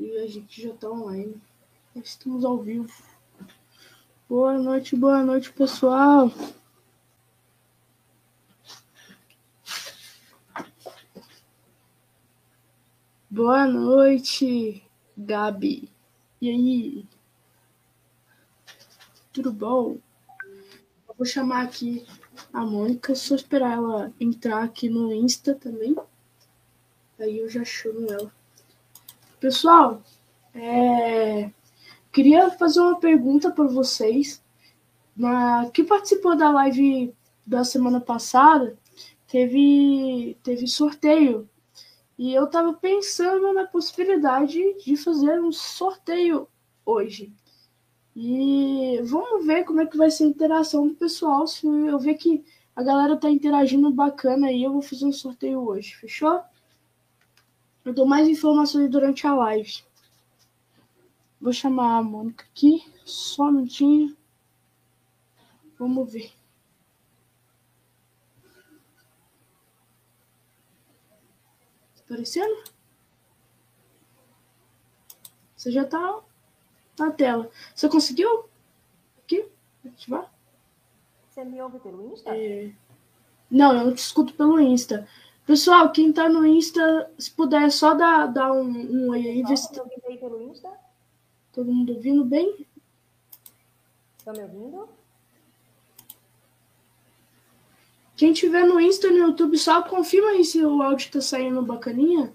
E a gente já tá online. Estamos ao vivo. Boa noite, boa noite, pessoal. Boa noite, Gabi. E aí? Tudo bom? Eu vou chamar aqui a Mônica, só esperar ela entrar aqui no Insta também. Aí eu já chamo ela. Pessoal, é... queria fazer uma pergunta para vocês. Na... Que participou da live da semana passada, teve, teve sorteio. E eu tava pensando na possibilidade de fazer um sorteio hoje. E vamos ver como é que vai ser a interação do pessoal. Se eu ver que a galera tá interagindo bacana aí, eu vou fazer um sorteio hoje, fechou? Eu dou mais informações durante a live. Vou chamar a Mônica aqui, só um minutinho. Vamos ver. Tá aparecendo? Você já tá na tela. Você conseguiu? Aqui? Ativar? Você me ouve pelo Insta? É... Não, eu te escuto pelo Insta. Pessoal, quem tá no Insta, se puder só dar, dar um, um oi aí. Ver se... Tá... aí pelo Insta? Todo mundo ouvindo bem? Estão me ouvindo? Quem tiver no Insta e no YouTube, só confirma aí se o áudio tá saindo bacaninha.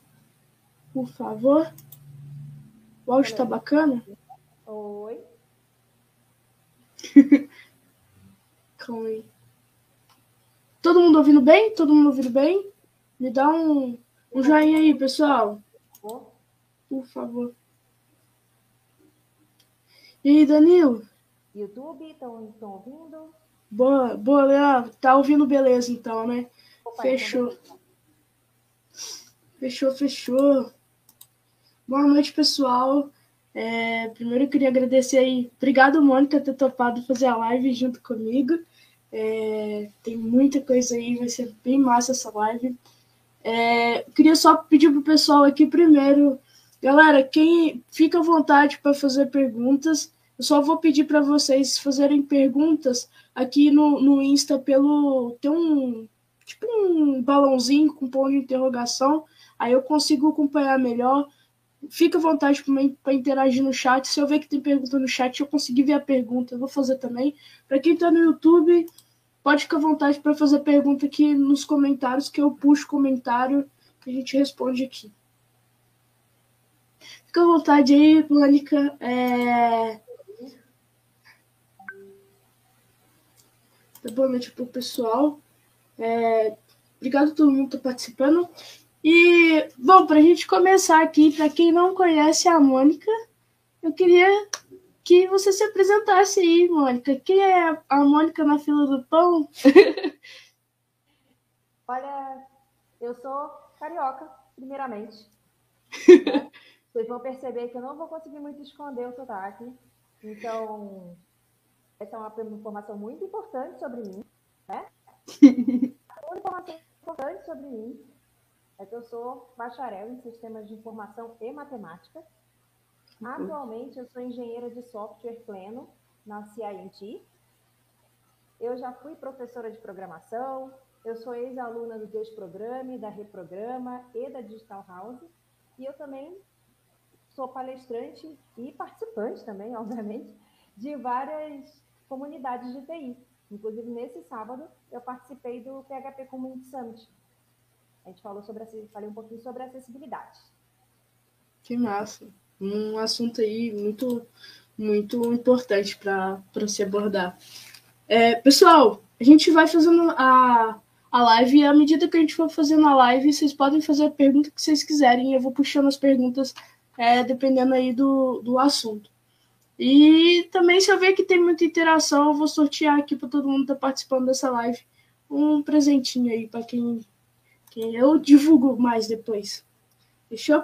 Por favor. O áudio tá bacana? Oi. Calma aí. Todo mundo ouvindo bem? Todo mundo ouvindo bem? Me dá um, um joinha aí, pessoal. Por favor. E aí, Danilo? YouTube, estão ouvindo? Boa, boa, Leandro. Tá ouvindo beleza então, né? Opa, fechou. Então fechou, fechou. Boa noite, pessoal. É, primeiro eu queria agradecer aí. Obrigado, Mônica, por ter topado fazer a live junto comigo. É, tem muita coisa aí, vai ser bem massa essa live. É, queria só pedir pro pessoal aqui primeiro, galera, quem fica à vontade para fazer perguntas, eu só vou pedir para vocês fazerem perguntas aqui no, no Insta pelo tem um tipo um balãozinho com ponto de interrogação, aí eu consigo acompanhar melhor. Fica à vontade para interagir no chat. Se eu ver que tem pergunta no chat, eu conseguir ver a pergunta, eu vou fazer também. Para quem está no YouTube, Pode ficar à vontade para fazer pergunta aqui nos comentários, que eu puxo comentário que a gente responde aqui. Fica à vontade aí, Mônica. É... Boa noite pro pessoal. É... Obrigado a todo mundo que tá participando. E, bom, para a gente começar aqui, para quem não conhece a Mônica, eu queria que você se apresentasse aí, Mônica. Quem é a Mônica na fila do pão? Olha, eu sou carioca, primeiramente. Né? Vocês vão perceber que eu não vou conseguir muito esconder o sotaque. Então, essa é uma informação muito importante sobre mim, né? uma informação importante sobre mim é que eu sou bacharel em sistemas de informação e matemática Atualmente, eu sou engenheira de software pleno na CINT. Eu já fui professora de programação, eu sou ex-aluna do Deus Programe, da Reprograma e da Digital House. E eu também sou palestrante e participante também, obviamente, de várias comunidades de TI. Inclusive, nesse sábado, eu participei do PHP Community Summit. A gente falou sobre, falei um pouquinho sobre acessibilidade. Que massa! Um assunto aí muito, muito importante para se abordar. É, pessoal, a gente vai fazendo a, a live e à medida que a gente for fazendo a live, vocês podem fazer a pergunta que vocês quiserem. Eu vou puxando as perguntas é, dependendo aí do, do assunto. E também, se eu ver que tem muita interação, eu vou sortear aqui para todo mundo que está participando dessa live um presentinho aí para quem, quem eu divulgo mais depois. Fechou?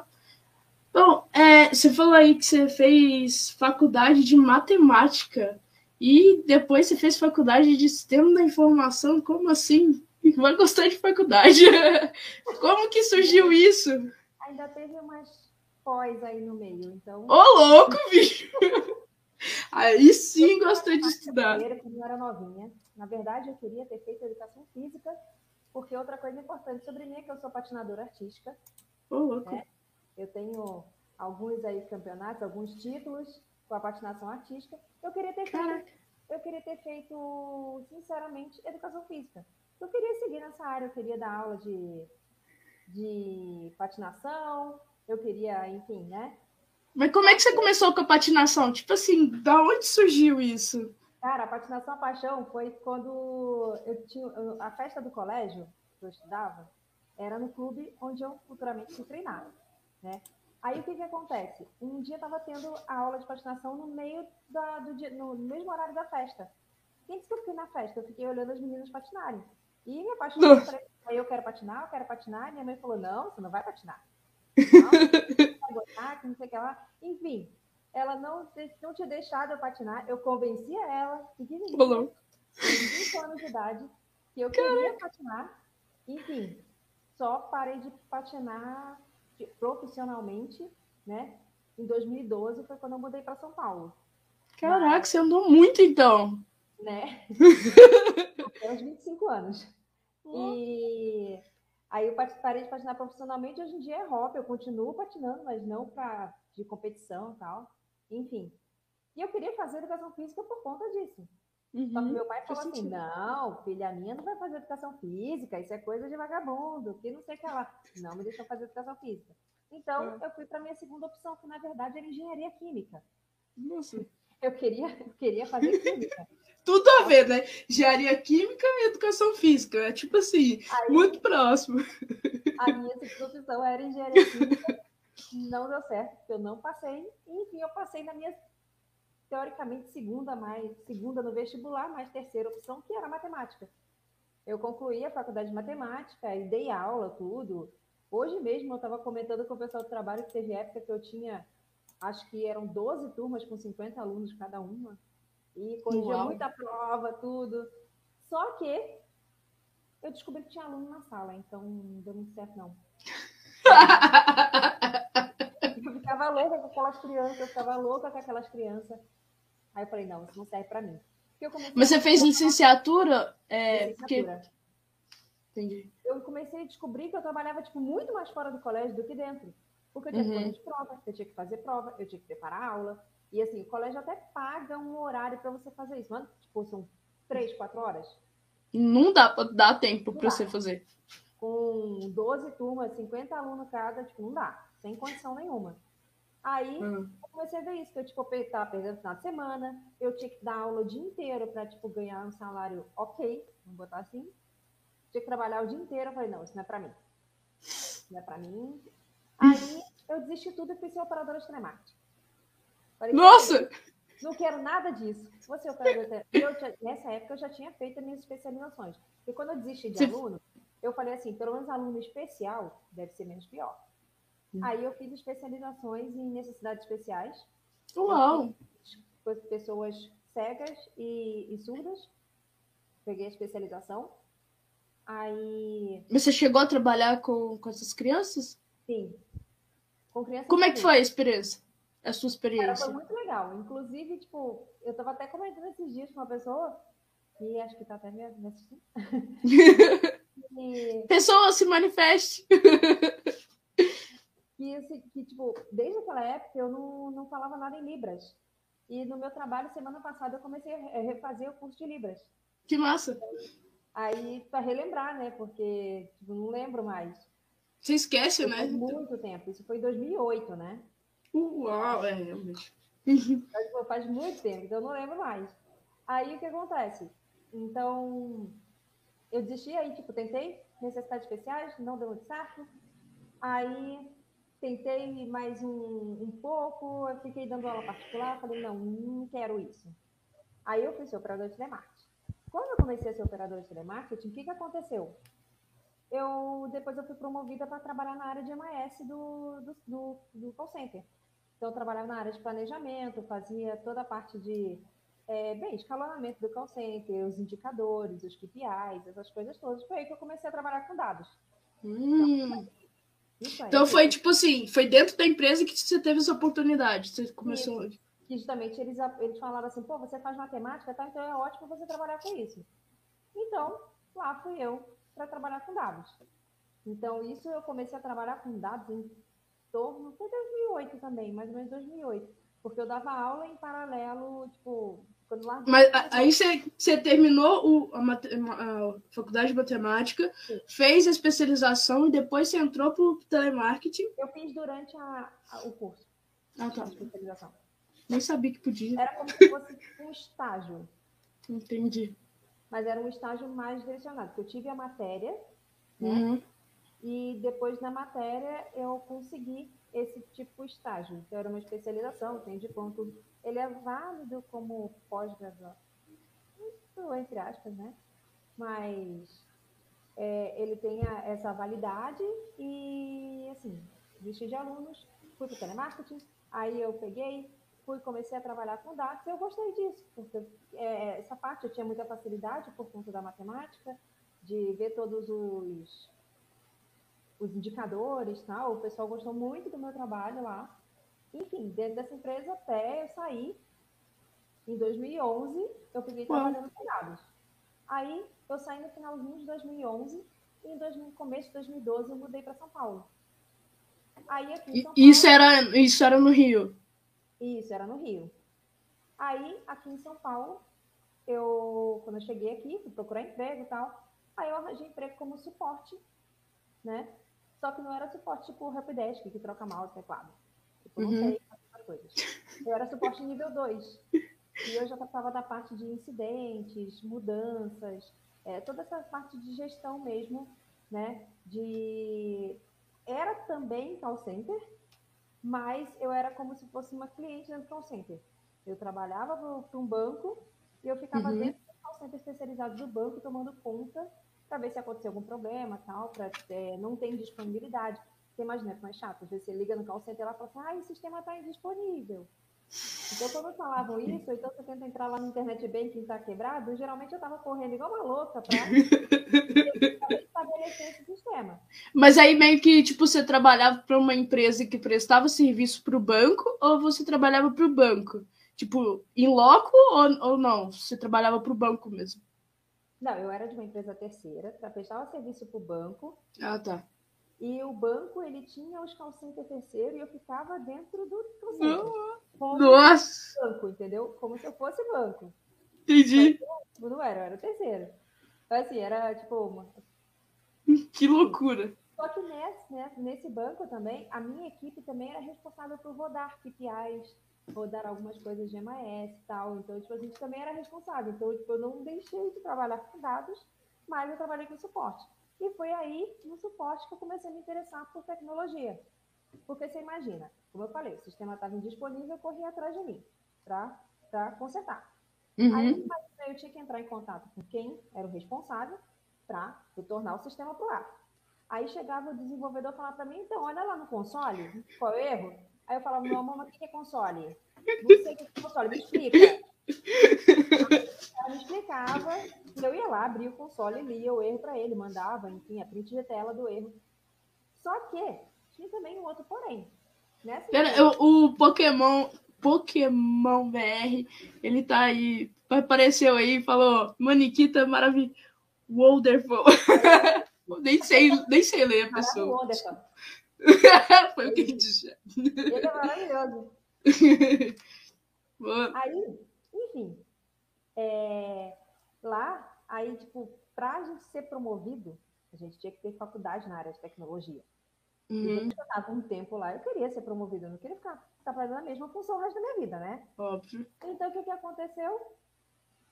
Bom, é, você falou aí que você fez faculdade de matemática e depois você fez faculdade de sistema da informação. Como assim? Vai gostar de faculdade? Como que surgiu isso? Ainda teve umas pós aí no meio. Então. Ô, louco, bicho! Aí sim gostei de estudar. Quando eu era novinha. Na verdade, eu queria ter feito educação física, porque outra coisa importante sobre mim é que eu sou patinadora artística. Ô, louco. Né? Eu tenho alguns aí campeonatos, alguns títulos com a patinação artística. Eu queria ter feito, eu queria ter feito, sinceramente, educação física. Eu queria seguir nessa área, eu queria dar aula de, de patinação, eu queria, enfim, né? Mas como é que você começou com a patinação? Tipo assim, da onde surgiu isso? Cara, a patinação a paixão foi quando eu tinha a festa do colégio que eu estudava, era no clube onde eu futuramente fui treinar, né? Aí o que que acontece? Um dia estava tendo a aula de patinação no meio da, do dia, no mesmo horário da festa. Quem disse que eu fiquei na festa? Eu fiquei olhando as meninas patinarem. E me apaixonei. Aí eu quero patinar, eu quero patinar. E minha mãe falou: não, você não vai patinar. Não, vai gostar, que não sei o que lá. Enfim, ela não, não tinha deixado eu patinar. Eu convencia ela, pequenininha, com 5 anos de idade, que eu queria patinar. Enfim, só parei de patinar profissionalmente, né? Em 2012 foi quando eu mudei para São Paulo. Caraca, Mas, você andou muito então. Né? Até uns 25 anos. E aí eu parei de patinar profissionalmente, hoje em dia é hobby, eu continuo patinando, mas não para de competição e tal. Enfim. E eu queria fazer educação física por conta disso. Uhum, Só que meu pai falou assim: não, filha minha não vai fazer educação física, isso é coisa de vagabundo, que não sei o que lá. Não me deixou fazer educação física. Então, é. eu fui para minha segunda opção, que na verdade era engenharia química. Nossa. Eu queria, eu queria fazer química. Tudo a ver, né? Engenharia química e educação física. É tipo assim, Aí, muito próximo. A minha segunda opção era engenharia química. Não deu certo, porque eu não passei. Enfim, eu passei na minha teoricamente segunda mais segunda no vestibular, mais terceira opção, que era matemática. Eu concluí a faculdade de matemática e dei aula, tudo. Hoje mesmo eu estava comentando com o pessoal do trabalho que teve época que eu tinha, acho que eram 12 turmas com 50 alunos cada uma. E corrigia Uau. muita prova, tudo. Só que eu descobri que tinha aluno na sala, então não deu muito certo, não. eu ficava louca com aquelas crianças, eu ficava louca com aquelas crianças. Aí eu falei, não, isso não serve para mim. Mas você fez licenciatura? É, licenciatura. Porque... Entendi. Eu comecei a descobrir que eu trabalhava tipo, muito mais fora do colégio do que dentro. Porque eu tinha uhum. que fazer prova, eu tinha que fazer prova, eu tinha que preparar aula. E assim, o colégio até paga um horário para você fazer isso. Mas, tipo, são três, quatro horas. Não dá para dar tempo para você fazer. Com 12 turmas, 50 alunos cada, tipo, não dá. Sem condição nenhuma. Aí hum. Eu comecei a ver isso, que eu tipo, estava perdendo final de semana, eu tinha que dar aula o dia inteiro para tipo, ganhar um salário ok, vamos botar assim. Tinha que trabalhar o dia inteiro, eu falei, não, isso não é para mim. Isso não é para mim. Aí eu desisti tudo e fui ser operadora de telemarketing. Falei, Nossa! Não quero nada disso. Ser operadora de eu, Nessa época eu já tinha feito as minhas especializações. E quando eu desisti de aluno, eu falei assim, pelo menos aluno especial deve ser menos pior. Hum. Aí eu fiz especializações em necessidades especiais. Uau! Com pessoas cegas e, e surdas. Peguei a especialização. Aí. Você chegou a trabalhar com, com essas crianças? Sim. Com crianças. Como é que foi a experiência? A sua experiência? Cara, foi muito legal. Inclusive, tipo, eu tava até comentando esses dias com uma pessoa que acho que tá até me assistindo. e... Pessoa, se manifeste! que, assim, que, tipo, desde aquela época eu não, não falava nada em Libras. E no meu trabalho, semana passada, eu comecei a refazer o curso de Libras. Que massa! Aí, para relembrar, né? Porque tipo, não lembro mais. Você esquece, né? Faz muito tempo. Isso foi em 2008, né? Uau, é realmente. Faz, faz muito tempo, então eu não lembro mais. Aí, o que acontece? Então, eu desisti, aí, tipo, tentei necessidades especiais, não deu muito certo. Aí, tentei mais um, um pouco, eu fiquei dando aula particular, falei, não, não quero isso. Aí eu fui ser operador de telemarketing. Quando eu comecei a ser operador de telemarketing, o que, que aconteceu? Eu, depois eu fui promovida para trabalhar na área de MAS do, do, do, do call center. Então, eu trabalhava na área de planejamento, fazia toda a parte de, é, bem, escalonamento do call center, os indicadores, os KPIs, essas coisas todas. Foi aí que eu comecei a trabalhar com dados. Hum. Então. Então foi tipo assim, foi dentro da empresa que você teve essa oportunidade. Você começou. que justamente eles, eles falaram assim, pô, você faz matemática, tá? então é ótimo você trabalhar com isso. Então, lá fui eu para trabalhar com dados. Então, isso eu comecei a trabalhar com dados em torno, foi 2008 também, mais ou menos 2008, porque eu dava aula em paralelo, tipo, quando. Mas aí você, terminou o, a, a, faculdade de matemática, Sim. fez a especialização e depois você entrou para o telemarketing? Eu fiz durante a, a, o curso. Ah, tá. especialização. Nem sabia que podia. Era como se fosse um estágio. Entendi. Mas era um estágio mais direcionado, porque eu tive a matéria, né? Uhum. E depois na matéria eu consegui esse tipo de estágio. Então era uma especialização, tem de ponto. Ele é válido como pós-graduação, entre aspas, né? Mas é, ele tem a, essa validade e, assim, existe de alunos, fui para o telemarketing, aí eu peguei, fui comecei a trabalhar com dados, eu gostei disso, porque é, essa parte eu tinha muita facilidade por conta da matemática, de ver todos os os indicadores, tal. O pessoal gostou muito do meu trabalho lá. Enfim, dentro dessa empresa até eu sair em 2011, eu fiquei trabalhando com dados. Aí eu saí no finalzinho de 2011 e em no começo de 2012 eu mudei para São Paulo. Aí aqui em São Paulo, isso era isso era no Rio. Isso era no Rio. Aí aqui em São Paulo, eu quando eu cheguei aqui, fui procurar emprego e tal, aí eu arranjei emprego como suporte, né? Só que não era suporte tipo Helpdesk, que troca mouse teclado. Tipo, não uhum. sei essas coisas. Eu era suporte nível 2. E eu já tratava da parte de incidentes, mudanças, é, toda essa parte de gestão mesmo, né? De... Era também call center, mas eu era como se fosse uma cliente dentro do call center. Eu trabalhava para um banco e eu ficava uhum. dentro do call center especializado do banco, tomando conta para ver se aconteceu algum problema, tal, para é, não tem disponibilidade. Você imagina como é chato, às vezes você liga no call center e ela fala assim, ah, o sistema está indisponível. Então, quando falavam isso, então você tenta entrar lá no internet banking está quebrado, geralmente eu estava correndo igual uma louca para estabelecer esse sistema. Mas aí meio que, tipo, você trabalhava para uma empresa que prestava serviço para o banco ou você trabalhava para o banco? Tipo, em loco ou, ou não? Você trabalhava para o banco mesmo? Não, eu era de uma empresa terceira, prestava serviço para o banco. Ah, tá. E o banco, ele tinha os call center terceiro e eu ficava dentro do call center. Nossa! Banco, entendeu? Como se eu fosse banco. Entendi. Mas, não era, eu era terceiro. Então, assim, era tipo uma... Que loucura! Só que nesse, né, nesse banco também, a minha equipe também era responsável por rodar KPIs, rodar algumas coisas de MAS e tal. Então, tipo, a gente também era responsável. Então, tipo, eu não deixei de trabalhar com dados, mas eu trabalhei com suporte. E foi aí, no suporte, que eu comecei a me interessar por tecnologia. Porque você imagina, como eu falei, o sistema estava indisponível, eu corri atrás de mim para consertar. Uhum. Aí eu tinha que entrar em contato com quem era o responsável para tornar o sistema para o ar. Aí chegava o desenvolvedor e falava para mim, então, olha lá no console, qual é o erro? Aí eu falava, meu mamãe, o que é console? Não sei o que é console, me explica. Ela me explicava, eu ia lá, abria o console, lia o erro para ele, mandava, enfim, a print de tela do erro. Só que tinha também um outro porém. Nessa Pera, eu, o Pokémon, Pokémon BR, ele tá aí, apareceu aí e falou, Maniquita maravilhoso, wonderful. nem sei, nem sei ler a pessoa. Foi o que ele disse. Ele é maravilhoso. aí, enfim, é, lá, aí, tipo, para a gente ser promovido, a gente tinha que ter faculdade na área de tecnologia. Uhum. E eu estava um tempo lá, eu queria ser promovido, eu não queria ficar trabalhando na mesma função o resto da minha vida, né? Óbvio. Então, o que, que aconteceu?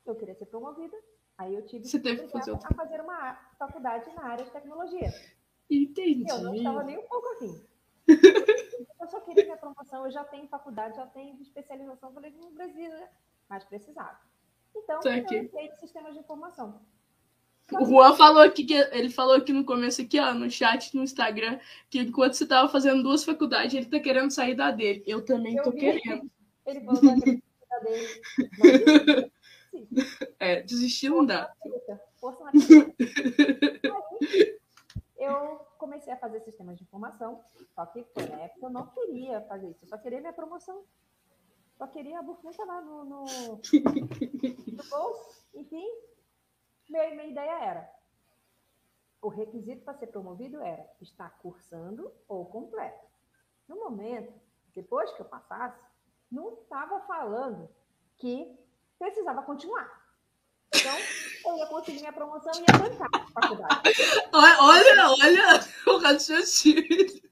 Eu queria ser promovida, aí eu tive Você que teve fazer a fazer uma faculdade na área de tecnologia. Entendi. Eu não estava nem um pouco assim. Eu só queria minha promoção, eu já tenho faculdade, já tenho especialização, falei, não precisa, mas precisava. Então, tá eu entrei em sistemas de informação. O Juan falou aqui que ele falou aqui no começo aqui, ó, no chat no Instagram, que enquanto você estava fazendo duas faculdades, ele tá querendo sair da dele. Eu também vi, querendo. Ele falou que sair da dele. é, desistir não dá. Força na eu comecei a fazer sistemas de informação, só que foi na época eu não queria fazer isso, eu só queria minha promoção. Só queria a bufunfa lá no, no, no bolso. Enfim, minha, minha ideia era: o requisito para ser promovido era estar cursando ou completo. No momento, depois que eu passasse, não estava falando que precisava continuar. Então, eu ia conseguir minha promoção e ia trancar a faculdade. Olha, olha o raciocínio.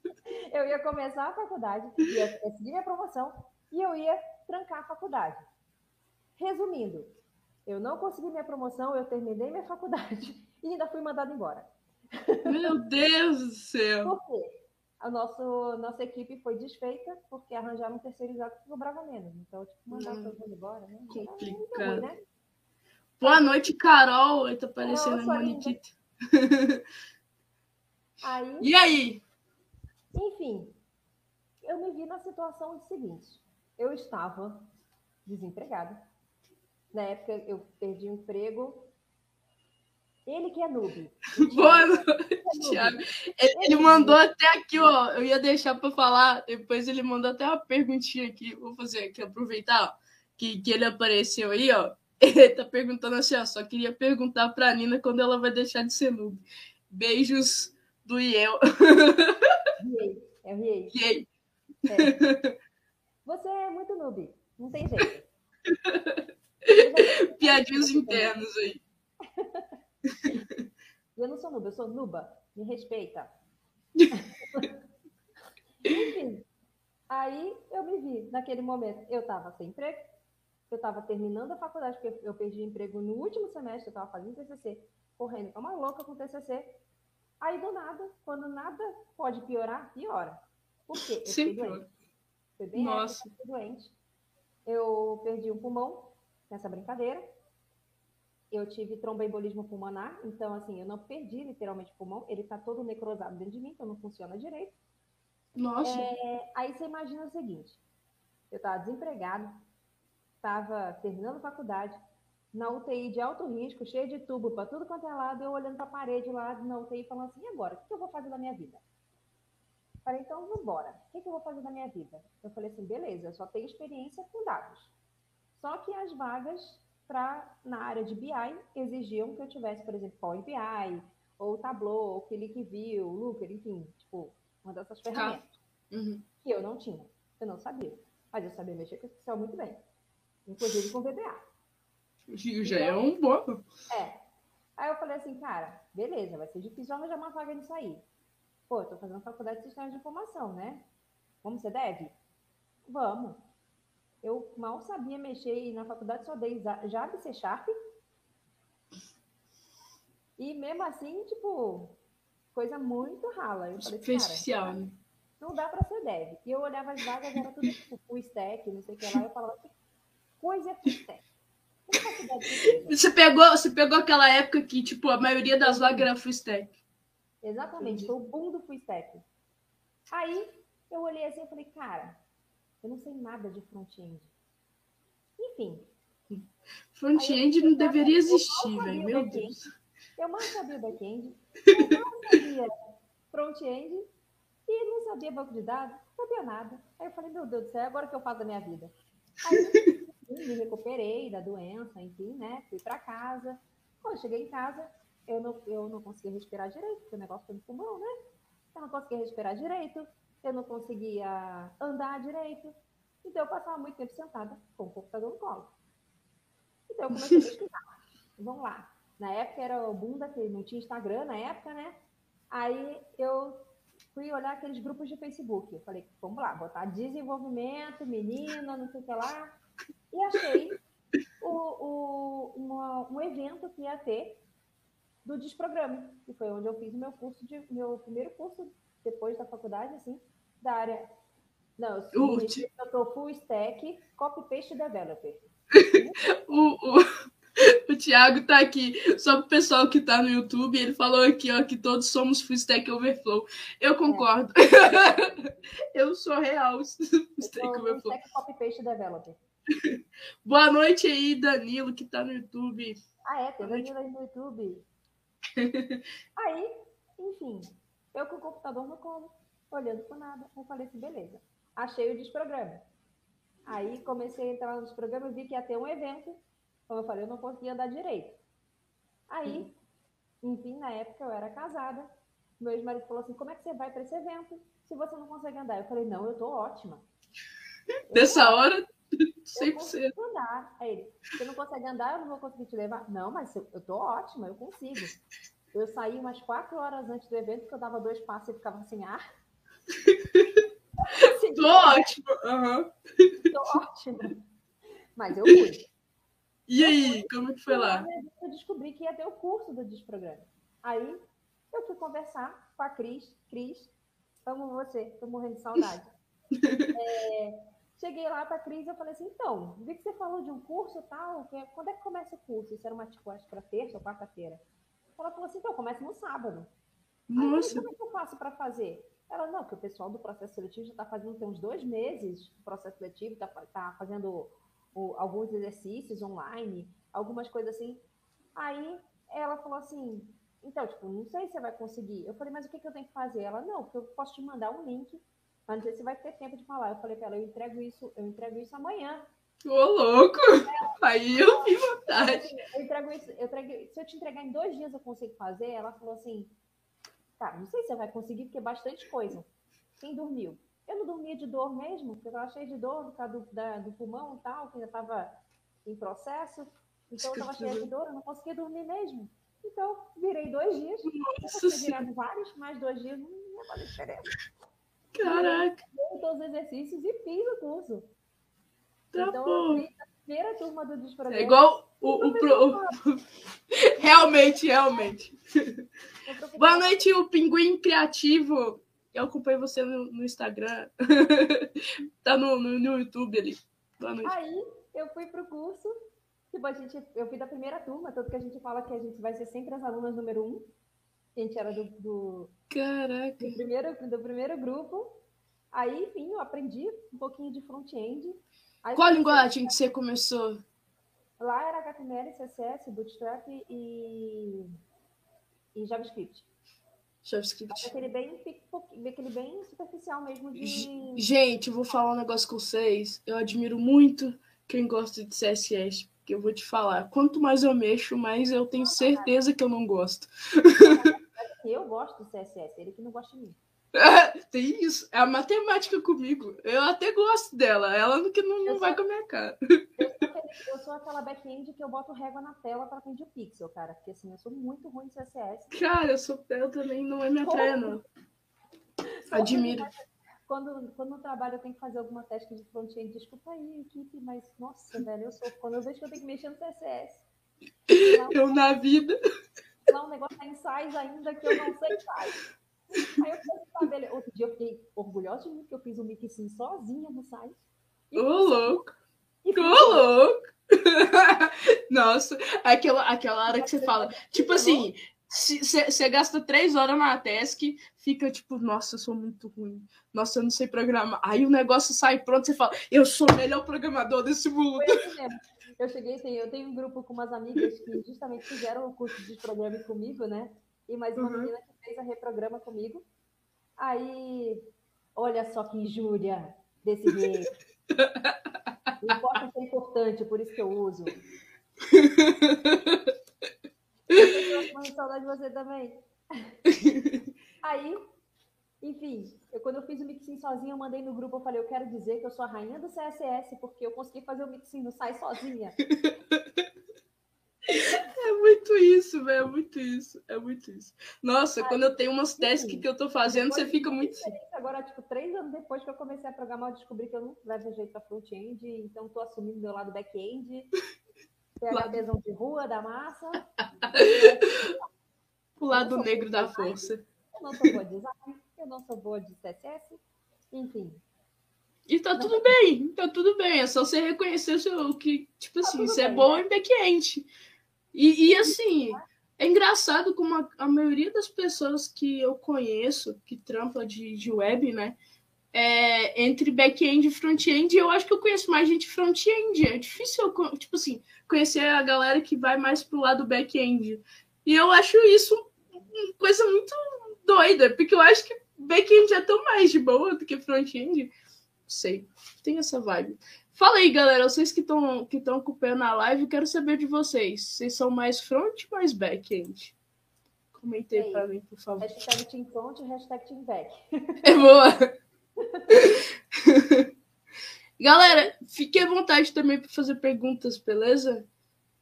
Eu ia começar a faculdade, ia conseguir minha promoção e eu ia trancar a faculdade. Resumindo, eu não consegui minha promoção, eu terminei minha faculdade e ainda fui mandado embora. Meu Deus do céu! Por quê? A nosso, nossa equipe foi desfeita porque arranjaram um terceirizado que cobrava menos. Então, tipo, mandar hum, todo mundo embora, né? Complicado. né? Boa noite, Carol. Tá aparecendo a Moniquita. Aí, e aí? Enfim, eu me vi na situação seguinte. Eu estava desempregada. Na época, eu perdi o emprego. Ele que é noob. Boa noite, é Thiago. Ele, ele, mandou até aqui, ó. Eu ia deixar para falar. Depois ele mandou até uma perguntinha aqui. Vou fazer aqui, aproveitar ó, que, que ele apareceu aí, ó. Ele tá perguntando assim, ó, só queria perguntar pra Nina quando ela vai deixar de ser noob. Beijos do Iel. É o Riei. Riei. É. Você é muito noob, não tem jeito. Piadinhos internos aí. Eu não sou noob, eu sou nuba. Me respeita. Enfim, aí eu me vi naquele momento. Eu estava sem emprego, eu estava terminando a faculdade, porque eu perdi emprego no último semestre, eu estava fazendo TCC, correndo como uma louca com TCC. Aí, do nada, quando nada pode piorar, piora. Por quê? Eu Sim, fiquei doente. Foi bem Nossa. Época, doente. Eu perdi um pulmão nessa brincadeira. Eu tive tromboembolismo pulmonar, então, assim, eu não perdi literalmente o pulmão, ele está todo necrosado dentro de mim, então não funciona direito. Nossa. É, aí você imagina o seguinte: eu estava desempregado, estava terminando faculdade, na UTI de alto risco, cheio de tubo para tudo quanto é lado, eu olhando para a parede lá na UTI falando assim, e agora? O que eu vou fazer da minha vida? Falei, então vamos embora. O que eu vou fazer da minha vida? Eu falei assim, beleza, eu só tenho experiência com dados. Só que as vagas para na área de BI exigiam que eu tivesse, por exemplo, Power BI, ou Tableau, ou ClickView, Looker, enfim, tipo, uma dessas tá. ferramentas. Uhum. Que eu não tinha, eu não sabia. Mas eu sabia mexer com Excel muito bem inclusive com VBA. Já é é um bom. É. Aí eu falei assim, cara, beleza, vai ser difícil arranjar uma vaga nisso aí. Pô, eu tô fazendo faculdade de sistemas de informação, né? Como você deve? Vamos. Eu mal sabia mexer na faculdade, só dei Java e C Sharp. E mesmo assim, tipo, coisa muito rala. Eu falei, Superficial, cara, né? Não dá para ser dev. E eu olhava as vagas, era tudo tipo full stack, não sei o que lá. Eu falava, coisa é Você pegou, você pegou aquela época que, tipo, a maioria das vagas era full stack. Exatamente, foi o boom do full stack. Aí eu olhei assim e falei, cara, eu não sei nada de front-end. Enfim. Front-end não deveria existir, velho. Meu Deus. Eu mal sabia back-end, eu mal sabia front-end e não sabia banco de dados, não sabia nada. Aí eu falei, meu Deus do céu, agora o que eu faço da minha vida? Aí me recuperei da doença, enfim, né? Fui para casa. Quando cheguei em casa, eu não, eu não conseguia respirar direito, porque o negócio foi no pulmão, né? Eu não conseguia respirar direito, eu não conseguia andar direito. Então, eu passava muito tempo sentada com o computador no colo. Então, eu comecei a pesquisar. Vamos lá. Na época era o bunda, que não tinha Instagram na época, né? Aí eu fui olhar aqueles grupos de Facebook. Eu falei, vamos lá, botar desenvolvimento, menina, não sei o que lá. E achei o, o, uma, um evento que ia ter do Desprograme, que foi onde eu fiz o meu curso de meu primeiro curso depois da faculdade, assim, da área. Não, eu sou, eu tô full stack, copy paste developer. o, o, o Thiago tá aqui, só pro pessoal que tá no YouTube, ele falou aqui, ó, que todos somos full stack overflow. Eu concordo. É. eu sou real full stack overflow. Stack copy paste developer. Boa noite aí, Danilo, que tá no YouTube. Ah, é, tem Danilo aí no YouTube. Aí, enfim, eu com o computador no colo, olhando por nada. Eu falei assim, beleza. Achei o desprograma. Aí comecei a entrar no desprograma e vi que ia ter um evento. Como eu falei, eu não conseguia andar direito. Aí, enfim, na época eu era casada. Meu ex-marido falou assim: como é que você vai para esse evento se você não consegue andar? Eu falei: não, eu tô ótima. Nessa hora, 100%. Eu consigo andar. Aí ele: você não consegue andar, eu não vou conseguir te levar. Não, mas eu, eu tô ótima, eu consigo. Eu saí umas quatro horas antes do evento, porque eu dava dois passos e ficava sem ar. Assim, tô ótimo. Uhum. Tô ótima. Mas eu fui. E aí, como que foi lá? Eu descobri que ia ter o curso do Desprograma. Aí eu fui conversar com a Cris. Cris, amo você, tô morrendo de saudade. é, cheguei lá para a Cris e falei assim, então, vi que você falou de um curso tal, que, é, quando é que começa o curso? Isso era uma, tipo, acho era terça ou quarta-feira. Ela falou assim, então, começa no sábado. Nossa. Aí, como é que eu faço para fazer? Ela, não, que o pessoal do processo seletivo já está fazendo tem uns dois meses o processo seletivo, está tá fazendo o, alguns exercícios online, algumas coisas assim. Aí ela falou assim, então, tipo, não sei se você vai conseguir. Eu falei, mas o que, que eu tenho que fazer? Ela, não, porque eu posso te mandar um link, mas não sei se vai ter tempo de falar. Eu falei para ela, eu entrego isso, eu entrego isso amanhã. Ô, louco! Aí eu vi vontade. Eu entrego isso, eu entrego, se eu te entregar em dois dias, eu consigo fazer? Ela falou assim, tá, não sei se você vai conseguir, porque é bastante coisa. Quem dormiu? Eu não dormia de dor mesmo, porque eu estava cheia de dor do, da, do pulmão e tal, que ainda estava em processo. Então eu estava cheia de dor, eu não conseguia dormir mesmo. Então, virei dois dias. Nossa, eu virado vários, mas dois dias não ia fazer diferença. Caraca! Fiz todos os exercícios e fiz o curso. Tá então, bom. eu a primeira turma do Desprograma. É igual o, o, pro... realmente, realmente. Boa noite, o Pinguim Criativo. Eu acompanho você no, no Instagram. tá no, no, no, YouTube ali. Boa noite. Aí eu fui pro curso. Tipo, a gente, eu fui da primeira turma, tanto que a gente fala que a gente vai ser sempre as alunas número um. A gente era do, do, Caraca. do, primeiro, do primeiro grupo. Aí, enfim, eu aprendi um pouquinho de front-end. Qual linguagem que você começou? Lá era HTML, CSS, Bootstrap e, e JavaScript. JavaScript. Aquele bem, aquele bem superficial mesmo de. Gente, eu vou falar um negócio com vocês. Eu admiro muito quem gosta de CSS. Porque eu vou te falar, quanto mais eu mexo, mais eu tenho certeza que eu não gosto. Eu gosto do CSS, ele que não gosta de mim. Tem isso. É a matemática comigo. Eu até gosto dela. Ela que não, não vai com a minha cara. Eu, eu sou aquela back-end que eu boto régua na tela para aprender o pixel, cara. Porque assim, eu sou muito ruim de CSS. Cara, eu sou eu também não é minha praia, não. Admiro. Quando, quando no trabalho eu tenho que fazer alguma teste de front-end, desculpa aí, equipe, mas nossa, velho, eu sou. Quando eu vejo que eu tenho que mexer no CSS. Eu na vida. Lá um negócio tá em size ainda que eu não sei size. Aí eu falei, sabe, outro dia eu fiquei orgulhosa de mim, que eu fiz o um mixing sozinha no site. Ô, louco! Ô, louco! Nossa, aquela, aquela hora que você fala, tipo assim, você gasta três horas na task, fica tipo, nossa, eu sou muito ruim. Nossa, eu não sei programar. Aí o negócio sai pronto, você fala, eu sou o melhor programador desse mundo. Eu cheguei assim, eu tenho um grupo com umas amigas que justamente fizeram o curso de programa comigo, né? E mais uma uhum. menina que fez a reprograma comigo. Aí, olha só que injúria desse jeito. Importa ser importante, por isso que eu uso. Eu tô com saudade de você também. Aí, enfim, eu, quando eu fiz o mixing sozinha, eu mandei no grupo, eu falei, eu quero dizer que eu sou a rainha do CSS, porque eu consegui fazer o mixing no sai sozinha. É muito isso, velho. É muito isso. É muito isso. Nossa, Ai, quando eu tenho umas tasks que eu tô fazendo, você fica muito. Agora, tipo, três anos depois que eu comecei a programar, eu descobri que eu não levo jeito pra front-end, então tô assumindo meu lado back-end. PHDzão de rua, da massa. o lado negro da força. Eu não sou boa de design, eu não sou boa de CSS, enfim. E tá tudo bem, tá tudo bem. É só você reconhecer o seu, que, tipo tá assim, você é bom né? em back-end. E, e assim, é engraçado como a, a, maioria das pessoas que eu conheço, que trampa de, de web, né? É, entre back-end e front-end, eu acho que eu conheço mais gente front-end. É difícil, eu, tipo assim, conhecer a galera que vai mais pro lado back-end. E eu acho isso uma coisa muito doida, porque eu acho que back-end é tão mais de boa do que front-end. Não sei, tem essa vibe. Fala aí, galera, vocês que estão que acompanhando a live, quero saber de vocês. Vocês são mais front ou mais back-end? Comentei para mim, por favor. Hashtag Team Front e hashtag Team Back. É boa. Galera, fique à vontade também para fazer perguntas, beleza?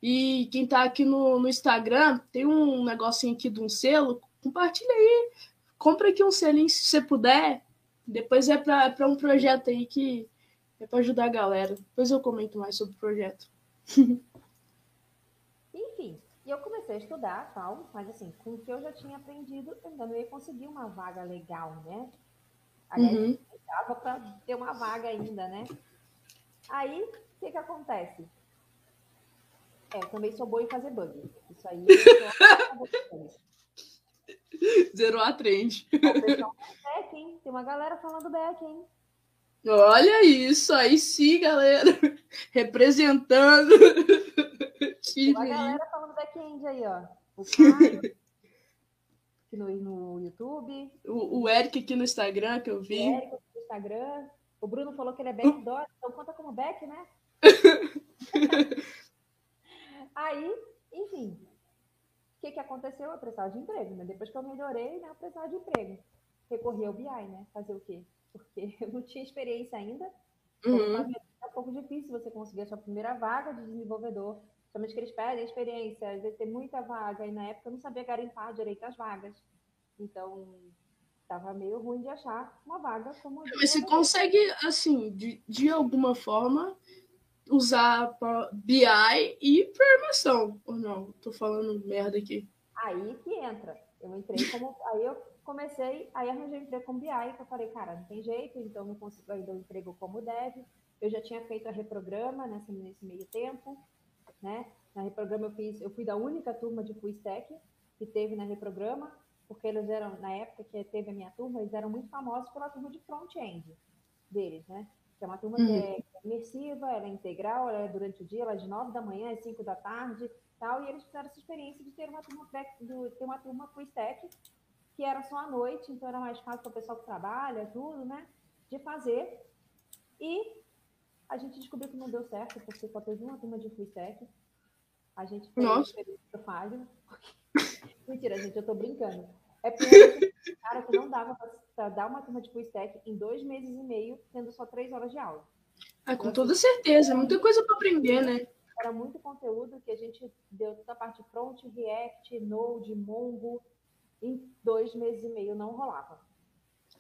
E quem tá aqui no, no Instagram, tem um negocinho aqui de um selo, compartilha aí. Compra aqui um selinho se você puder. Depois é para um projeto aí que é para ajudar a galera. Depois eu comento mais sobre o projeto. Enfim, e eu comecei a estudar tal, mas assim, com o que eu já tinha aprendido, eu ainda não ia conseguir uma vaga legal, né? Aliás, uhum. dava para ter uma vaga ainda, né? Aí, o que que acontece? É, eu também sou boa em fazer bug. Isso aí eu Zerou a trend. back, hein? Tem uma galera falando back, hein? Olha isso, aí sim, galera. Representando. Tem uma galera falando back-end aí, ó. O Caio, no, no YouTube. O, o Eric aqui no Instagram, que eu vi. O Eric no Instagram. O Bruno falou que ele é backdoor, então conta como back, né? Aí, enfim, que, que aconteceu? Eu precisava de emprego, né? Depois que eu melhorei, né, eu precisava de emprego. Recorri ao BI, né? Fazer o quê? Porque eu não tinha experiência ainda. Uhum. É um pouco difícil você conseguir a sua primeira vaga de desenvolvedor. Somente que eles pedem experiência, às vezes tem muita vaga, e na época eu não sabia garimpar direito as vagas. Então, estava meio ruim de achar uma vaga como. Mas você consegue, assim, de, de alguma forma, usar BI e programação, ou não? Tô falando merda aqui. Aí que entra. Eu entrei como. Aí eu comecei, aí arranjei emprego como BI, que eu falei, cara, não tem jeito, então não consigo ainda um emprego como dev. Eu já tinha feito a reprograma nesse, nesse meio tempo, né? Na reprograma eu fiz, eu fui da única turma de full stack que teve na reprograma porque eles eram, na época que teve a minha turma, eles eram muito famosos pela turma de front-end deles, né? É uma turma uhum. que é imersiva, ela é integral, ela é durante o dia, ela é de 9 da manhã às 5 da tarde, tal, e eles fizeram essa experiência de ter uma turma, de ter uma turma full stack, que era só à noite, então era mais fácil para o pessoal que trabalha, tudo, né? De fazer. E a gente descobriu que não deu certo, porque só teve uma turma de full stack. A gente fez Nossa. falho, porque Mentira, gente, eu tô brincando. É porque cara que não dava para dar uma turma de full stack em dois meses e meio, tendo só três horas de aula. Ah, com toda certeza, é muita coisa para aprender, né? Era muito conteúdo que a gente deu toda a parte front, React, Node, Mongo, em dois meses e meio não rolava.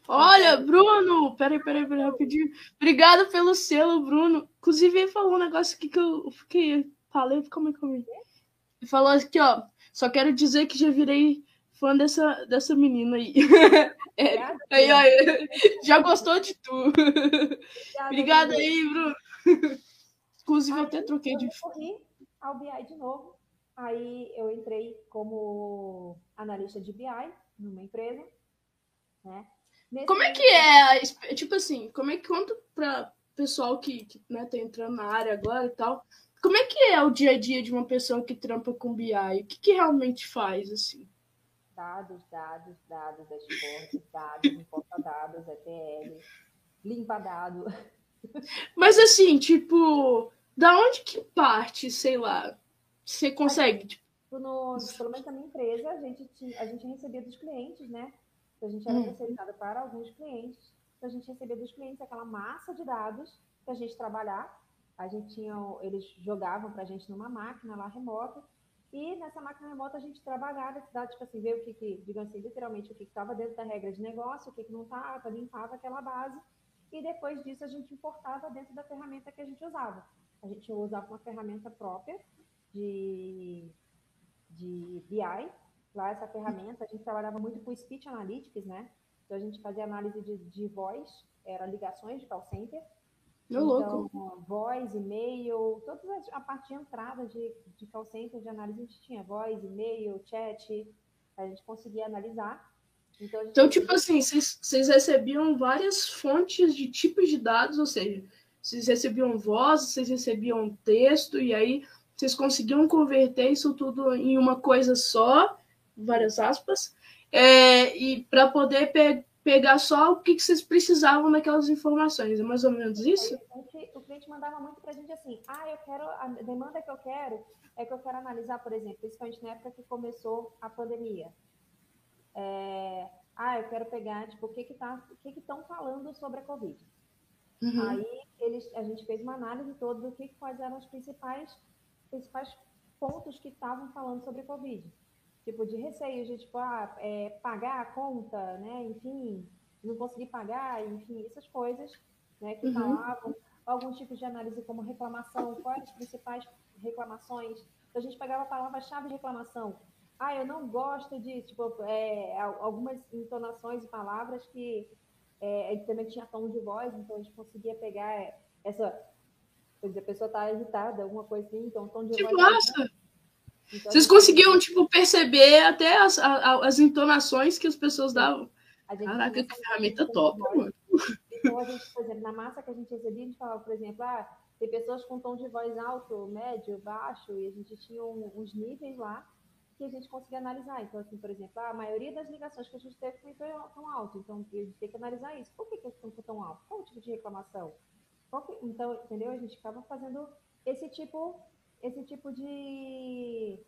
Olha, Bruno! Peraí, peraí, peraí, rapidinho. Obrigada pelo selo, Bruno. Inclusive, ele falou um negócio aqui que eu fiquei. Falei, como é que eu Ele falou aqui, ó. Só quero dizer que já virei fã dessa, dessa menina aí. É, aí, aí, já gostou de tu. Obrigada aí, Bruno. Inclusive, eu até troquei de. Eu corri ao BI de novo. Aí eu entrei como analista de BI numa empresa. Né? Nesse como é que é? Tipo assim, como é que conta para pessoal que, que né, tá entrando na área agora e tal? Como é que é o dia a dia de uma pessoa que trampa com BI? O que, que realmente faz, assim? Dados, dados, dados, dashboard, dados, importa dados, ETL, limpa dados. Mas assim, tipo, da onde que parte, sei lá, você consegue? Tipo... No, pelo menos na minha empresa, a gente, a gente recebia dos clientes, né? A gente era hum. para alguns clientes. Então, a gente recebia dos clientes aquela massa de dados para a gente trabalhar a gente tinha, eles jogavam para a gente numa máquina lá remota, e nessa máquina remota a gente trabalhava dado, tipo assim, ver o que, que digamos assim, literalmente o que estava dentro da regra de negócio, o que, que não estava, limpava aquela base, e depois disso a gente importava dentro da ferramenta que a gente usava. A gente usava uma ferramenta própria de, de BI, lá essa ferramenta, a gente trabalhava muito com Speech Analytics, né? Então a gente fazia análise de, de voz, era ligações de call center, meu então, louco. voz, e-mail, toda a parte de entrada de, de call center de análise a gente tinha voz, e-mail, chat, a gente conseguia analisar. Então, então tipo assim, vocês recebiam várias fontes de tipos de dados, ou seja, vocês recebiam voz, vocês recebiam texto, e aí vocês conseguiam converter isso tudo em uma coisa só, várias aspas, é, e para poder pe pegar só o que, que vocês precisavam naquelas informações. É mais ou menos isso? O cliente mandava muito para a gente assim: ah, eu quero, a demanda que eu quero é que eu quero analisar, por exemplo, principalmente na época que começou a pandemia. É, ah, eu quero pegar, tipo, o que que tá, o que que estão falando sobre a Covid. Uhum. Aí eles, a gente fez uma análise toda do que quais eram os principais, principais pontos que estavam falando sobre a Covid. Tipo, de receio de, tipo, ah, é, pagar a conta, né, enfim, não conseguir pagar, enfim, essas coisas, né, que uhum. falavam. Alguns tipos de análise como reclamação, quais as principais reclamações. Então, a gente pegava a palavra-chave de reclamação, ah, eu não gosto de, tipo, é, algumas entonações e palavras que é, também tinha tom de voz, então a gente conseguia pegar essa, por exemplo, a pessoa tá agitada, alguma coisa assim, então tom de que voz... Massa! Então, Vocês conseguiam, tipo, perceber até as, as entonações que as pessoas davam. Caraca, que ferramenta top, mano. Então, a gente, por exemplo, na massa que a gente recebia, a gente falava, por exemplo, ah, tem pessoas com tom de voz alto, médio, baixo, e a gente tinha um, uns níveis lá que a gente conseguia analisar. Então, assim, por exemplo, a maioria das ligações que a gente teve foi tão alto, então a gente tem que analisar isso. Por que, que estão tão alto? Qual o tipo de reclamação? Que... Então, entendeu? A gente acaba fazendo esse tipo, esse tipo de,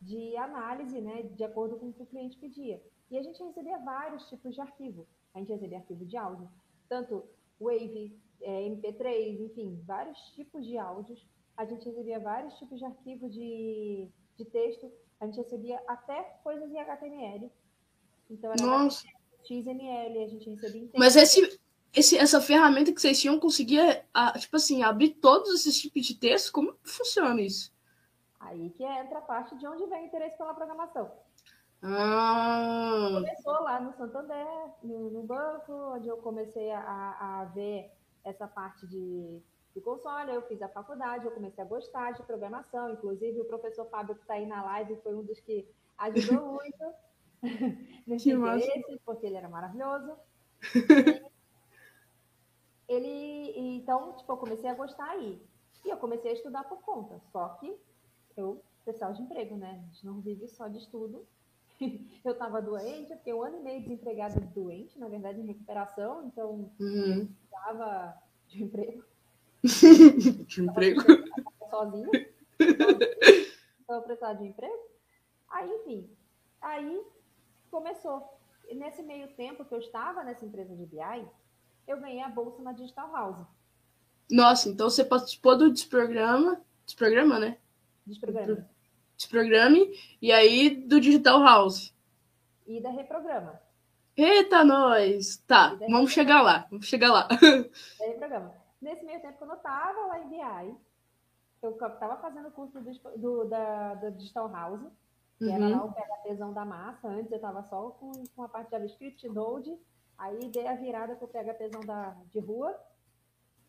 de análise, né, de acordo com o que o cliente pedia. E a gente recebia vários tipos de arquivo. A gente recebia arquivo de áudio, tanto Wave, é, MP3, enfim, vários tipos de áudios. A gente recebia vários tipos de arquivo de, de texto a gente recebia até coisas em HTML. Então era Nossa. XML, a gente recebia Mas esse, esse, essa ferramenta que vocês tinham conseguia, tipo assim, abrir todos esses tipos de texto? Como funciona isso? Aí que entra a parte de onde vem o interesse pela programação. Ah. Começou lá no Santander, no, no banco, onde eu comecei a, a ver essa parte de de console, eu fiz a faculdade, eu comecei a gostar de programação, inclusive o professor Fábio que está aí na live foi um dos que ajudou muito nesse interesse, porque ele era maravilhoso. ele, então, tipo, eu comecei a gostar aí. E eu comecei a estudar por conta, só que eu precisava de emprego, né? A gente não vive só de estudo. eu estava doente, fiquei um ano e meio desempregada doente, na verdade, em recuperação, então uhum. eu precisava de emprego. de emprego. Sozinho. Então, precisar de emprego. Aí, enfim, aí começou. E nesse meio tempo que eu estava nessa empresa de BI, eu ganhei a bolsa na Digital House. Nossa, então você participou do desprograma, desprograma, né? Desprograma. Desprograme, e aí do Digital House. E da Reprograma. Eita, nós! Tá, vamos chegar lá, vamos chegar lá. Da Reprograma. Nesse meio tempo, quando eu estava lá em BI, eu estava fazendo o curso do, do, da, da Digital House, que uhum. era lá o PHPzão da massa. Antes eu estava só com, com a parte de JavaScript, Node. Aí dei a virada para o PHPzão da, de rua.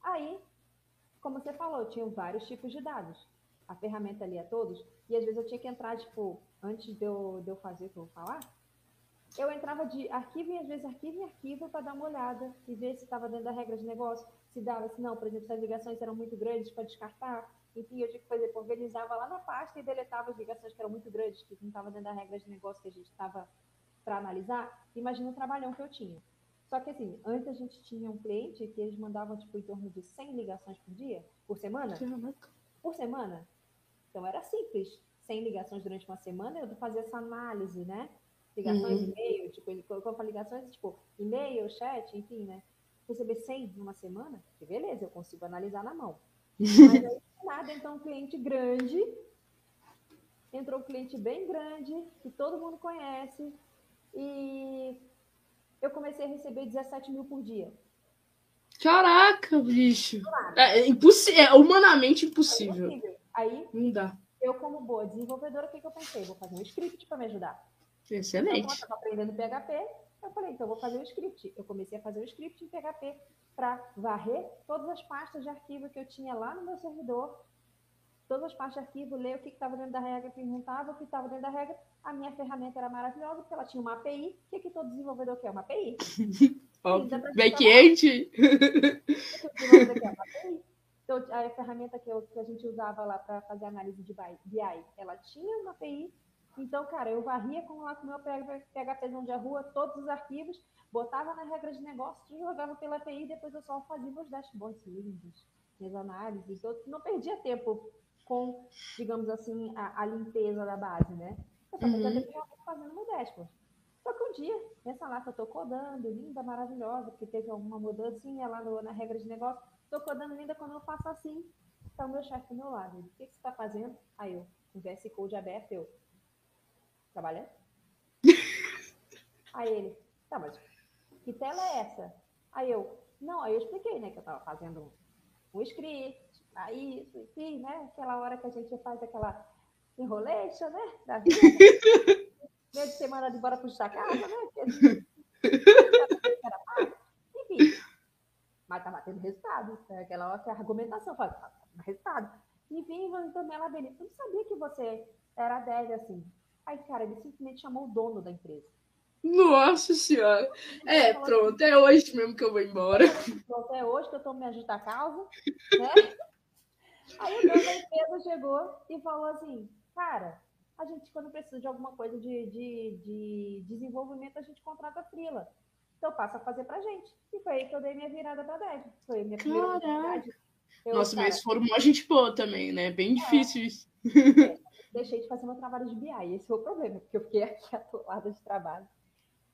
Aí, como você falou, tinham vários tipos de dados. A ferramenta ali todos. E às vezes eu tinha que entrar, tipo, antes de eu, de eu fazer o que eu vou falar, eu entrava de arquivo em, às vezes, arquivo em arquivo para dar uma olhada e ver se estava dentro da regra de negócio se dava, se não, por exemplo, se as ligações eram muito grandes para descartar, enfim, eu tinha que fazer, organizava lá na pasta e deletava as ligações que eram muito grandes, que não estavam dentro da regra de negócio que a gente estava para analisar. Imagina o trabalhão que eu tinha. Só que assim, antes a gente tinha um cliente que eles mandavam tipo em torno de 100 ligações por dia, por semana. Por semana. Então era simples. 100 ligações durante uma semana, eu fazia essa análise, né? Ligações, uhum. e-mail, tipo, ele colocou ligações, tipo, e-mail, chat, enfim, né? receber 100 numa semana, que beleza, eu consigo analisar na mão. Mas aí, nada, então, um cliente grande, entrou um cliente bem grande, que todo mundo conhece, e eu comecei a receber 17 mil por dia. Caraca, bicho! É, é, impossível, é humanamente impossível. É impossível. Aí, não dá. Eu, como boa desenvolvedora, o que, que eu pensei? Vou fazer um script para me ajudar. Excelente. Então, eu estava aprendendo PHP, eu falei, então eu vou fazer o script. Eu comecei a fazer o script em PHP para varrer todas as pastas de arquivo que eu tinha lá no meu servidor, todas as pastas de arquivo, ler o que estava dentro da regra, perguntava o que estava dentro da regra. A minha ferramenta era maravilhosa porque ela tinha uma API. O que, que todo desenvolvedor quer? Uma API. Back-end. Então, a ferramenta que, eu, que a gente usava lá para fazer análise de BI, ela tinha uma API Então, cara, eu varria com lá com o meu PHPzão de rua, todos os arquivos, botava na regra de negócio, jogava pela API e depois eu só fazia meus dashboards lindos, minhas análises. Não perdia tempo com, digamos assim, a, a limpeza da base, né? Eu só uhum. fazendo meu dashboard. Só que um dia, nessa lá que eu tô codando, linda, maravilhosa, porque teve alguma mudancinha lá no, na regra de negócio, tô codando linda quando eu faço assim, tá o meu chefe do meu lado. O que, que você tá fazendo? Aí eu, com VS Code aberto, eu, trabalhando? aí ele, tá, mas que tela é essa? Aí eu, não, aí eu expliquei, né, que eu tava fazendo um script, aí enfim, né, aquela hora que a gente faz aquela enrolation, né, da vida. meio de semana de embora para justa casa, né? Enfim. Mas estava tendo resultado. Né? Aquela hora que a argumentação faz tá resultado. Enfim, também ela dele, eu não sabia que você era dev assim. Aí, cara, ele simplesmente chamou o dono da empresa. Nossa senhora. É, pronto, é hoje mesmo que eu vou embora. Pronto, é hoje que eu tô me ajudando a causa, né? Aí o dono da empresa chegou e falou assim, cara, a gente, quando precisa de alguma coisa de, de, de desenvolvimento, a gente contrata frila. Então passa a fazer pra gente. E foi aí que eu dei minha virada pra Dev. Foi a minha primeira oportunidade. Eu, Nossa, cara, mas formou a gente boa também, né? Bem é, difícil isso. É, deixei de fazer meu trabalho de BI. Esse foi o problema, porque eu fiquei aqui atolada de trabalho.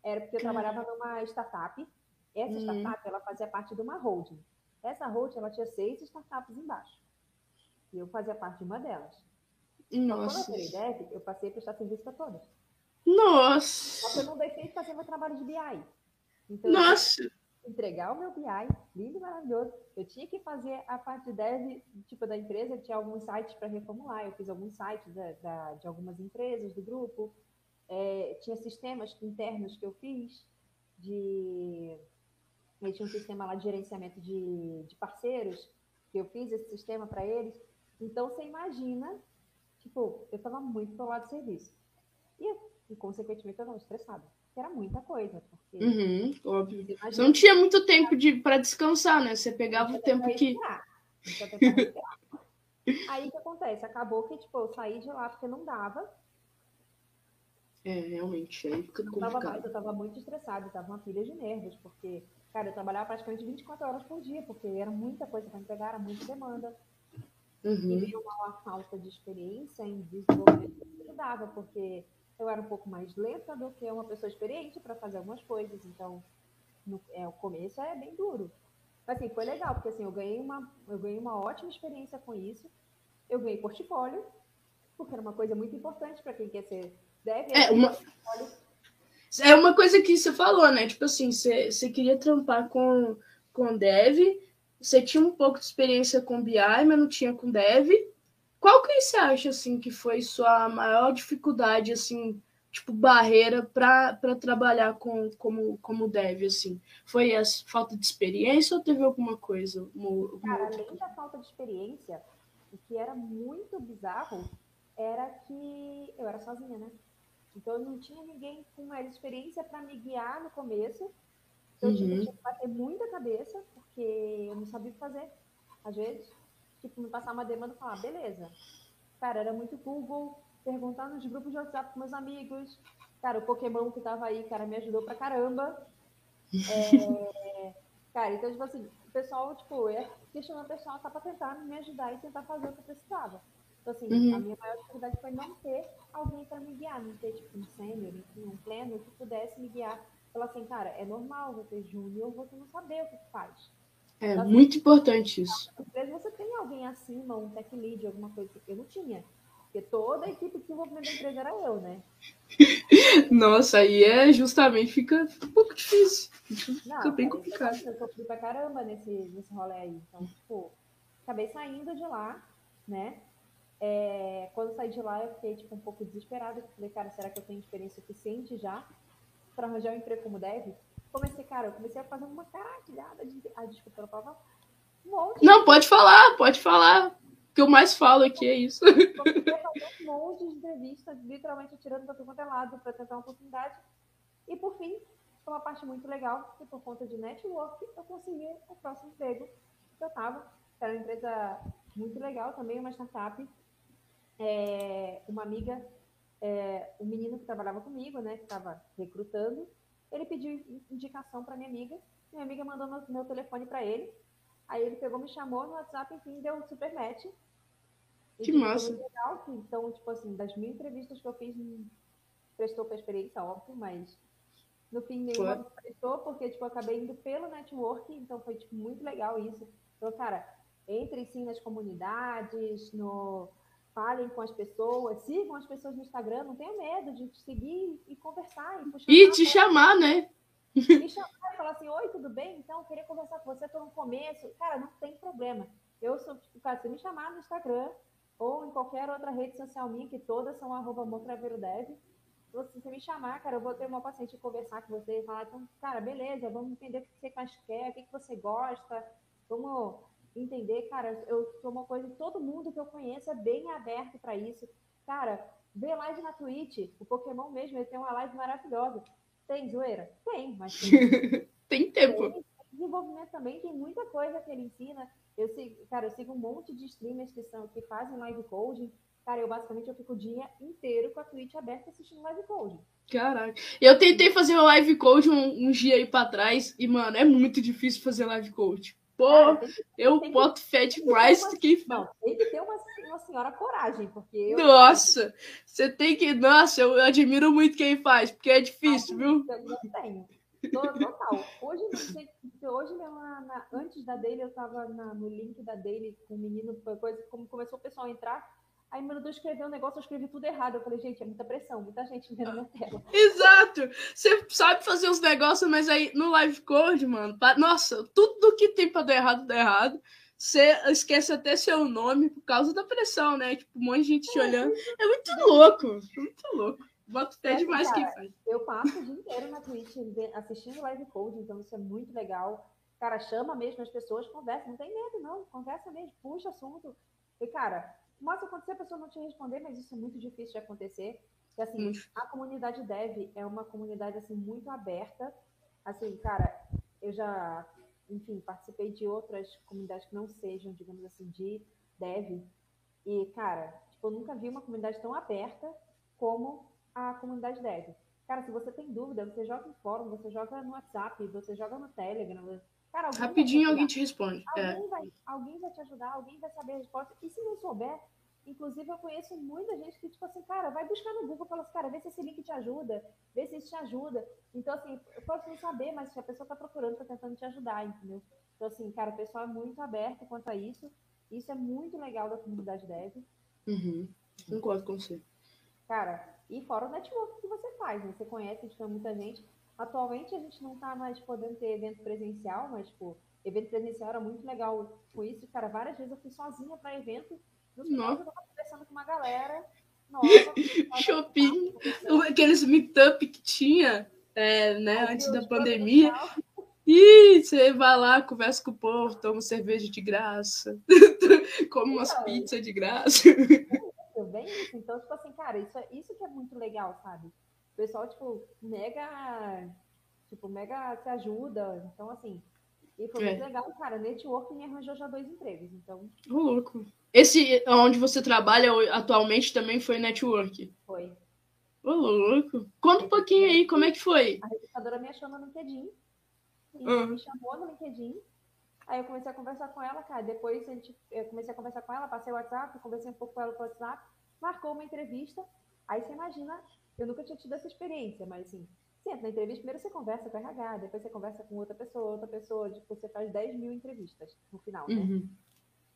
Era porque eu trabalhava numa startup. Essa hum. startup, ela fazia parte de uma holding. Essa holding, ela tinha seis startups embaixo. E eu fazia parte de uma delas. Nossa. Então, quando eu virei dev, eu passei a prestar serviço para todas. Nossa! Só que eu não deixei de fazer meu trabalho de BI. Então, Nossa! entregar o meu BI, lindo e maravilhoso. Eu tinha que fazer a parte de dev, tipo, da empresa, tinha alguns sites para reformular. Eu fiz alguns sites da, da, de algumas empresas do grupo. É, tinha sistemas internos que eu fiz de... Eu tinha um sistema lá de gerenciamento de, de parceiros, que eu fiz esse sistema para eles. Então, você imagina Tipo, eu tava muito pro lado do serviço. E, e consequentemente, eu tava estressada. Era muita coisa. Porque, uhum, óbvio. Você, você não tinha muito tempo de, pra descansar, né? Você pegava o tempo que. Aí o que acontece? Acabou que, tipo, eu saí de lá porque não dava. É, realmente, aí fica complicado. Tava mais, eu tava muito estressada, eu tava uma pilha de nervos, porque, cara, eu trabalhava praticamente 24 horas por dia, porque era muita coisa para entregar, era muita demanda. Uhum. E veio uma falta de experiência em desenvolvimento ajudava, porque eu era um pouco mais lenta do que uma pessoa experiente para fazer algumas coisas. Então, no, é, o começo é bem duro. Mas, assim, foi legal, porque assim, eu ganhei uma, eu ganhei uma ótima experiência com isso. Eu ganhei portfólio, porque era uma coisa muito importante para quem quer ser deve. É, uma... é uma coisa que você falou, né? Tipo assim, você, você queria trampar com, com dev, você tinha um pouco de experiência com BI, mas não tinha com Dev. Qual que você acha assim que foi sua maior dificuldade assim, tipo barreira para trabalhar com como como Dev assim? Foi a falta de experiência ou teve alguma coisa? Uma, Cara, além da falta de experiência, o que era muito bizarro era que eu era sozinha, né? Então eu não tinha ninguém com mais experiência para me guiar no começo então, tipo, eu uhum. tinha que bater muita cabeça, porque eu não sabia o que fazer. Às vezes, tipo, me passar uma demanda e falar, beleza. Cara, era muito Google, perguntar nos grupos de WhatsApp com meus amigos. Cara, o Pokémon que tava aí, cara, me ajudou pra caramba. É... cara, então, tipo assim, o pessoal, tipo, é questionando o pessoal só pra tentar me ajudar e tentar fazer o que eu precisava. Então, assim, uhum. a minha maior dificuldade foi não ter alguém para me guiar, não ter, tipo, um sênior, um pleno que pudesse me guiar falar assim, cara, é normal você júnior, você não saber o que faz. É muito importante isso. Vezes você tem alguém acima, um tech lead, alguma coisa que eu não tinha. Porque toda a equipe de desenvolvimento da empresa era eu, né? Nossa, aí é justamente fica um pouco difícil. Fica não, bem complicado. Eu sofri pra caramba nesse, nesse rolê aí. Então, tipo, acabei saindo de lá, né? É, quando saí de lá, eu fiquei tipo, um pouco desesperada. Falei, cara, será que eu tenho experiência suficiente já para arranjar um emprego como dev, comecei, cara, eu comecei a fazer uma caralhada de. Ah, desculpa, eu falava um monte. Não, pode falar, pode falar. O que eu mais falo aqui é isso. Comecei a fazer um monte de entrevistas, literalmente tirando para todo lado para tentar uma oportunidade. E por fim, foi uma parte muito legal, que por conta de network, eu consegui o próximo emprego que eu estava. Era uma empresa muito legal também, uma startup. É, uma amiga é, o menino que trabalhava comigo, né, que estava recrutando, ele pediu indicação para minha amiga, minha amiga mandou meu, meu telefone para ele, aí ele pegou, me chamou no WhatsApp, enfim, deu um super match. Que massa. Legal, então, tipo assim, das mil entrevistas que eu fiz, prestou para experiência, óbvio, mas no fim nenhuma claro. prestou, porque, tipo, eu acabei indo pelo network, então foi, tipo, muito legal isso. Então, cara, entre sim nas comunidades, no falem com as pessoas, sigam as pessoas no Instagram, não tenha medo de te seguir e conversar. E, e te chamar, né? E chamar e falar assim, oi, tudo bem? Então, eu queria conversar com você, estou no começo. Cara, não tem problema. Eu sou, tipo, cara, se me chamar no Instagram ou em qualquer outra rede social minha, que todas são arroba se você me chamar, cara, eu vou ter uma paciente conversar com você e falar, então, cara, beleza, vamos entender o que você mais quer, o que você gosta, vamos entender, cara, eu sou uma coisa, todo mundo que eu conheço é bem aberto para isso. Cara, vê live na Twitch, o Pokémon mesmo, ele tem uma live maravilhosa. Tem zoeira? Tem, mas tem. tem tempo. Tem desenvolvimento também, tem muita coisa que ele ensina. Eu sigo, cara, eu sigo um monte de streamers que, são, que fazem live coding. Cara, eu basicamente eu fico o dia inteiro com a Twitch aberta assistindo live coding. Caraca. Eu tentei fazer o live code um, um dia aí pra trás e, mano, é muito difícil fazer live code. Pô, eu que, boto fé demais do que. Não, tem que ter uma, uma senhora coragem, porque eu. Nossa, você tem que. Nossa, eu admiro muito quem faz, porque é difícil, viu? Eu não tenho. Total. Hoje, hoje mesmo, antes da dele, eu tava na, no link da dele com o menino, coisa, como começou o pessoal a entrar. Aí meu Deus escreveu um negócio, eu escrevi tudo errado. Eu falei, gente, é muita pressão, muita gente vendo minha tela. Exato! Você sabe fazer os negócios, mas aí no live code, mano, nossa, tudo que tem pra dar errado, dá errado. Você esquece até seu nome por causa da pressão, né? Tipo, um monte de gente te olhando. É muito louco, muito louco. Boto até demais quem faz. Eu passo o dia inteiro na Twitch assistindo live code, então isso é muito legal. Cara, chama mesmo as pessoas, conversa, não tem medo, não. Conversa mesmo, puxa assunto. E, cara, Pode acontecer a pessoa não te responder, mas isso é muito difícil de acontecer. Porque, assim, a comunidade dev é uma comunidade, assim, muito aberta. Assim, cara, eu já, enfim, participei de outras comunidades que não sejam, digamos assim, de dev. E, cara, tipo, eu nunca vi uma comunidade tão aberta como a comunidade dev. Cara, se você tem dúvida, você joga em fórum, você joga no WhatsApp, você joga no Telegram, Cara, alguém Rapidinho alguém te responde. Alguém, é. vai, alguém vai te ajudar, alguém vai saber a resposta. E se não souber, inclusive eu conheço muita gente que, tipo assim, cara, vai buscar no Google e fala assim, cara, vê se esse link te ajuda, vê se isso te ajuda. Então, assim, eu posso não saber, mas se a pessoa tá procurando, tá tentando te ajudar, entendeu? Então, assim, cara, o pessoal é muito aberto quanto a isso. Isso é muito legal da comunidade dev. Uhum. Concordo com você. Cara, e fora o network que você faz, né? Você conhece, tipo, muita gente. Atualmente a gente não está mais podendo ter evento presencial, mas, tipo, evento presencial era muito legal com isso. Cara, várias vezes eu fui sozinha para evento. No final Nossa. eu tava conversando com uma galera. Nova, Shopping. Aqueles meetup que tinha, é, né, Ai, antes Deus, da pandemia. E você vai lá, conversa com o povo, toma cerveja de graça, come umas então, pizzas de graça. Bem isso. Então, tipo assim, cara, isso, é, isso que é muito legal, sabe? Pessoal, tipo, mega, tipo, mega se ajuda. Então, assim, e foi é. muito legal, cara. Network me arranjou já dois empregos, então... Ô, louco. Esse onde você trabalha atualmente também foi network? Foi. Ô, louco. Conta um pouquinho aí, como é que foi? A recrutadora me achou no LinkedIn. Uhum. Me chamou no LinkedIn. Aí eu comecei a conversar com ela, cara. Depois a gente, eu comecei a conversar com ela, passei o WhatsApp, conversei um pouco com ela pelo WhatsApp, marcou uma entrevista. Aí você imagina eu nunca tinha tido essa experiência, mas assim, você entra na entrevista, primeiro você conversa com a RH, depois você conversa com outra pessoa, outra pessoa, tipo, você faz 10 mil entrevistas no final, né? Uhum.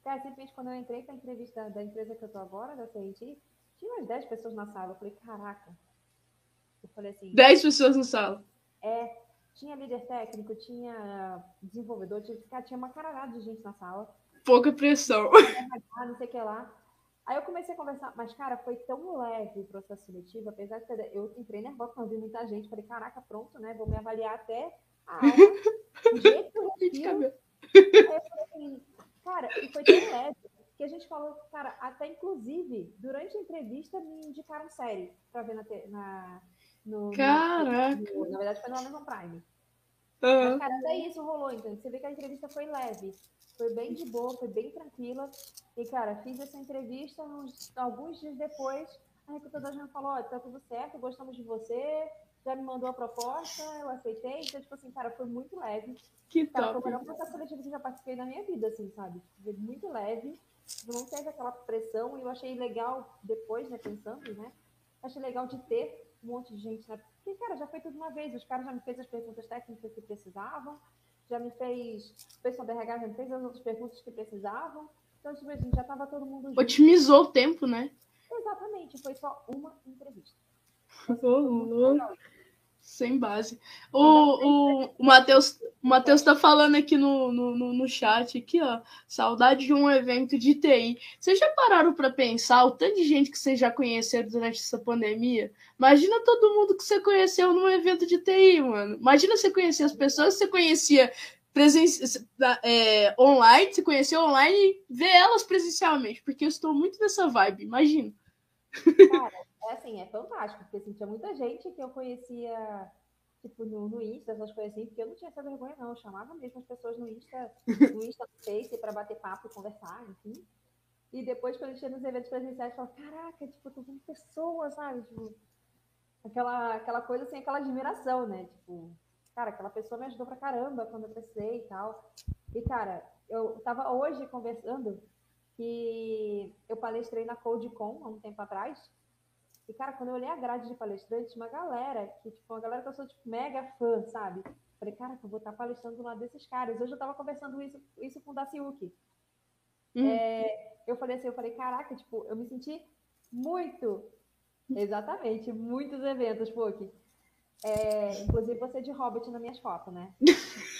Cara, simplesmente quando eu entrei para a entrevista da empresa que eu tô agora, da CNT, tinha umas 10 pessoas na sala. Eu falei, caraca. Eu falei assim. 10 pessoas na sala? É. Tinha líder técnico, tinha desenvolvedor, tinha, tinha uma caralhada de gente na sala. Pouca pressão. Não sei o que lá. Aí eu comecei a conversar, mas, cara, foi tão leve o processo seletivo, apesar de ter, eu entrei nervosa quando vi muita gente, falei, caraca, pronto, né? Vou me avaliar até a alma, do jeito que eu respiro. Aí eu falei assim, cara, e foi tão leve que a gente falou, cara, até inclusive, durante a entrevista me indicaram série pra ver na, na no, Caraca! No, na verdade, foi no Amazon Prime. Uhum. Mas, cara, até isso rolou, então. Você vê que a entrevista foi leve. Foi bem de boa, foi bem tranquila. E, cara, fiz essa entrevista uns, alguns dias depois. a recrutadora já me falou, ó, tá tudo certo, gostamos de você, já me mandou a proposta, eu aceitei. Então, tipo assim, cara, foi muito leve. Que cara, top. Foi o melhor processo seletivo que eu já participei na minha vida, assim, sabe? Foi muito leve, não teve aquela pressão, e eu achei legal depois, né, pensando, né? Achei legal de ter um monte de gente, né? Porque, cara, já foi tudo uma vez, os caras já me fez as perguntas técnicas que precisavam, já me fez, o pessoal da RH já me fez as outras perguntas que precisavam. Então, tipo assim, já estava todo mundo junto. Otimizou o tempo, né? Exatamente, foi só uma entrevista. Oh, sem base. O, o, o Matheus o Mateus tá falando aqui no, no, no chat, aqui, ó. Saudade de um evento de TI. Vocês já pararam para pensar o tanto de gente que vocês já conheceram durante essa pandemia? Imagina todo mundo que você conheceu num evento de TI, mano. Imagina você conhecer as pessoas que você conhecia presen é, online, você conheceu online e ver elas presencialmente, porque eu estou muito nessa vibe, imagina. Cara, é assim, é fantástico, porque assim, tinha muita gente que eu conhecia, tipo, no, no Insta, essas coisas assim, porque eu não tinha essa vergonha, não. Eu chamava mesmo as pessoas no Insta, no Insta no Face para bater papo e conversar, enfim. E depois, quando tinha nos eventos presenciais, eu falava, caraca, tipo, tô vendo pessoas, sabe? Tipo, aquela, aquela coisa assim, aquela admiração, né? Tipo, cara, aquela pessoa me ajudou pra caramba quando eu precisei e tal. E, cara, eu tava hoje conversando que eu palestrei na CodeCon há um tempo atrás. E, cara, quando eu olhei a grade de palestrantes, uma galera, que, tipo, uma galera que eu sou, tipo, mega fã, sabe? Falei, cara, eu vou estar palestrando do lado desses caras. Hoje eu tava conversando isso, isso com o Daciuki. Hum. É, eu falei assim, eu falei, caraca, tipo, eu me senti muito, exatamente, muitos eventos, Puck. É, inclusive você de Hobbit nas minhas fotos, né?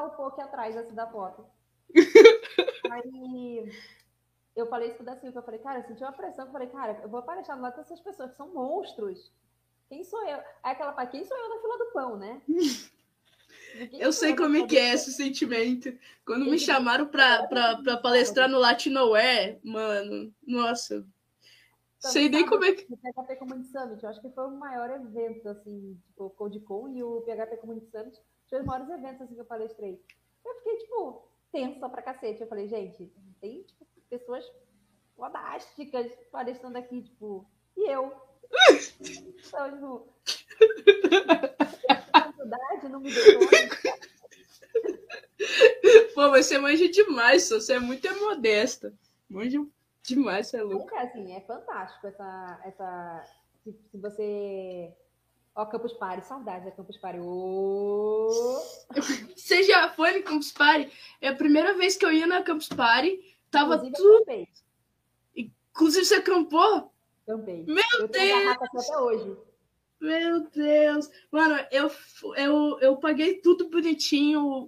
tá um pouco atrás assim, da foto. Aí eu falei isso da Silva, eu falei, cara, eu senti uma pressão, eu falei, cara, eu vou aparecer lá com essas pessoas que são monstros. Quem sou eu? Aí aquela para quem sou eu na fila do pão, né? Eu sei como é que é esse sentimento. Quando me chamaram pra, pra, pra palestrar no Latinoware, mano, nossa. Sei nem como é que. O PHP Community Summit, eu acho que foi o maior evento, assim, tipo, o CodeCon e o PHP Community Summit foi os maiores eventos assim, que eu palestrei. Eu fiquei, tipo, tensa pra cacete. Eu falei, gente, tem tipo, pessoas fodásticas palestrando aqui, tipo, e eu? então, tipo, a não me deu Pô, você manja demais, você é muito modesta. Manja demais, você é louco. É, assim, é fantástico essa. essa se, se você Ó, Campus Party, saudade da Campus Party. Oh. Você já foi no Campus Party? É a primeira vez que eu ia na Campus Party. Tava Inclusive, tudo. Inclusive, você acampou? Campei. Meu eu Deus! Até hoje. Meu Deus! Mano, eu, eu, eu paguei tudo bonitinho,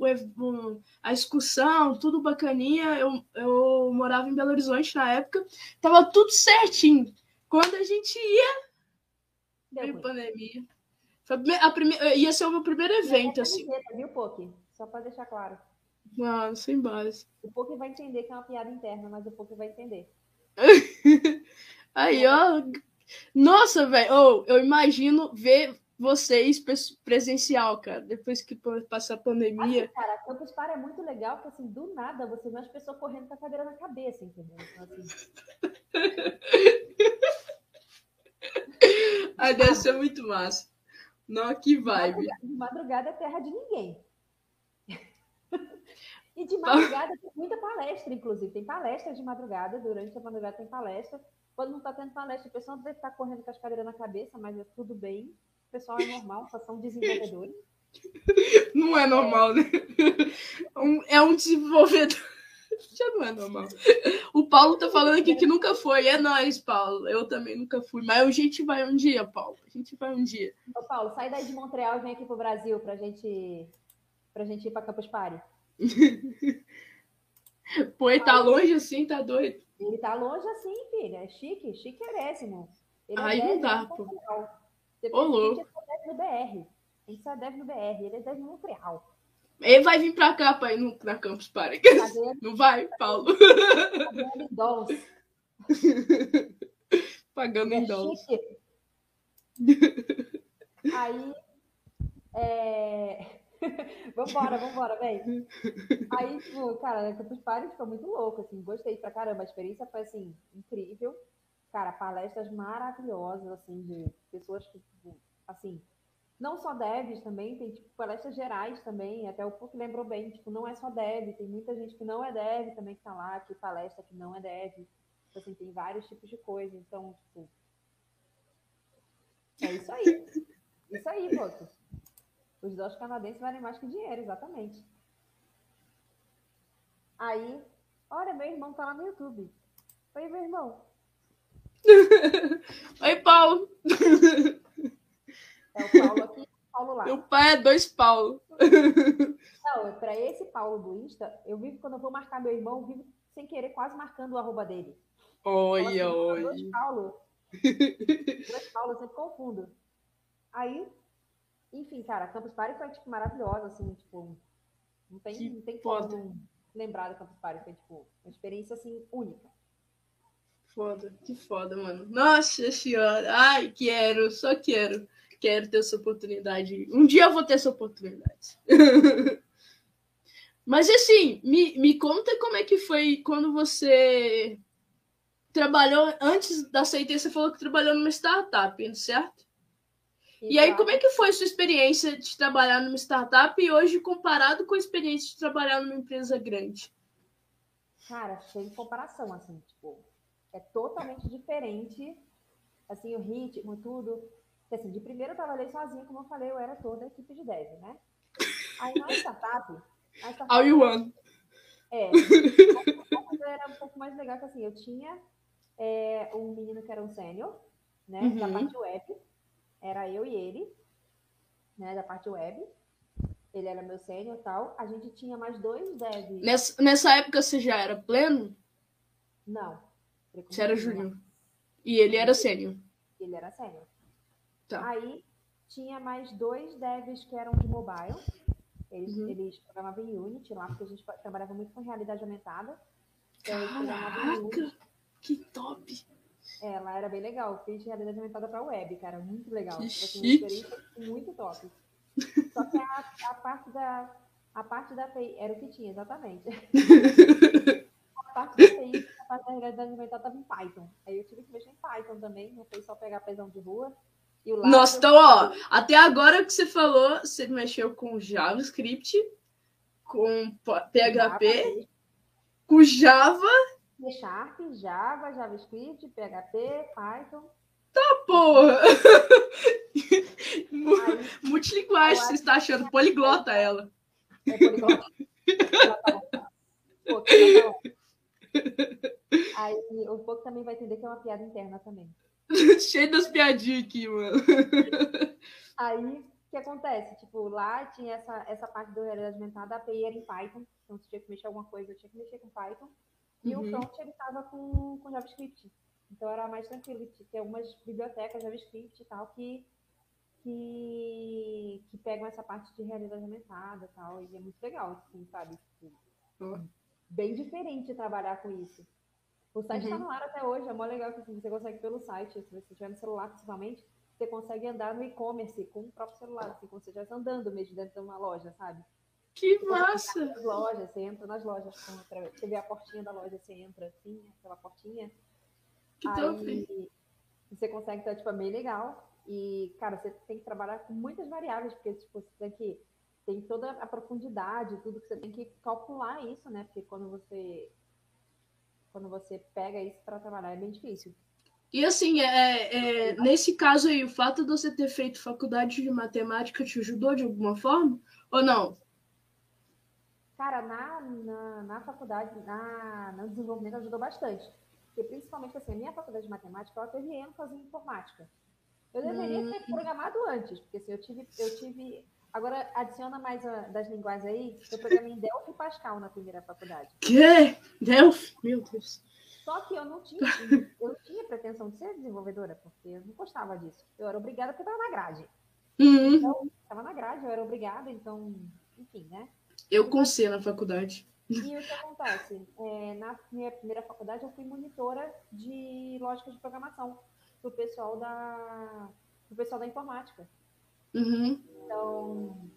a excursão, tudo bacaninha. Eu, eu morava em Belo Horizonte na época. Tava tudo certinho. Quando a gente ia, veio pandemia. Foi a primeira, ia ser o meu primeiro evento, é assim. Viu, Poki? Só para deixar claro. Mano, sem base. O Poki vai entender que é uma piada interna, mas o Poki vai entender. Aí, ó. Nossa, velho. Oh, eu imagino ver vocês presencial, cara, depois que passar a pandemia. Assim, cara, Campus Party é muito legal, porque assim, do nada você vê as pessoas correndo com a cadeira na cabeça, entendeu? Então, assim... Ai, deve ser muito massa. Não, que vibe. De madrugada é terra de ninguém. E de madrugada tem muita palestra, inclusive. Tem palestra de madrugada, durante a madrugada tem palestra. Quando não está tendo palestra, o pessoal deve estar tá correndo com as cadeiras na cabeça, mas é tudo bem. O pessoal é normal, só são desenvolvedores. Não é normal, é. né? É um desenvolvedor. Já não é normal. O Paulo tá falando aqui que nunca foi. É nós, Paulo. Eu também nunca fui. Mas a gente vai um dia, Paulo. A gente vai um dia. Ô, Paulo, sai daí de Montreal e vem aqui pro Brasil pra gente, pra gente ir pra Campus Party. Pô, ele tá longe assim, tá doido? Ele tá longe assim, filha. É chique, chiquerésimo. Ele Aí é não dá, pô. Ô, louco. Ele é no BR. Ele só deve no BR. Ele é deve no Montreal. Ele vai vir pra cá pra ir no, na Campus Party. Não vai, Paulo? Pagando em dólares. Pagando em dólares. Aí, é... vambora, vambora, vem. Aí, tipo, cara, Campus Party foi muito louco, assim, gostei pra caramba. A experiência foi, assim, incrível. Cara, palestras maravilhosas, assim, de pessoas que, tipo, assim, não só devs também, tem, tipo, palestras gerais também, até o Puck lembrou bem, tipo, não é só dev, tem muita gente que não é dev também que tá lá, que palestra que não é dev. Tipo assim, tem vários tipos de coisa, então, tipo... É isso aí. Isso aí, Puck. Os dólares canadenses valem mais que dinheiro, exatamente. Aí, olha, meu irmão tá lá no YouTube. Oi, meu irmão. Oi, Paulo. É o Paulo aqui, Paulo lá. Meu pai é dois Paulo. Não, para esse Paulo do Insta, eu vivo quando eu vou marcar meu irmão, eu vivo sem querer quase marcando o arroba dele. Olha, assim, olha. Dois Paulo. dois Paulo, eu sempre confundo. Aí, enfim, cara, Campus Party foi, tipo, maravilhosa, assim, tipo, não tem, Que não tem foda. como lembrar do Campus Party, foi, tipo, uma experiência, assim, única. Foda, que foda, mano. Nossa senhora. Ai, quero, só quero. Quero ter essa oportunidade. Um dia eu vou ter essa oportunidade. Mas assim, me, me conta como é que foi quando você trabalhou, antes da CIT, você falou que trabalhou numa startup, certo? E aí, como é que foi sua experiência de trabalhar numa startup e hoje comparado com a experiência de trabalhar numa empresa grande? Cara, sem comparação, assim, tipo, é totalmente diferente, assim, o ritmo, tudo. Porque, assim, de primeiro eu trabalhei sozinha, como eu falei, eu era toda a equipe de dev, né? Aí na startup, na startup All you want. é, era um pouco mais legal que assim, eu tinha é, um menino que era um sênior, né, da Uhum. parte web, era eu e ele, né, da parte web. Ele era meu sênior e tal. A gente tinha mais dois devs. Nessa, nessa época você já era pleno? Não. Você era começou, júnior. E ele era sênior. Ele era sênior. Tá. Aí tinha mais dois devs que eram de mobile. Eles, Uhum. eles programavam em Unity lá, porque a gente trabalhava muito com realidade aumentada. Então. Caraca, que top. É, lá era bem legal. Eu Fiz realidade aumentada para web, cara. Muito legal. Que assim, uma chique. experiência muito top. Só que a, a parte da. A parte da TI era o que tinha, exatamente. A parte da TI, a parte da realidade aumentada estava em Python. Aí eu tive que mexer em Python também, não foi só pegar pesão de rua. E o lado Nossa, então, ó, até agora que você falou, você mexeu com JavaScript, com PHP, com Java, C Sharp, Java, JavaScript, PHP, Python. porra. Mu- Aí Multilinguagem, você está achando poliglota ela. é poliglota. Tá tá bom. Aí o pouco também vai entender que é uma piada interna também. Cheio das piadinhas aqui, mano. Aí, o que acontece? Tipo, lá tinha essa, essa parte do realidade aumentada, a API era em Python, então se tinha que mexer alguma coisa, eu tinha que mexer com Python. E Uhum. o front, ele estava com, com JavaScript. Então, era mais tranquilo. Tem algumas bibliotecas JavaScript e tal que, que, que pegam essa parte de realidade aumentada e tal. E é muito legal, assim, sabe? Tipo, bem diferente trabalhar com isso. O site está Uhum. no ar até hoje, é mó legal que assim, você consegue pelo site, se você estiver no celular principalmente, você consegue andar no e-commerce com o próprio celular, assim, como se você estivesse andando mesmo dentro de uma loja, sabe? Que Você massa. Nas lojas, você entra nas lojas, você vê a portinha da loja, você entra assim, aquela portinha. Que top. Aí você consegue, então, tipo, é bem legal. E, cara, você tem que trabalhar com muitas variáveis, porque, tipo, você tem que tem toda a profundidade, tudo que você tem que calcular isso, né? Porque quando você quando você pega isso para trabalhar é bem difícil. E assim, é, é, nesse caso aí, o fato de você ter feito faculdade de matemática te ajudou de alguma forma? Ou não? Cara, na, na, na faculdade, na, no desenvolvimento ajudou bastante. Porque principalmente assim, a minha faculdade de matemática, ela teve ênfase em informática. Eu deveria Hum. ter programado antes, porque assim, eu tive, eu tive. Agora adiciona mais a- das linguagens aí, eu programei em Delphi e Pascal na primeira faculdade. Que? Delphi? Meu Deus. Só que eu não tinha, eu não tinha pretensão de ser desenvolvedora, porque eu não gostava disso. Eu era obrigada porque eu estava na grade. Uhum. Então, estava na grade, eu era obrigada, então, enfim, né? Eu com C na faculdade. E o que acontece? É, na minha primeira faculdade, eu fui monitora de lógica de programação para o pessoal da pro pessoal da informática. Uhum. Então,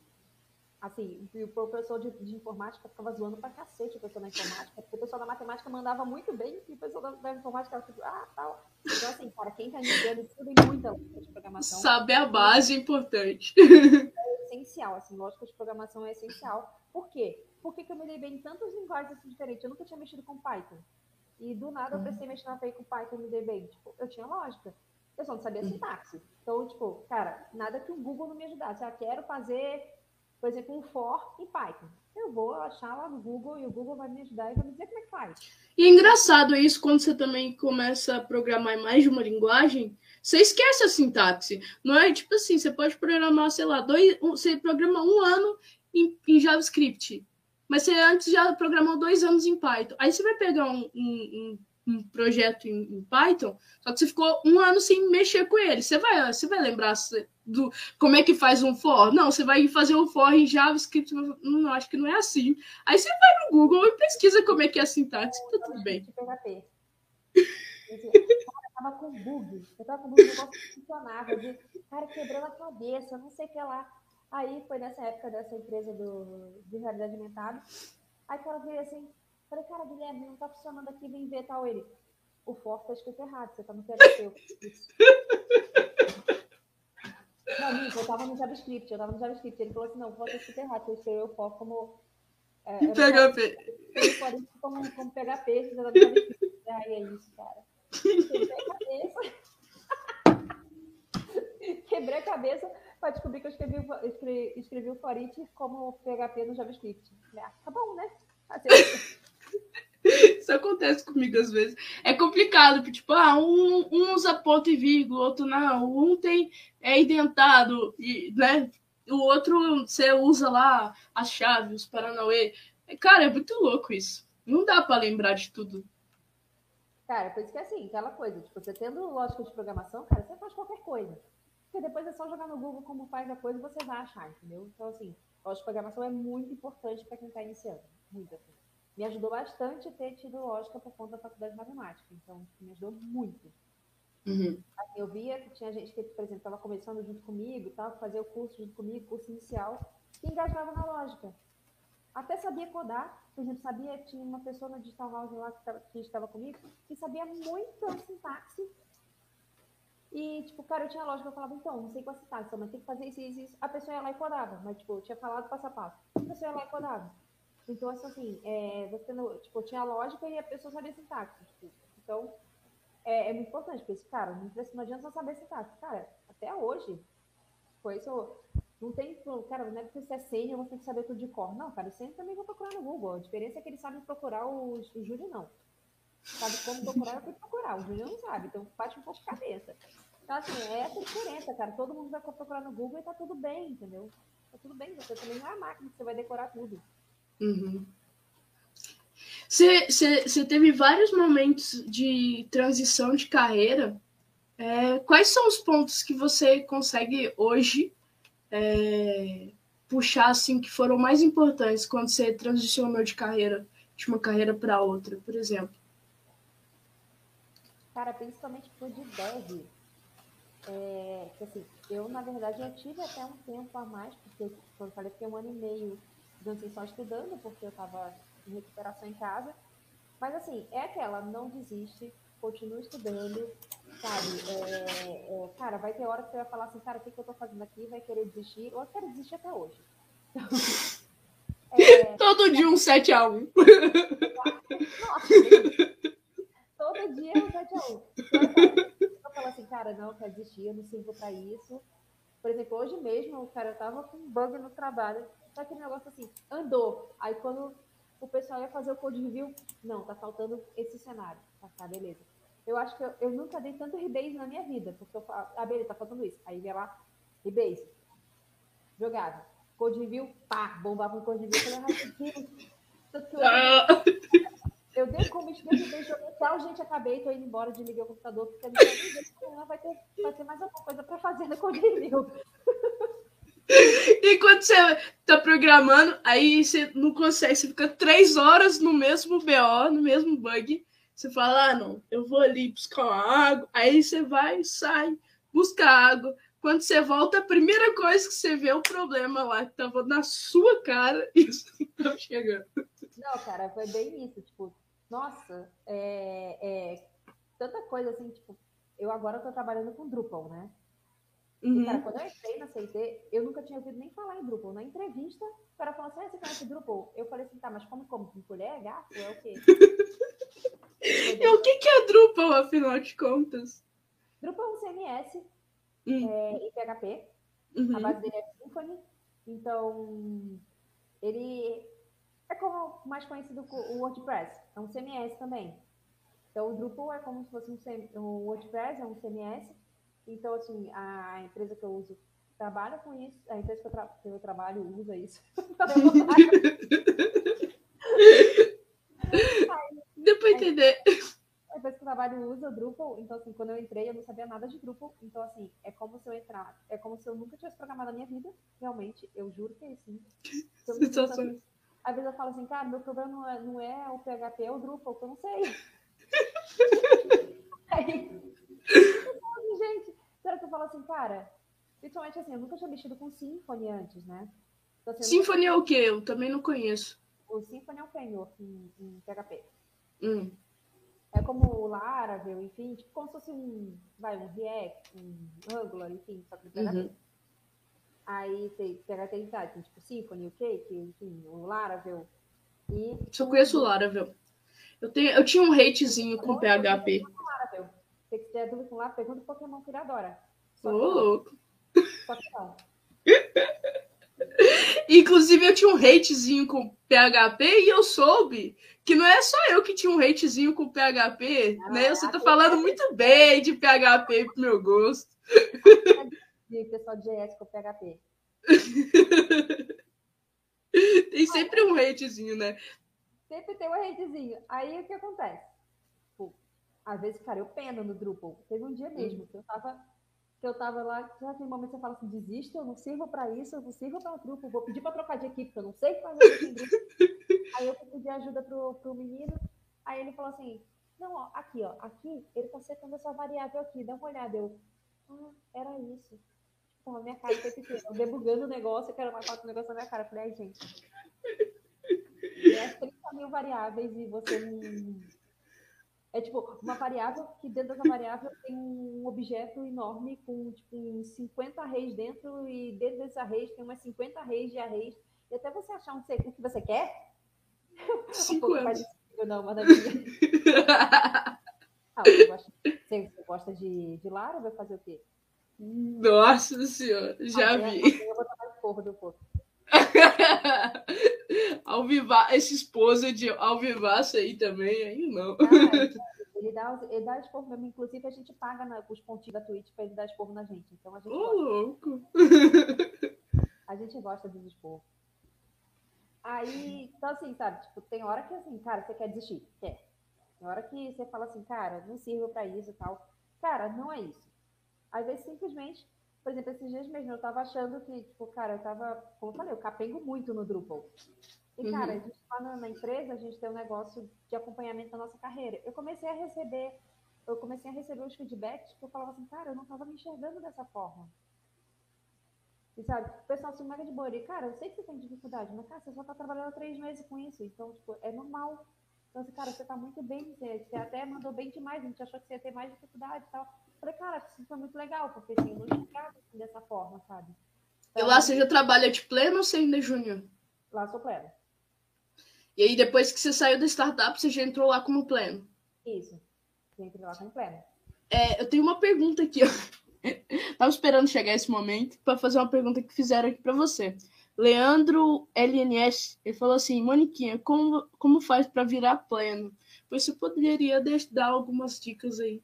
Assim, o professor de, de, informática ficava zoando pra cacete o pessoal da informática, porque o pessoal da matemática mandava muito bem e o pessoal da, da informática ficava tipo, ah, tal. Então, assim, cara, quem tá entendendo tudo em muita lógica de programação. Saber a base é importante. É essencial, assim, lógica de programação é essencial. Por quê? Por que, que eu me dei bem em tantas linguagens assim, diferentes? Eu nunca tinha mexido com Python. E do nada eu precisei mexer na com Python e me dei bem. Tipo, eu tinha lógica. Eu só não sabia sintaxe. Então, tipo, cara, nada que o Google não me ajudasse. Eu quero fazer por exemplo, um for em Python. Eu vou achar lá no Google e o Google vai me ajudar e vai me dizer como é que faz. E é engraçado isso quando você também começa a programar em mais de uma linguagem, você esquece a sintaxe. Não é tipo assim, você pode programar, sei lá, dois, você programa um ano em, em JavaScript. Mas você antes já programou dois anos em Python. Aí você vai pegar um, um, um projeto em, em, Python, só que você ficou um ano sem mexer com ele. Você vai, você vai lembrar do como é que faz um for? Não, você vai fazer um for em JavaScript, não, acho que não é assim. Aí você vai no Google e pesquisa como é que é a sintaxe, tá tudo bem. Eu tava com bug, eu tava com bug, o negócio funcionava, de, cara, quebrando a cabeça, não sei o que lá. Aí foi nessa época dessa empresa do, de realidade aumentada. Aí o cara veio assim, falei, cara, Guilherme, não tá funcionando aqui, vem ver tal ele. O for tá escrito errado, você tá no PHP. Não, eu tava no JavaScript, eu tava no JavaScript. Ele falou assim, não, vou ter escrito errado, eu escreveu o for como... É, PHP. Como, como, como PHP, você tá no JavaScript. Aí é isso, cara. Quebrei a cabeça. Quebrei a cabeça para descobrir que eu escrevi, escrevi, escrevi o for como PHP no JavaScript. Ah, tá bom, né? Assim, isso acontece comigo às vezes. É complicado, porque, tipo, ah, um, um usa ponto e vírgula, outro não. Um tem é identado, e, né? O outro você usa lá as chaves, os Paranauê. Cara, é muito louco isso. Não dá para lembrar de tudo. Cara, por isso que é assim, aquela coisa, tipo, você tendo lógica de programação, cara, você faz qualquer coisa. Porque depois é só jogar no Google como faz a coisa e você vai achar, entendeu? Então, assim, lógica de programação é muito importante para quem está iniciando. Muito assim me ajudou bastante ter tido lógica por conta da faculdade de matemática. Então, me ajudou muito. Uhum. Assim, eu via que tinha gente que, por exemplo, estava começando junto comigo, tal, fazia o curso junto comigo, curso inicial, que engajava na lógica. Até sabia codar, por exemplo, sabia, tinha uma pessoa na Digital House lá que, tava, que estava comigo, que sabia muito a sintaxe. E, tipo, cara, eu tinha lógica, eu falava, então, não sei qual a sintaxe, mas tem que fazer isso, isso, isso. A pessoa ia lá e codava, mas, tipo, eu tinha falado passo a passo. A pessoa ia lá e codava. Então, assim, é, você não, tipo, tinha lógica e a pessoa sabia sintaxe. Tipo, então, é, é, muito importante, porque, cara, não, não adianta só saber sintaxe. Cara, até hoje, foi isso. Não tem, cara, não é porque você é sênior, você tem que saber tudo de cor. Não, cara, sênior também vou procurar no Google. A diferença é que eles sabem procurar, o, o Júlio não. Sabe como procurar, eu fui procurar. O Júlio não sabe, então bate um pouco de cabeça. Então, assim, é essa diferença, cara. Todo mundo vai procurar no Google e tá tudo bem, entendeu? Tá tudo bem, você também não é a máquina que você vai decorar tudo. Uhum. Você teve vários momentos de transição de carreira. É, quais são os pontos que você consegue hoje é, puxar assim que foram mais importantes quando você transicionou de carreira de uma carreira para outra, por exemplo? Cara, principalmente por de dev. É, assim, eu, na verdade, eu tive até um tempo a mais, porque, como eu falei, fiquei um ano e meio dancei só estudando, porque eu estava em recuperação em casa. Mas assim, é aquela, não desiste, continua estudando, sabe? É, é, cara, vai ter hora que você vai falar assim, cara, o que, que eu estou fazendo aqui? Vai querer desistir, ou eu quero desistir até hoje. Então, é, Todo dia um 7 a 1 Nossa, todo dia um 7 a 1 Eu falo assim, cara, não, eu quero desistir, eu não sirvo para isso. Por exemplo, hoje mesmo, cara, eu tava com um bug no trabalho Tá aquele negócio assim, andou. Aí quando o pessoal ia fazer o code review, não, tá faltando esse cenário. Tá, tá beleza. Eu acho que eu, eu nunca dei tanto rebase na minha vida, porque eu falo, ah, beleza, tá faltando isso. Aí ia lá, rebase. Jogava. Code review, pá, bombava um code review. Eu falei, ah, eu dei como estudante, joguei tal, gente, acabei, tô indo embora, desliguei o computador, porque a gente vai ter, vai ter mais alguma coisa para fazer no code review. E quando você tá programando, aí você não consegue, você fica três horas no mesmo BO, no mesmo bug. Você fala, ah, não, eu vou ali buscar uma água. Aí você vai, sai, busca água. Quando você volta, a primeira coisa que você vê é o problema lá, que tava na sua cara e você tava chegando. Não, cara, foi bem isso. Tipo, nossa, é, é, tanta coisa assim, tipo, eu agora tô trabalhando com Drupal, né? Uhum. E, cara, quando eu entrei na CIT, eu nunca tinha ouvido nem falar em Drupal. Na entrevista, o cara falou assim, ah, você conhece Drupal? Eu falei assim, tá, mas como, como? Com colher, gato, é o quê? e o que, que é Drupal, afinal de contas? Drupal é um CMS uhum. é, em PHP. Uhum. A base dele é Symfony. Então, ele é como mais conhecido o WordPress. É um CMS também. Então, o Drupal é como se fosse um, CM... o WordPress, é um CMS então, assim, a empresa que eu uso trabalha com isso, a empresa que eu, tra que eu trabalho usa isso. Deu para entender. A empresa que eu trabalho usa Drupal, então, assim, quando eu entrei, eu não sabia nada de Drupal. Então, assim, é como se eu entrar, é como se eu nunca tivesse programado a minha vida, realmente, eu juro que é assim. Às vezes eu falo assim, cara, meu problema não é, não é o PHP, é o Drupal, que eu não sei. Aí, que eu falo assim, cara, principalmente assim, eu nunca tinha mexido com Symfony antes, né? Então, assim, Symfony nunca... é o quê? Eu também não conheço. O Symfony é um framework em, em PHP. Hum. É como o Laravel, enfim, tipo como se fosse um, vai, um React, um Angular, enfim, só que PHP. Uhum. Aí tem PHP tá, tem tipo Symfony, o Cake, enfim, o Laravel. E... Só conheço o Laravel. Eu, tenho, eu tinha um hatezinho com PHP. Laravel. Se você quiser dúvida com lá, pergunta o Pokémon que ele adora. Ô, louco. Inclusive, eu tinha um hatezinho com PHP e eu soube que não é só eu que tinha um hatezinho com PHP, ah, né? Você tá falando muito bem de PHP pro meu gosto. De pessoal de com PHP. Tem sempre um hatezinho, né? Sempre tem um hatezinho. Aí o que acontece? às vezes, cara, eu peno no Drupal. Teve um dia mesmo uhum. que eu tava que eu tava lá, já tem momentos que você fala assim, desista, eu não sirvo para isso, eu não sirvo para Drupal, vou pedir para trocar de equipe, porque eu não sei fazer isso em Drupal. aí eu pedi ajuda pro, pro menino, aí ele falou assim, não, ó, aqui, ó, aqui, ele tá setando essa variável aqui, dá uma olhada. Eu, ah, era isso. Então, a minha cara foi pequena, eu debugando o negócio, eu quero mais foto do negócio na minha cara. Eu falei, ai, gente, é 30 mil variáveis e você não é tipo uma variável que dentro dessa variável tem um objeto enorme com tipo 50 arrays dentro e dentro desse arrays tem umas 50 arrays de arrays. E até você achar um, o que você quer, um pouco mais difícil, não, mas ah, você, gosta, você gosta de, de Lara, vai fazer o quê? Nossa senhora, já ah, vi. Eu vou tomar porra do povo. Alvivar, essa esposa de Alvivaço aí também, aí não. Ah, ele dá, ele dá esporro mesmo, inclusive a gente paga na, os pontinhos da Twitch para ele dar esporro na gente. Então a gente. Ô, oh, louco! A gente gosta dos esporros. Aí, então assim, sabe, tipo, tem hora que assim, cara, você quer desistir? Quer. Tem hora que você fala assim, cara, não sirvo para isso e tal. Cara, não é isso. Às vezes simplesmente por exemplo, esses dias mesmo eu tava achando que, tipo, cara, eu tava, como eu falei, eu capengo muito no Drupal. E, cara, uhum. a gente lá na, na, empresa, a gente tem um negócio de acompanhamento da nossa carreira. Eu comecei a receber, eu comecei a receber os feedbacks que eu falava assim, cara, eu não tava me enxergando dessa forma. E sabe, o pessoal assim, mega de boa. E, cara, eu sei que você tem dificuldade, mas, cara, você só tá trabalhando três meses com isso. Então, tipo, é normal. Então, assim, cara, você tá muito bem, você, você até mandou bem demais, a gente achou que você ia ter mais dificuldade e tal. Falei, cara, isso foi muito legal, porque assim, eu não enxergava assim, dessa forma, sabe? Então, e lá você já trabalha de pleno ou você ainda é júnior? Lá sou pleno. E aí, depois que você saiu da startup, você já entrou lá como pleno? Isso. Já entrei lá como pleno. É, eu tenho uma pergunta aqui, ó. Tava esperando chegar esse momento para fazer uma pergunta que fizeram aqui para você. Leandro LNS, ele falou assim: Moniquinha, como, como faz para virar pleno? Você poderia dar algumas dicas aí.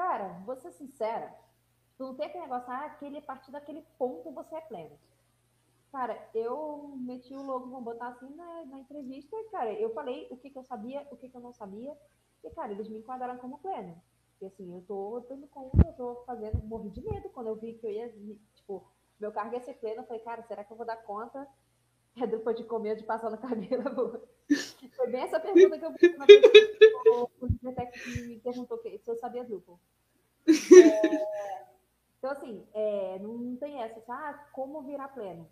Cara, vou ser sincera, tu não tem aquele negócio, ah, aquele, a partir daquele ponto você é pleno. Cara, eu meti o logo, vamos botar assim na, na entrevista, cara, eu falei o que, que eu sabia, o que, que eu não sabia, e, cara, eles me enquadraram como pleno. E assim, eu tô dando conta, eu tô fazendo, morri de medo quando eu vi que eu ia, tipo, meu cargo ia ser pleno, eu falei, cara, será que eu vou dar conta? É depois de comer, de passar no cabelo. Foi bem essa pergunta que eu fiz na o, o me perguntou se eu sabia Drupal. É, Então, assim, é, não, não tem essa, assim, ah, como virar pleno?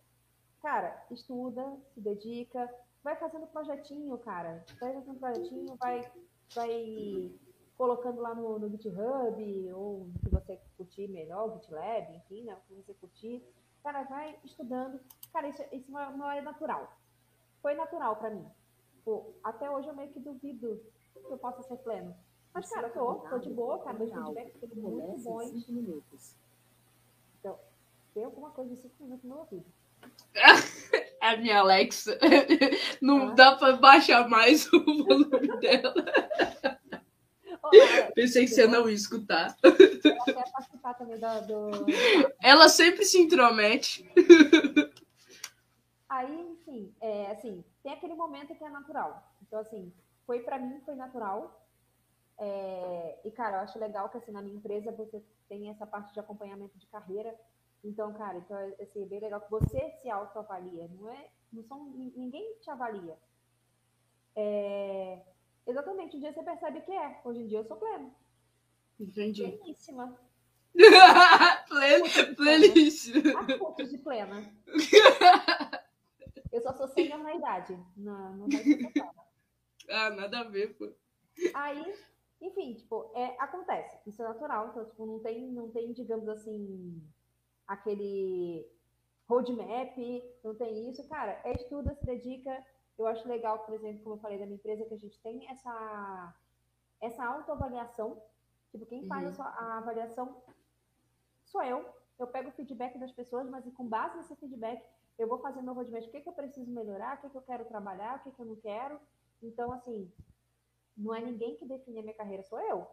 Cara, estuda, se dedica, vai fazendo projetinho, cara. Vai fazendo projetinho, vai, vai colocando lá no, no GitHub, ou se você curtir melhor, o GitLab, enfim, né? Se você curtir. Cara, vai estudando. Cara, isso, isso não é natural. Foi natural para mim. Pô, até hoje eu meio que duvido que eu possa ser pleno. Mas, cara, tô, tô de boa, cara. Meus feedbacks foram muito bons. Então, tem alguma coisa de cinco minutos no meu ouvido. É a minha Alexa. Não ah. dá para baixar mais o volume dela. Pensei que você não ia escutar. Ela quer participar também do, do... Ela sempre se intromete. É, assim, tem aquele momento que é natural. Então, assim, foi para mim, foi natural. É, e, cara, eu acho legal que, assim, na minha empresa você tem essa parte de acompanhamento de carreira. Então, cara, então, assim, é bem legal que você se autoavalia. Não é, não são, ninguém te avalia. É, exatamente, um dia você percebe que é. Hoje em dia eu sou pleno. Entendi. Pleníssima. Pleno, pleníssima. A de plena. Eu só sou sênior na idade. Não, não vai ser Ah, nada a ver, pô. Aí, enfim, tipo, é, acontece. Isso é natural. Então, tipo, não tem, não tem, digamos assim, aquele roadmap, não tem isso. Cara, é estuda, se dedica. Eu acho legal, por exemplo, como eu falei da minha empresa, que a gente tem essa, essa autoavaliação. Tipo, quem faz uhum. a, a avaliação sou eu. Eu pego o feedback das pessoas, mas com base nesse feedback, eu vou fazer meu roadmap, o que, que eu preciso melhorar, o que, que eu quero trabalhar, o que, que eu não quero. Então, assim, não é ninguém que define a minha carreira, sou eu.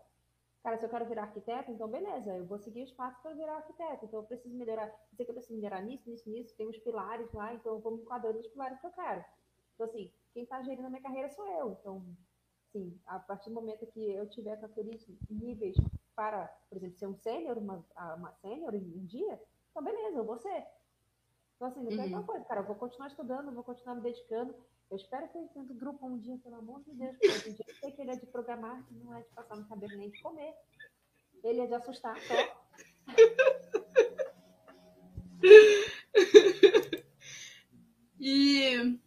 Cara, se eu quero virar arquiteto, então beleza, eu vou seguir os passos para virar arquiteto. Então eu preciso melhorar, sei que eu preciso melhorar nisso, nisso, nisso, tem uns pilares lá, então eu vou me enquadrando nos pilares que eu quero. Então, assim, quem está gerindo a minha carreira sou eu. Então, sim, a partir do momento que eu tiver com aqueles níveis para, por exemplo, ser um sênior, uma, uma sênior um dia, então beleza, eu vou ser. Então, assim, não tem uhum. coisa, cara, eu vou continuar estudando, vou continuar me dedicando. Eu espero que eu entenda o grupo um dia, pelo amor de Deus, porque um dia eu sei que ele é de programar, que não é de passar no cabelo nem de comer. Ele é de assustar só. E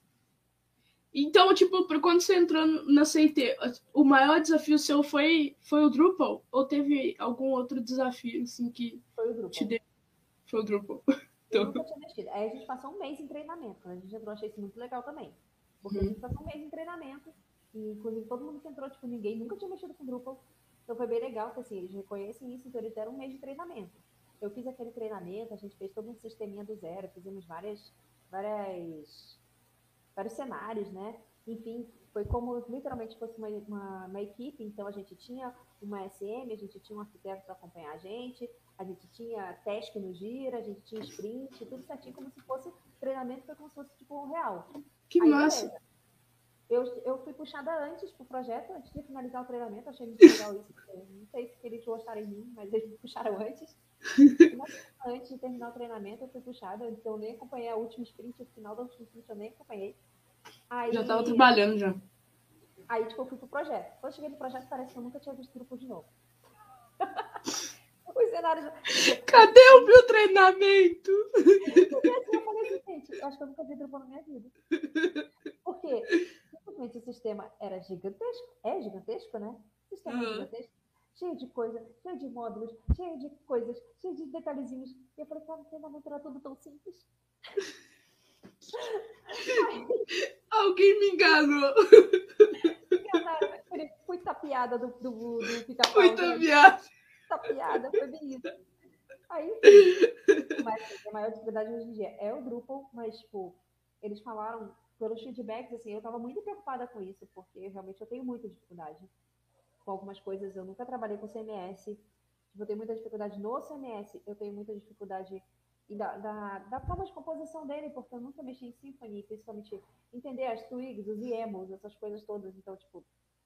então, tipo, quando você entrou na CIT, o maior desafio seu foi, foi o Drupal? Ou teve algum outro desafio, assim, que foi o Drupal. te deu? Foi o Drupal. Eu nunca tinha mexido. Aí a gente passou um mês em treinamento. A gente entrou, achei isso muito legal também. Porque a gente passou um mês em treinamento. E, inclusive, todo mundo que entrou, tipo, ninguém nunca tinha mexido com Drupal. Então foi bem legal, porque assim, eles reconhecem isso, então eles deram um mês de treinamento. Eu fiz aquele treinamento, a gente fez todo um sisteminha do zero, fizemos várias, várias, vários cenários, né? Enfim, foi como literalmente fosse uma, uma, uma, equipe, então a gente tinha uma SM, a gente tinha um arquiteto para acompanhar a gente, a gente tinha teste no gira, a gente tinha sprint, tudo certinho, como se fosse treinamento, foi como se fosse tipo um real. Que Aí, massa! Eu, eu fui puxada antes pro projeto, antes de finalizar o treinamento, achei muito legal isso. Não sei se eles gostaram em mim, mas eles me puxaram antes. antes de terminar o treinamento, eu fui puxada, então eu nem acompanhei a última sprint, o final da última sprint eu nem acompanhei. Aí, já estava trabalhando já. Aí, tipo, eu fui pro projeto. Quando eu cheguei no projeto, parece que eu nunca tinha visto grupo de novo. Cenários. Cadê o meu treinamento? Assim, eu falei assim, gente, eu acho que eu nunca vi grupo na minha vida. Porque simplesmente o sistema era gigantesco. É gigantesco, né? O sistema uhum. é gigantesco. Cheio de coisa, cheio de módulos, cheio de coisas, cheio de detalhezinhos. E eu falei, cara, o treinamento era tudo tão simples. Alguém me enganou. Enganaram. Fui tapeada do, do, do pica-pau. Fui tapeada. Tapeada, foi bem isso. Aí, mas a maior dificuldade hoje em dia é o Drupal, mas, tipo, eles falaram pelos feedbacks, assim, eu estava muito preocupada com isso, porque realmente eu tenho muita dificuldade com algumas coisas. Eu nunca trabalhei com CMS, tipo, eu tenho muita dificuldade no CMS, eu tenho muita dificuldade e da, da, da, forma de composição dele, porque eu nunca mexi em Symfony, principalmente entender as twigs, os YAMLs, essas coisas todas. Então, tipo,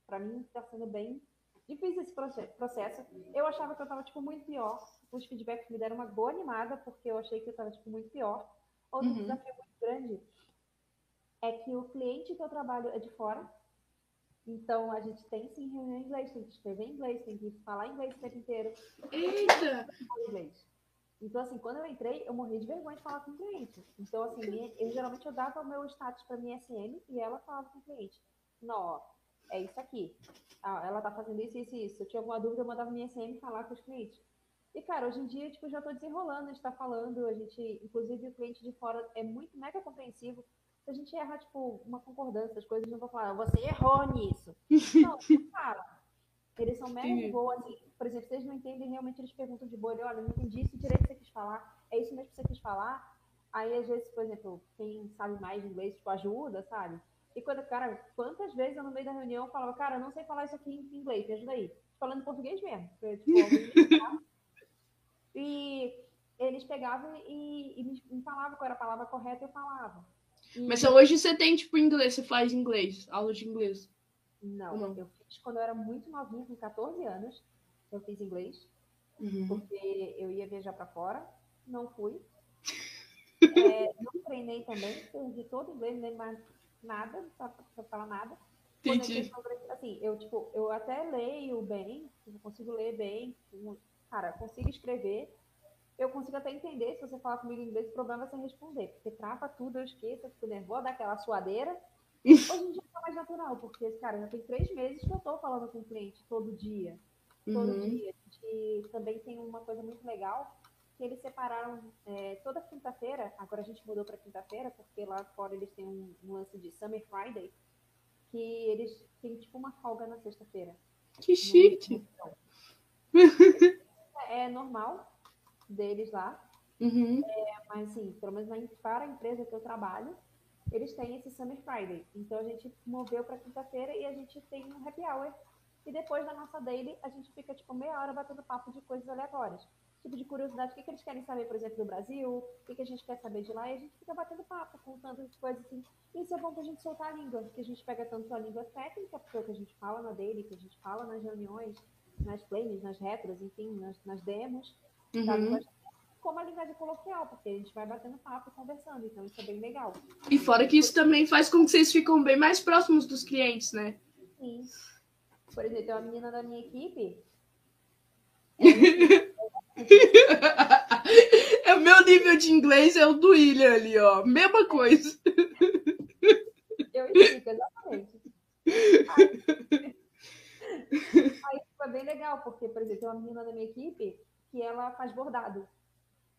para mim está sendo bem difícil esse processo. Eu achava que eu estava tipo muito pior. Os feedbacks me deram uma boa animada, porque eu achei que eu estava tipo muito pior. Outro uhum. desafio muito grande é que o cliente que eu trabalho é de fora. Então, a gente tem sim reunião em inglês, tem que escrever em inglês, tem que falar inglês o tempo inteiro. Eita! Inglês. Então, assim, quando eu entrei, eu morri de vergonha de falar com o cliente. Então, assim, minha, eu geralmente eu dava o meu status para minha SM e ela falava com o cliente. Não, ó, é isso aqui. Ah, ela tá fazendo isso, isso e isso. Se eu tinha alguma dúvida, eu mandava minha SM falar com os clientes. E, cara, hoje em dia, tipo, já tô desenrolando, a gente tá falando, a gente, inclusive, o cliente de fora é muito mega compreensivo. Se a gente errar, tipo, uma concordância, as coisas não vão falar, você errou nisso. Não, cara, eles são mega de boa, assim, por exemplo, vocês não entendem, realmente eles perguntam de boa, olha, não entendi isso direito que você quis falar, é isso mesmo que você quis falar? Aí, às vezes, por exemplo, quem sabe mais inglês, tipo, ajuda, sabe? E quando, cara, quantas vezes eu no meio da reunião falava, cara, eu não sei falar isso aqui em inglês, me ajuda aí. Falando português mesmo. Porque, tipo, e eles pegavam e, e me, me falavam qual era a palavra correta, eu falava. E... Mas hoje você tem, tipo, inglês, você faz inglês, aula de inglês. Não, não, eu fiz quando eu era muito novinha, com 14 anos, eu fiz inglês, uhum. porque eu ia viajar para fora, não fui. é, não treinei também, perdi todo o inglês, nem mais nada, para falar nada. Entendi. Sobre, assim, eu, tipo, eu até leio bem, eu consigo ler bem, cara, consigo escrever, eu consigo até entender se você falar comigo em inglês, o problema é você responder, porque trava tudo, eu esqueço, eu fico nervosa, daquela suadeira. Hoje em dia tá mais natural, porque, cara, já tem três meses que eu tô falando com o cliente todo dia. Todo uhum. dia. A gente também tem uma coisa muito legal, que eles separaram é, toda quinta-feira, agora a gente mudou para quinta-feira, porque lá fora eles têm um, um, lance de Summer Friday, que eles têm tipo uma folga na sexta-feira. Que chique! é normal deles lá. Uhum. É, mas, assim, pelo menos para a empresa que eu trabalho, eles têm esse Summer Friday. Então, a gente moveu para quinta-feira e a gente tem um happy hour. E depois da nossa daily, a gente fica, tipo, meia hora batendo papo de coisas aleatórias. Tipo de curiosidade, o que, que eles querem saber, por exemplo, do Brasil, o que, que a gente quer saber de lá, e a gente fica batendo papo, contando coisas assim. Isso é bom pra gente soltar a língua, porque a gente pega tanto a língua técnica, porque é o que a gente fala na daily, que a gente fala nas reuniões, nas plays, nas retros, enfim, nas, nas demos, uhum. como a linguagem coloquial, porque a gente vai batendo papo e conversando, então isso é bem legal. E fora que isso também faz com que vocês ficam bem mais próximos dos clientes, né? Sim. Por exemplo, tem uma menina da minha equipe. é o meu nível de inglês é o do William ali, ó. Mesma coisa. Eu explico, exatamente. Aí, aí foi bem legal, porque, por exemplo, tem uma menina da minha equipe que ela faz bordado.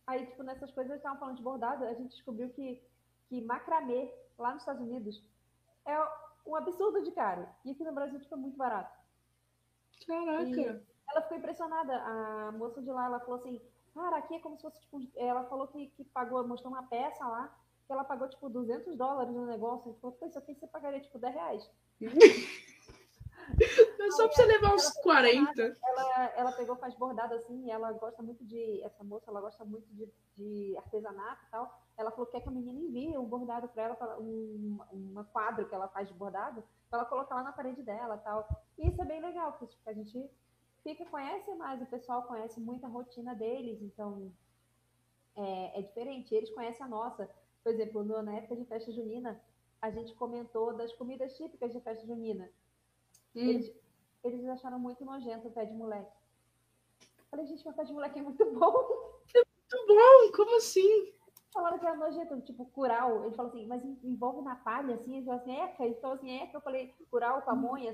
Aí, tipo, nessas coisas, estavam falando de bordado, a gente descobriu que, que macramê, lá nos Estados Unidos, é um absurdo de caro. E aqui no Brasil, tipo, é muito barato. Caraca! E ela ficou impressionada. A moça de lá, ela falou assim, cara, aqui é como se fosse, tipo, ela falou que, que pagou, mostrou uma peça lá, que ela pagou, tipo, 200 dólares no negócio. E falou, pô, isso aqui você pagaria, tipo, 10 reais. É só pra você levar uns 40. Ela, ela pegou, faz bordado assim, e ela gosta muito de. Essa moça, ela gosta muito de, de artesanato e tal. Ela falou que quer que a menina envie um bordado para ela, um, uma quadro que ela faz de bordado, para ela colocar lá na parede dela tal. E isso é bem legal, porque tipo, a gente fica, conhece mais, o pessoal conhece muito a rotina deles, então é, é diferente. Eles conhecem a nossa. Por exemplo, no, na época de festa junina, a gente comentou das comidas típicas de festa junina. Hum. Eles, eles acharam muito nojento o pé de moleque. Eu falei, gente, meu pé de moleque é muito bom. É muito bom, como assim? Falaram que era nojento, tipo, curau. Ele falou assim, mas envolve na palha, assim. Ele falou assim, eca. Ele falou assim, eca. Eu falei, curau, pamonha,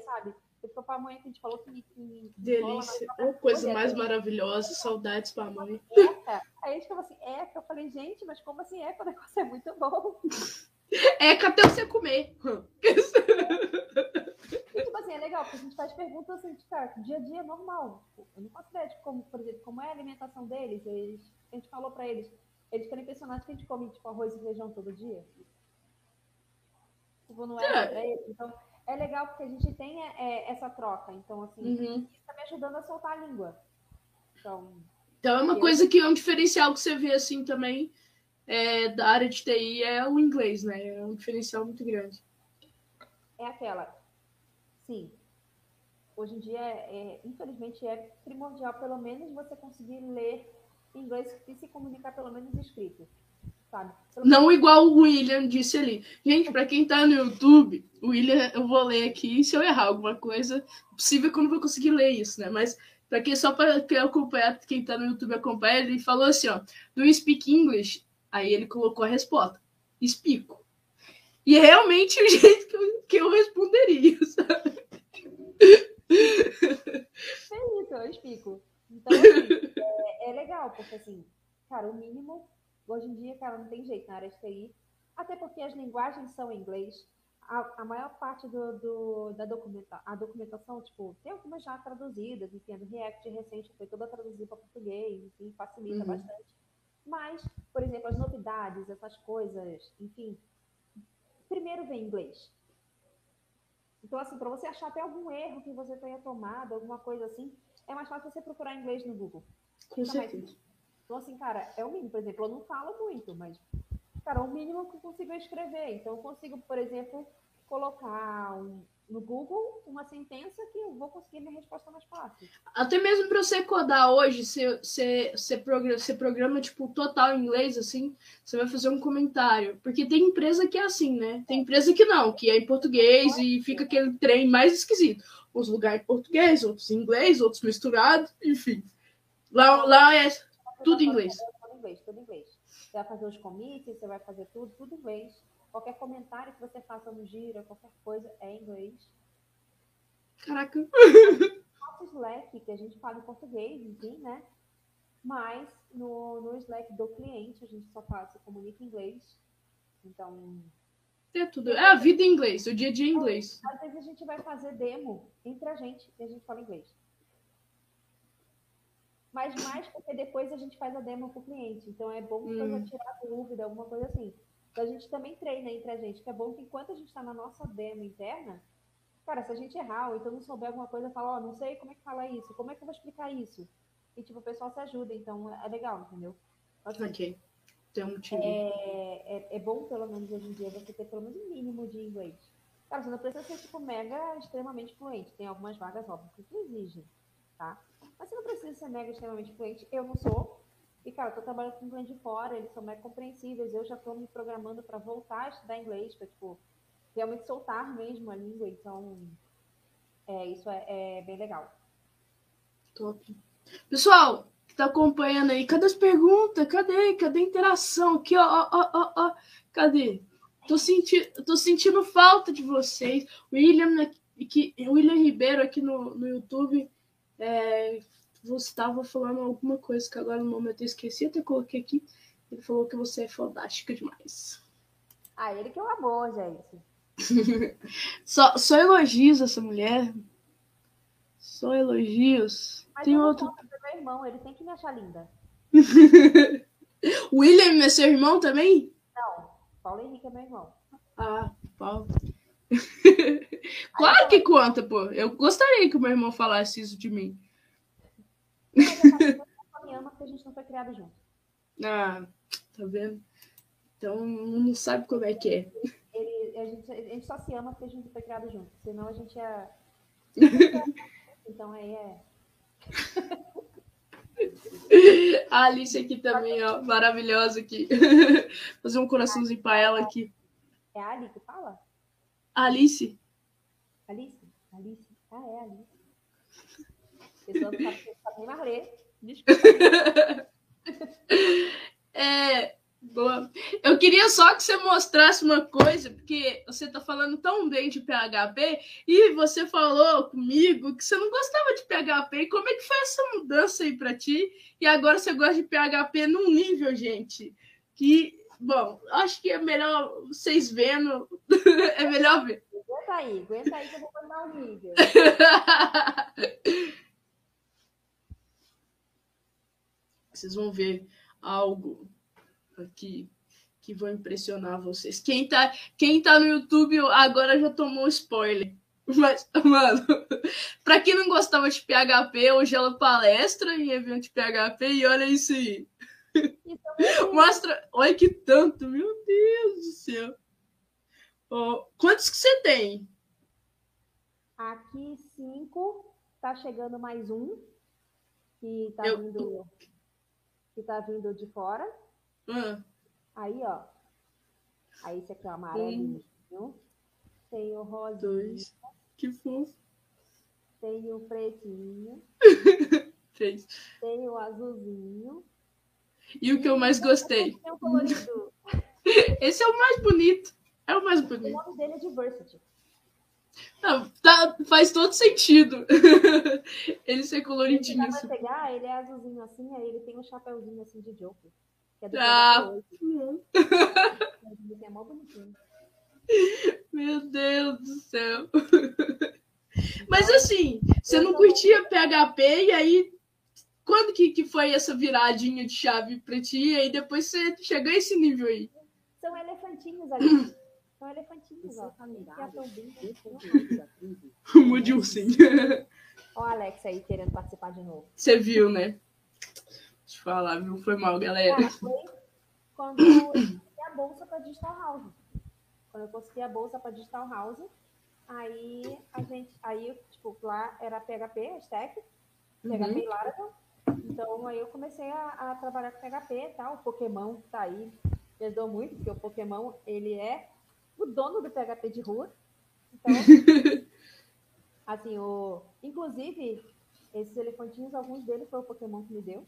Ele falou pamonha que a gente falou que. que Delícia. Ô, coisa mais maravilhosa. Saudades pamonha. Eca. Aí a gente falou assim, eca. Eu falei, gente, mas como assim eca? O negócio é muito bom. Eca até você comer. E, tipo assim, é legal, porque a gente faz perguntas assim, tipo, cara, dia a dia é normal. Eu não faço ideia de como, por exemplo, como é a alimentação deles. Eles, a gente falou pra eles, eles querem impressionados que a gente come, tipo, arroz e feijão todo dia. Tipo, não é, é. Então, é legal porque a gente tem é, essa troca. Então, assim, uhum. isso tá me ajudando a soltar a língua. Então, então é uma eu... coisa que é um diferencial que você vê, assim, também é, da área de TI é o inglês, né? É um diferencial muito grande. É aquela, sim. Hoje em dia, é, infelizmente, é primordial, pelo menos, você conseguir ler inglês e se comunicar, pelo menos, escrito. Sabe? Não igual o William disse ali. Gente, para quem tá no YouTube, o William, eu vou ler aqui. Se eu errar alguma coisa, possível que eu não vou conseguir ler isso, né? Mas Pra quem só para acompanhar, quem tá no YouTube acompanha, ele falou assim, ó, do you speak English? Aí ele colocou a resposta, explico. E é realmente o jeito que eu, que eu responderia, sabe? É isso, eu explico. Então, assim, é, é, legal, porque assim, cara, o mínimo, hoje em dia, cara, não tem jeito na área de TI, até porque as linguagens são em inglês, a, a maior parte do, do, da documenta, a documentação, tipo, tem algumas já traduzidas, enfim, a do React recente foi toda traduzida para português, enfim, facilita uhum. bastante. Mas, por exemplo, as novidades, essas coisas, enfim, primeiro vem em inglês. Então, assim, para você achar até algum erro que você tenha tomado, alguma coisa assim, é mais fácil você procurar inglês no Google. Com certeza. Então, assim, cara, é o mínimo. Por exemplo, eu não falo muito, mas, cara, é o mínimo que eu consigo escrever. Então, eu consigo, por exemplo, colocar um, no Google uma sentença que eu vou conseguir minha resposta mais fácil. Até mesmo para você codar hoje, você, você, você, programa, você programa tipo total em inglês, assim, você vai fazer um comentário. Porque tem empresa que é assim, né? Tem empresa que não, que é em português e fica aquele trem mais esquisito. Uns lugares em português, outros em inglês, outros misturados, enfim. Lá, lá é tudo em inglês. Tudo em inglês, tudo inglês. Você vai fazer os commits, você vai fazer tudo, tudo em inglês. Qualquer comentário que você faça no Gira, qualquer coisa, é em inglês. Caraca! Nosso Slack, que a gente fala em português, enfim, né? Mas no, no Slack do cliente, a gente só fala, se comunica em inglês. Então. É tudo. É a vida em inglês, o dia a dia em inglês. Às vezes a gente vai fazer demo entre a gente e a gente fala inglês. Mas mais porque depois a gente faz a demo para o cliente. Então é bom hum. tirar dúvida, alguma coisa assim. Então a gente também treina entre a gente, que é bom que enquanto a gente está na nossa demo interna, cara, se a gente errar ou então não souber alguma coisa, fala, ó, oh, não sei como é que fala isso, como é que eu vou explicar isso? E tipo, o pessoal se ajuda, então é legal, entendeu? Assim, ok. Tem um motivo. É, é, é, bom, pelo menos hoje em dia, você ter pelo menos um mínimo de inglês. Cara, você não precisa ser, tipo, mega extremamente fluente. Tem algumas vagas, óbvio, que exigem, tá? Mas você não precisa ser mega extremamente fluente. Eu não sou, e, cara, eu tô trabalhando com cliente de fora, eles são mais compreensíveis. Eu já estou me programando para voltar a estudar inglês, para, tipo, realmente soltar mesmo a língua. Então, é, isso é, é bem legal. Top. Pessoal, que tá acompanhando aí, cadê as perguntas? Cadê? Cadê a interação? Aqui, ó, ó, ó, ó. Cadê? Tô, senti tô sentindo falta de vocês. William, aqui, William Ribeiro aqui no, no YouTube. É, você estava falando alguma coisa que agora no momento eu esqueci, até coloquei aqui. Ele falou que você é fantástica demais. Ah, ele que é um amor, gente. só, só elogios essa mulher. Só elogios. Mas tem outro. Meu irmão, ele tem que me achar linda. William é seu irmão também? Não, Paulo Henrique é meu irmão. Ah, Paulo. claro que conta, pô. Eu gostaria que o meu irmão falasse isso de mim me ama porque a gente não foi criado junto. Ah, tá vendo? Então não sabe como é que é. Ele, a, gente, a gente só se ama porque a gente não foi criado junto. Senão a gente é. então aí é. A Alice aqui também, ó, maravilhosa aqui. Fazer um coraçãozinho pra ela aqui. É a Ali que fala? Alice. Alice? Alice. Ah, é Alice. pessoa não sabe, sabe mais ler. Desculpa. é, boa. Eu queria só que você mostrasse uma coisa, porque você está falando tão bem de PHP e você falou comigo que você não gostava de PHP. E como é que foi essa mudança aí para ti? E agora você gosta de PHP num nível, gente, que, bom, acho que é melhor vocês vendo, é melhor ver. Aguenta aí, aguenta aí que eu vou mandar um vídeo. Vocês vão ver algo aqui que vai impressionar vocês. Quem tá, quem tá no YouTube agora já tomou spoiler. Mas, mano, pra quem não gostava de PHP, hoje ela palestra em evento de PHP e olha isso aí. Mostra, olha que tanto, meu Deus do céu. Oh, quantos que você tem? Aqui cinco, tá chegando mais um. Que tá Eu... vindo que tá vindo de fora. Hum. Aí, ó. Aí esse aqui é o amarelinho. Tem o rosa. Dois. Que fofo. tem o pretinho, Fez. tem o azulzinho. E o que eu mais gostei? Tem o colorido. Esse é o mais bonito. É o mais O bonito. nome dele é Diversity. Não, tá- faz todo sentido. Ele ser Se coloridinho pra assim. pegar, ele é azulzinho assim, aí ele tem um chapéuzinho assim de Joker. Que é do Ah. PHP 8. Ele é mó bonitinho. Meu Deus do céu. Mas assim, você não curtia PHP e aí quando que, que foi essa viradinha de chave pra ti? E aí depois você chegou a esse nível aí. São elefantinhos ali. São elefantinhos, ó. Atam bem. Mude ursinho. Ó, a Alex aí querendo participar de novo. Você viu, né? Deixa eu falar, viu? Foi mal, galera. Cara, foi quando eu consegui a bolsa para Digital House. Quando eu consegui a bolsa para Digital House, aí a gente, aí, tipo, lá era PHP, stack, PHP e Laravel. Então aí eu comecei a, a trabalhar com PHP tal. O Pokémon tá aí, ajudou muito, porque o Pokémon, ele é o dono do PHP de rua. Então, assim, o, inclusive, esses elefantinhos, alguns deles foi o Pokémon que me deu.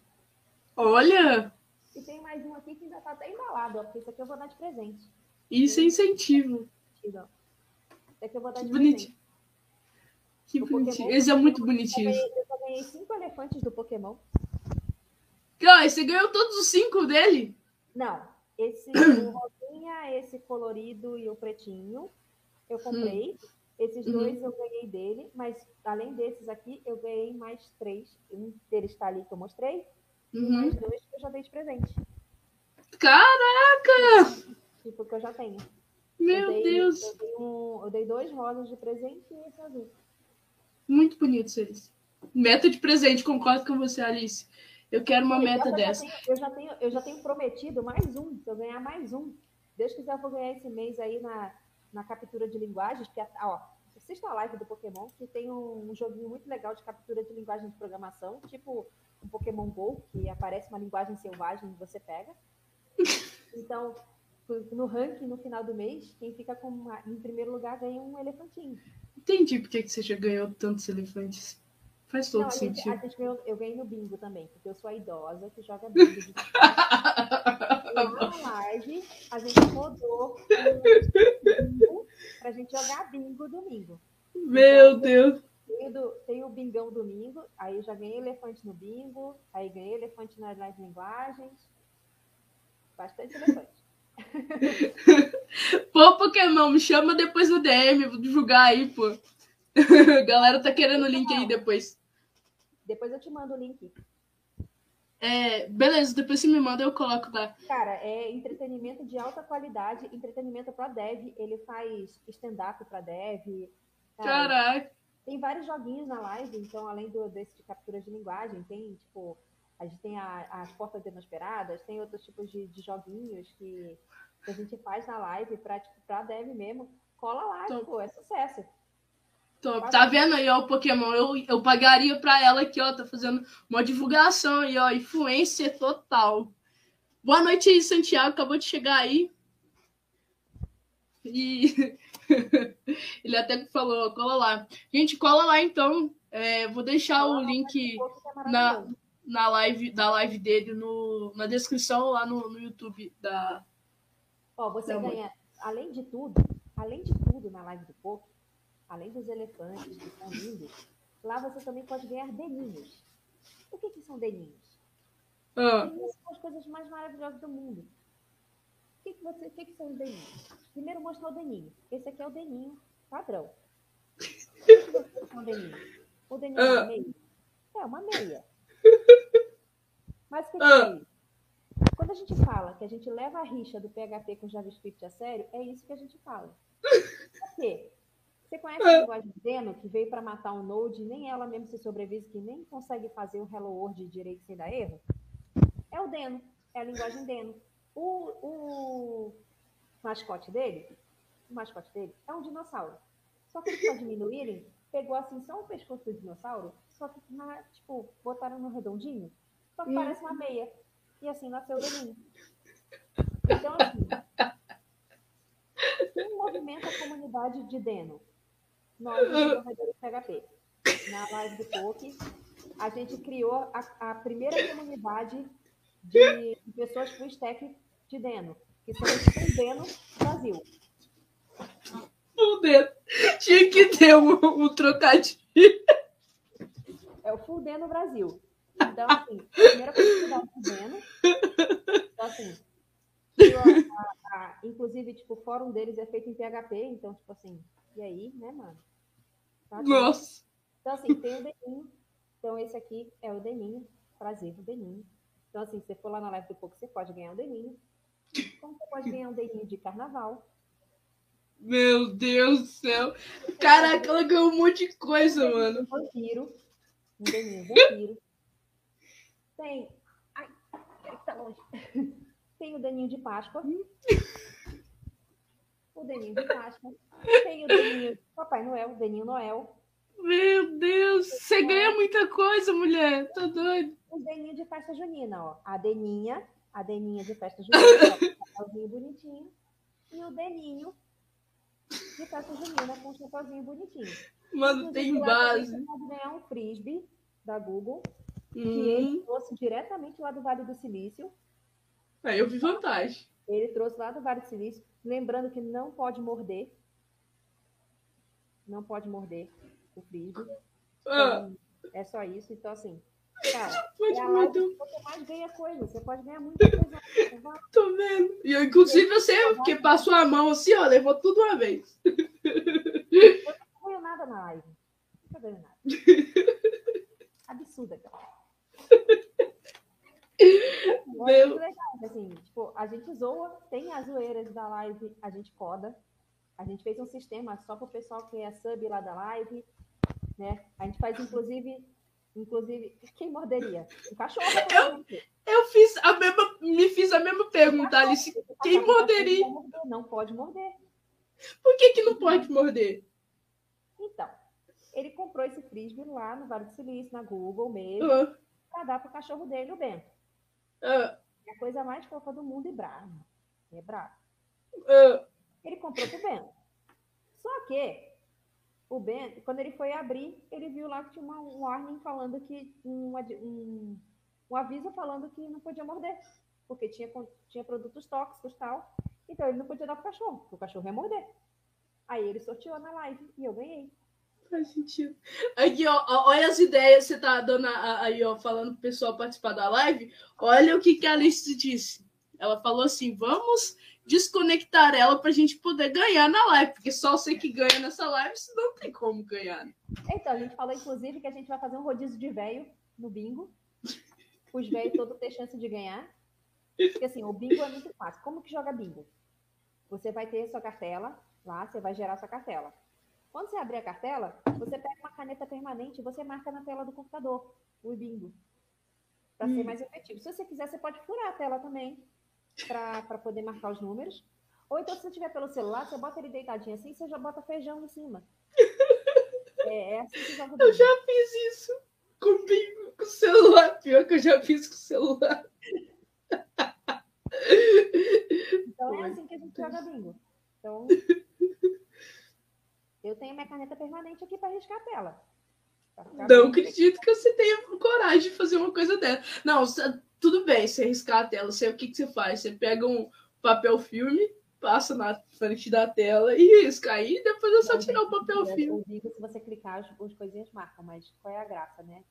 Olha, E tem mais um aqui que ainda tá até embalado, ó, porque isso aqui eu vou dar de presente. isso é incentivo. Esse aqui eu vou dar Que de bonitinho. presente. Que O bonitinho. Pokémon- Esse é muito Eu bonitinho. ganhei, eu só ganhei cinco elefantes do Pokémon. Você ganhou todos os cinco dele? Não, esse o rosinha, esse colorido e o pretinho, eu comprei. Esses Uhum. dois eu ganhei dele, mas além desses aqui, eu ganhei mais três. Um deles está ali que eu mostrei, e Uhum. mais dois que eu já dei de presente. Caraca! Tipo, que eu já tenho. Meu eu dei, Deus! Eu dei, um- eu dei dois rosas de presente e esse azul. Muito bonitos eles. Meta de presente, concordo com você, Alice. Eu quero uma Eu meta já dessa. tenho- eu, já tenho, eu já tenho prometido mais um, se eu ganhar mais um. Deus quiser, eu vou ganhar esse mês aí na, na captura de linguagens, que é, ó, assista a live do Pokémon, que tem um, um joguinho muito legal de captura de linguagem de programação, tipo um Pokémon GO, que aparece uma linguagem selvagem e você pega. Então, no ranking, no final do mês, quem fica uma- em primeiro lugar ganha um elefantinho. Entendi por que você já ganhou tantos elefantes. Faz todo Não, gente, sentido. a gente ganhou- eu ganhei no bingo também, porque eu sou a idosa que joga bingo. de na live, a gente rodou bingo pra gente jogar bingo domingo. Meu Deus. Tem o, do- tem o bingão domingo, aí eu já ganhei elefante no bingo, aí ganhei elefante nas nas linguagens. Bastante elefante. Pô, Pokémon, me chama depois no DM, vou divulgar aí, pô. A galera tá querendo o link aí depois. Depois eu te mando o link. É, beleza, depois você me manda, eu coloco lá. Cara, é entretenimento de alta qualidade, entretenimento para dev. Ele faz stand-up para dev. Cara, Caraca. Tem vários joguinhos na live, então, além do, desse de captura de linguagem, tem, tipo, a gente tem a- as portas inesperadas, tem outros tipos de, de joguinhos que, que a gente faz na live pra, tipo, pra dev mesmo. Cola lá, pô, é sucesso. Top. Tá vendo aí, ó, o Pokémon? Eu, eu pagaria pra ela aqui, ó, tá fazendo uma divulgação aí, ó, influencer total. Boa noite aí, Santiago, acabou de chegar aí. E ele até falou, ó, cola lá. Gente, cola lá então. É, vou deixar o link é na, na live da live dele no, na descrição lá no, no YouTube da. Ó, você Não, ganha, além de tudo, além de tudo na live do Poco, além dos elefantes que são lindos, lá você também pode ganhar deninhos. O que, que são deninhos? Ah, Deninhos são as coisas mais maravilhosas do mundo. O que, que, você, o que, que são os deninhos? Primeiro mostrar o deninho. Esse aqui é o deninho padrão. O que, você deninho? O deninho é uma Ah. meia? É uma meia. Mas o que, que Ah. é isso? Quando a gente fala que a gente leva a rixa do PHP com JavaScript a sério, é isso que a gente fala. Por quê? Você conhece a linguagem Deno, que veio para matar um Node, e nem ela mesmo se sobrevive, que nem consegue fazer o Hello World direito sem dar erro? É o Deno, é a linguagem Deno. O, o mascote dele, o mascote dele é um dinossauro. Só que eles, para diminuírem, pegou assim só o pescoço do dinossauro, só que na, tipo, botaram no redondinho, só que Hum. parece uma meia. E assim nasceu o Deninho. Então, assim, quem movimenta a comunidade de Deno? Nós, desenvolvedores PHP. na live do Poke, a gente criou a, a primeira comunidade de, de pessoas full stack de Deno, que são os Deno Brasil. Full Deno. Tinha que ter um, um trocadilho. É o Full Deno Brasil. Então, assim, a primeira comunidade de Deno. Então, assim, a, a, inclusive, tipo, o fórum deles é feito em PHP, então, tipo assim, e aí, né, mano? Tá Nossa! Então, assim, tem o Deninho. Então, esse aqui é o Deninho. Prazer, o Deninho. Então, assim, se você for lá na live do pouco, você pode ganhar um Deninho. Como você pode ganhar um Deninho de carnaval? Meu Deus do céu! Caraca, ela ganhou um monte de coisa, um mano. Vampiro. Um Deninho vampiro. Tem. Ai, tá longe. Tem o Deninho de Páscoa. O Deninho de Páscoa. Tem o Deninho de Papai Noel, o Deninho Noel. Meu Deus, você ganha muita coisa, mulher. Tô doido. O Deninho de festa junina, ó. A Deninha, a Deninha de festa junina, ó, um bonitinho. E o Deninho de festa junina com um chapéuzinho bonitinho. Mano, tem base. Você pode ganhar um frisbee da Google, hum. que ele trouxe diretamente lá do Vale do Silício. Aí eu vi vantagem. Ele trouxe lá do Vale do Silício, lembrando que não pode morder. Não pode morder o frisbee. Ah. Então, é só isso. Então, assim, cara, pode é live que você mais ganha coisa. Você pode ganhar muita coisa. Tô vendo. E eu, inclusive, você que passou a mão assim, ó, levou tudo uma vez. Eu não ganho nada na live. Não ganho nada. Absurda, cara. Legal, assim, tipo, a gente zoa, tem as zoeiras da live, a gente coda. A gente fez um sistema só para o pessoal que é sub lá da live, né? A gente faz, inclusive, inclusive, quem morderia? Um cachorro. Eu, eu fiz a mesma, me fiz a mesma pergunta, Alice. Quem morderia? Não pode morder. Por que, que não pode morder? Então, ele comprou esse frisbee lá no Vale do Silício, na Google mesmo, uhum. para dar para o cachorro dele, o Bento. Uhum. É a coisa mais fofa do mundo e bravo. É bravo. Uhum. Ele comprou para o Bento. Só que o Ben, quando ele foi abrir, ele viu lá que tinha uma, um warning falando que um, um, um aviso falando que não podia morder, porque tinha, tinha produtos tóxicos e tal. Então ele não podia dar pro cachorro, porque o cachorro ia morder. Aí ele sorteou na live e eu ganhei. Faz sentido. Aqui, ó, olha as ideias que você tá dando aí, ó, falando pro pessoal participar da live. Olha o que, que a Alice disse. Ela falou assim: vamos desconectar ela para a gente poder ganhar na live, porque só você que ganha nessa live, você não tem como ganhar. Então, a gente falou, inclusive, que a gente vai fazer um rodízio de velho no bingo. Os velhos todos têm chance de ganhar. Porque, assim, o bingo é muito fácil. Como que joga bingo? Você vai ter sua cartela lá, você vai gerar sua cartela. Quando você abrir a cartela, você pega uma caneta permanente e você marca na tela do computador o bingo. Para hum. ser mais efetivo. Se você quiser, você pode furar a tela também para poder marcar os números. Ou então, se você tiver pelo celular, você bota ele deitadinho assim, você já bota feijão em cima. É, é assim que joga Eu já fiz isso com o celular. Pior que eu já fiz com o celular. Então é assim que a gente joga bingo. Então, eu tenho minha caneta permanente aqui para riscar a tela. Não acredito que você tenha coragem de fazer uma coisa dessa. Não, tudo bem, você riscar a tela, sei o que, que você faz. Você pega um papel filme, passa na frente da tela e risca. Aí depois é só tirar o papel filme. Eu digo se você clicar, as, as coisinhas marcam, mas qual é a graça, né?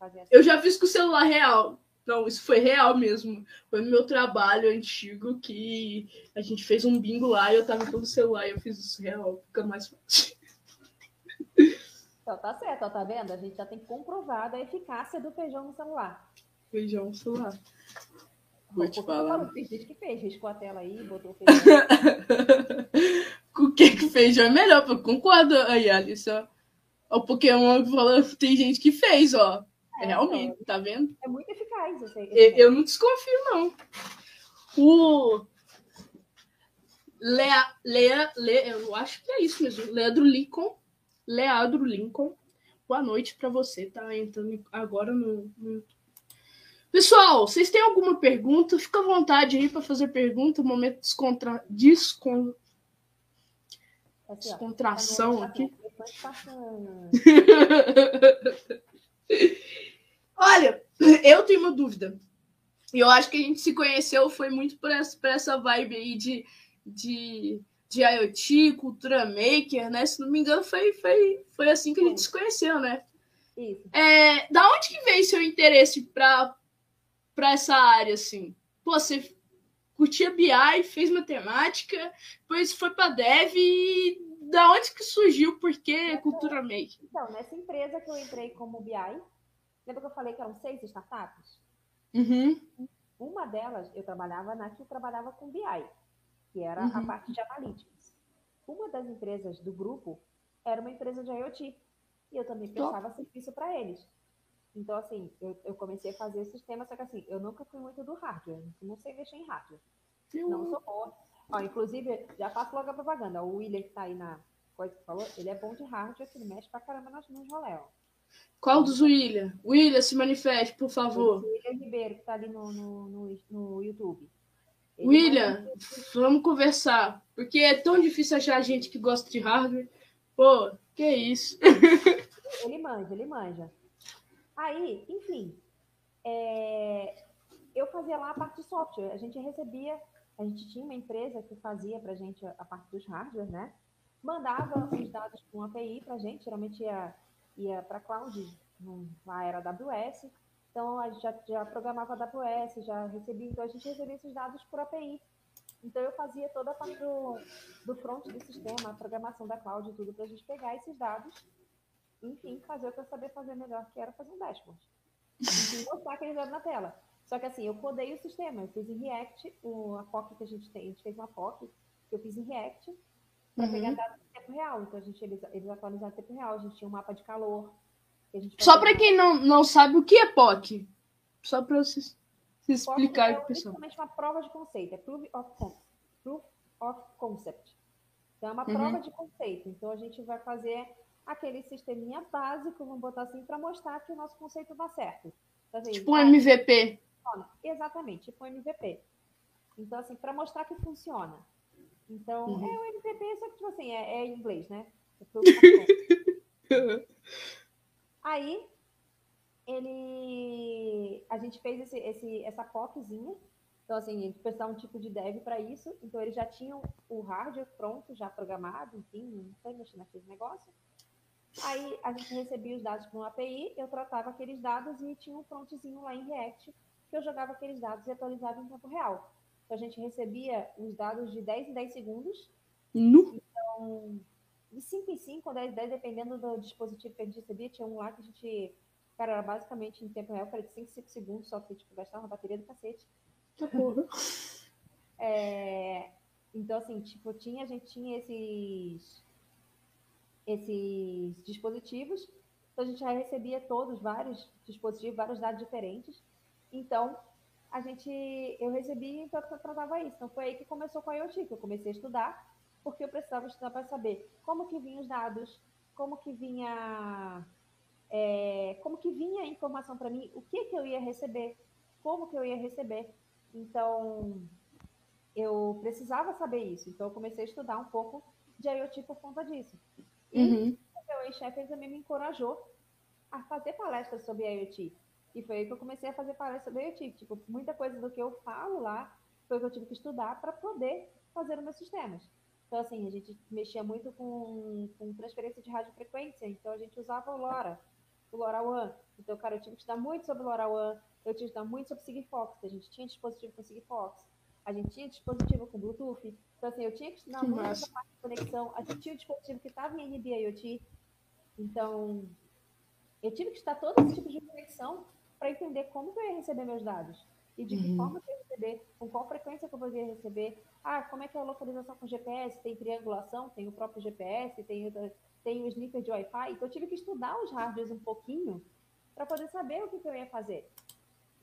Assim. Eu já fiz com o celular real. Não, isso foi real mesmo. Foi no meu trabalho antigo que a gente fez um bingo lá e eu tava pelo celular e eu fiz isso real, fica mais fácil. Então tá certo, ó, tá vendo? A gente já tem comprovado a eficácia do feijão no celular feijão celular. Vou te falar. Tem gente que fez, riscou a tela aí, botou feijão. o que que feijão é melhor? Eu concordo aí, Alice. O Pokémon falou tem gente que fez, ó. É, Realmente, então, tá vendo? É muito eficaz. Eu, sei, eu, eu não desconfio, não. O Lea, Lea, Lea, eu acho que é isso mesmo. Leandro Lincoln. Leandro Lincoln. Boa noite para você. Tá entrando agora no, no Pessoal, vocês têm alguma pergunta? Fica à vontade aí para fazer pergunta. Momento descontra... Descon... descontração aqui. Quanto passando? Olha, eu tenho uma dúvida. E eu acho que a gente se conheceu foi muito por essa, por essa vibe aí de, de, de IoT, cultura maker, né? Se não me engano, foi, foi, foi assim que a gente se conheceu, né? Isso. É, da onde que veio seu interesse para essa área, assim? Pô, você curtia BI, fez matemática, depois foi para dev e da onde que surgiu? Por que cultura maker? Então, nessa empresa que eu entrei como BI, lembra que eu falei que eram seis startups? Uhum. Uma delas, eu trabalhava na que eu trabalhava com BI, que era a Uhum. parte de analytics. Uma das empresas do grupo era uma empresa de IoT. E eu também prestava serviço para eles. Então, assim, eu, eu comecei a fazer sistema, só que assim, eu nunca fui muito do hardware. Não sei mexer em hardware. Não sou boa. Ó, inclusive, já faço logo a propaganda. O William que tá aí na coisa que falou, ele é bom de hardware, ele mexe pra caramba nos, nos rolê, ó. Qual dos William? William, se manifeste, por favor. O William Ribeiro, que tá ali no, no, no, no YouTube. Ele William, vamos conversar. Porque é tão difícil achar gente que gosta de hardware. Pô, que isso? Ele manja, ele manja. Aí, enfim, é, eu fazia lá a parte de software. A gente recebia, a gente tinha uma empresa que fazia pra gente a, parte dos hardware, né? Mandava os dados com API pra gente, geralmente ia, ia para cloud, lá era AWS. Então a gente já, já programava AWS, já recebia, então a gente recebia esses dados por API. Então eu fazia toda a parte do, do front do sistema, a programação da cloud e tudo, para a gente pegar esses dados enfim, fazer o que eu sabia fazer melhor, que era fazer um dashboard. Enfim, mostrar aqueles dados na tela. Só que assim, eu codei o sistema, eu fiz em React, o, a POC que a gente tem, a gente fez uma POC, que eu fiz em React, para Uhum. pegar dados em tempo real. Então a gente, eles, eles atualizaram em tempo real, a gente tinha um mapa de calor. Só para quem não, não sabe o que é POC. Só para se POC explicar é pro pessoal. literalmente uma prova de conceito, é proof of, con proof of concept. Então é uma Uhum. prova de conceito. Então a gente vai fazer aquele sisteminha básico, vamos botar assim, para mostrar que o nosso conceito dá certo. Então, assim, Tipo um ah, MVP. funciona. Exatamente, tipo um MVP. Então, assim, para mostrar que funciona. Então, Uhum. é o MVP, só que, tipo assim, é, é em inglês, né? Aí, ele... A gente fez esse, esse, essa POCzinha. Então, assim, eles precisavam um tipo de dev para isso. Então, eles já tinham o hardware pronto, já programado, enfim, não sei mexer naquele negócio. Aí, a gente recebia os dados por uma API, eu tratava aqueles dados e tinha um frontzinho lá em React que eu jogava aqueles dados e atualizava em tempo real. Então, a gente recebia os dados de 10 em 10 segundos Nu. De 5 em 5 ou 10 em 10, dependendo do dispositivo que a gente recebia. Tinha um lá que a gente, cara, era basicamente em tempo real, que era de 5 em 5 segundos, só que tipo, gastava uma bateria do cacete. É, então, assim, tipo, tinha, a gente tinha esses, esses dispositivos, então a gente já recebia todos, vários dispositivos, vários dados diferentes. Então, a gente, eu recebi, então eu tratava isso. Então, foi aí que começou com a IoT, que eu comecei a estudar, porque eu precisava estudar para saber como que vinham os dados, como que vinha, é, como que vinha a informação para mim, o que que eu ia receber, como que eu ia receber. Então, eu precisava saber isso. Então, eu comecei a estudar um pouco de IoT por conta disso. E Uhum. o meu ex-chefe também me encorajou a fazer palestras sobre IoT. E foi aí que eu comecei a fazer palestras sobre IoT. Tipo, muita coisa do que eu falo lá foi o que eu tive que estudar para poder fazer os meus sistemas. Então, assim, a gente mexia muito com, com transferência de radiofrequência. Então, a gente usava o LoRa, o LoRaWAN. Então, cara, eu tive que estudar muito sobre o LoRaWAN. Eu tive que estudar muito sobre Sigfox. A gente tinha dispositivo com Sigfox. A gente tinha dispositivo com Bluetooth. Então, assim, eu tinha que estudar Que muito essa parte de conexão. A gente tinha um dispositivo que estava em NB-IoT. Então, eu tive que estudar todo esse tipo de conexão para entender como eu ia receber meus dados. E de que Uhum. forma eu ia receber, com qual frequência eu poderia receber. Ah, como é que é a localização com GPS? Tem triangulação, tem o próprio GPS, tem, o- tem o sniffer de Wi-Fi. Então, eu tive que estudar os hardwares um pouquinho para poder saber o que, que eu ia fazer.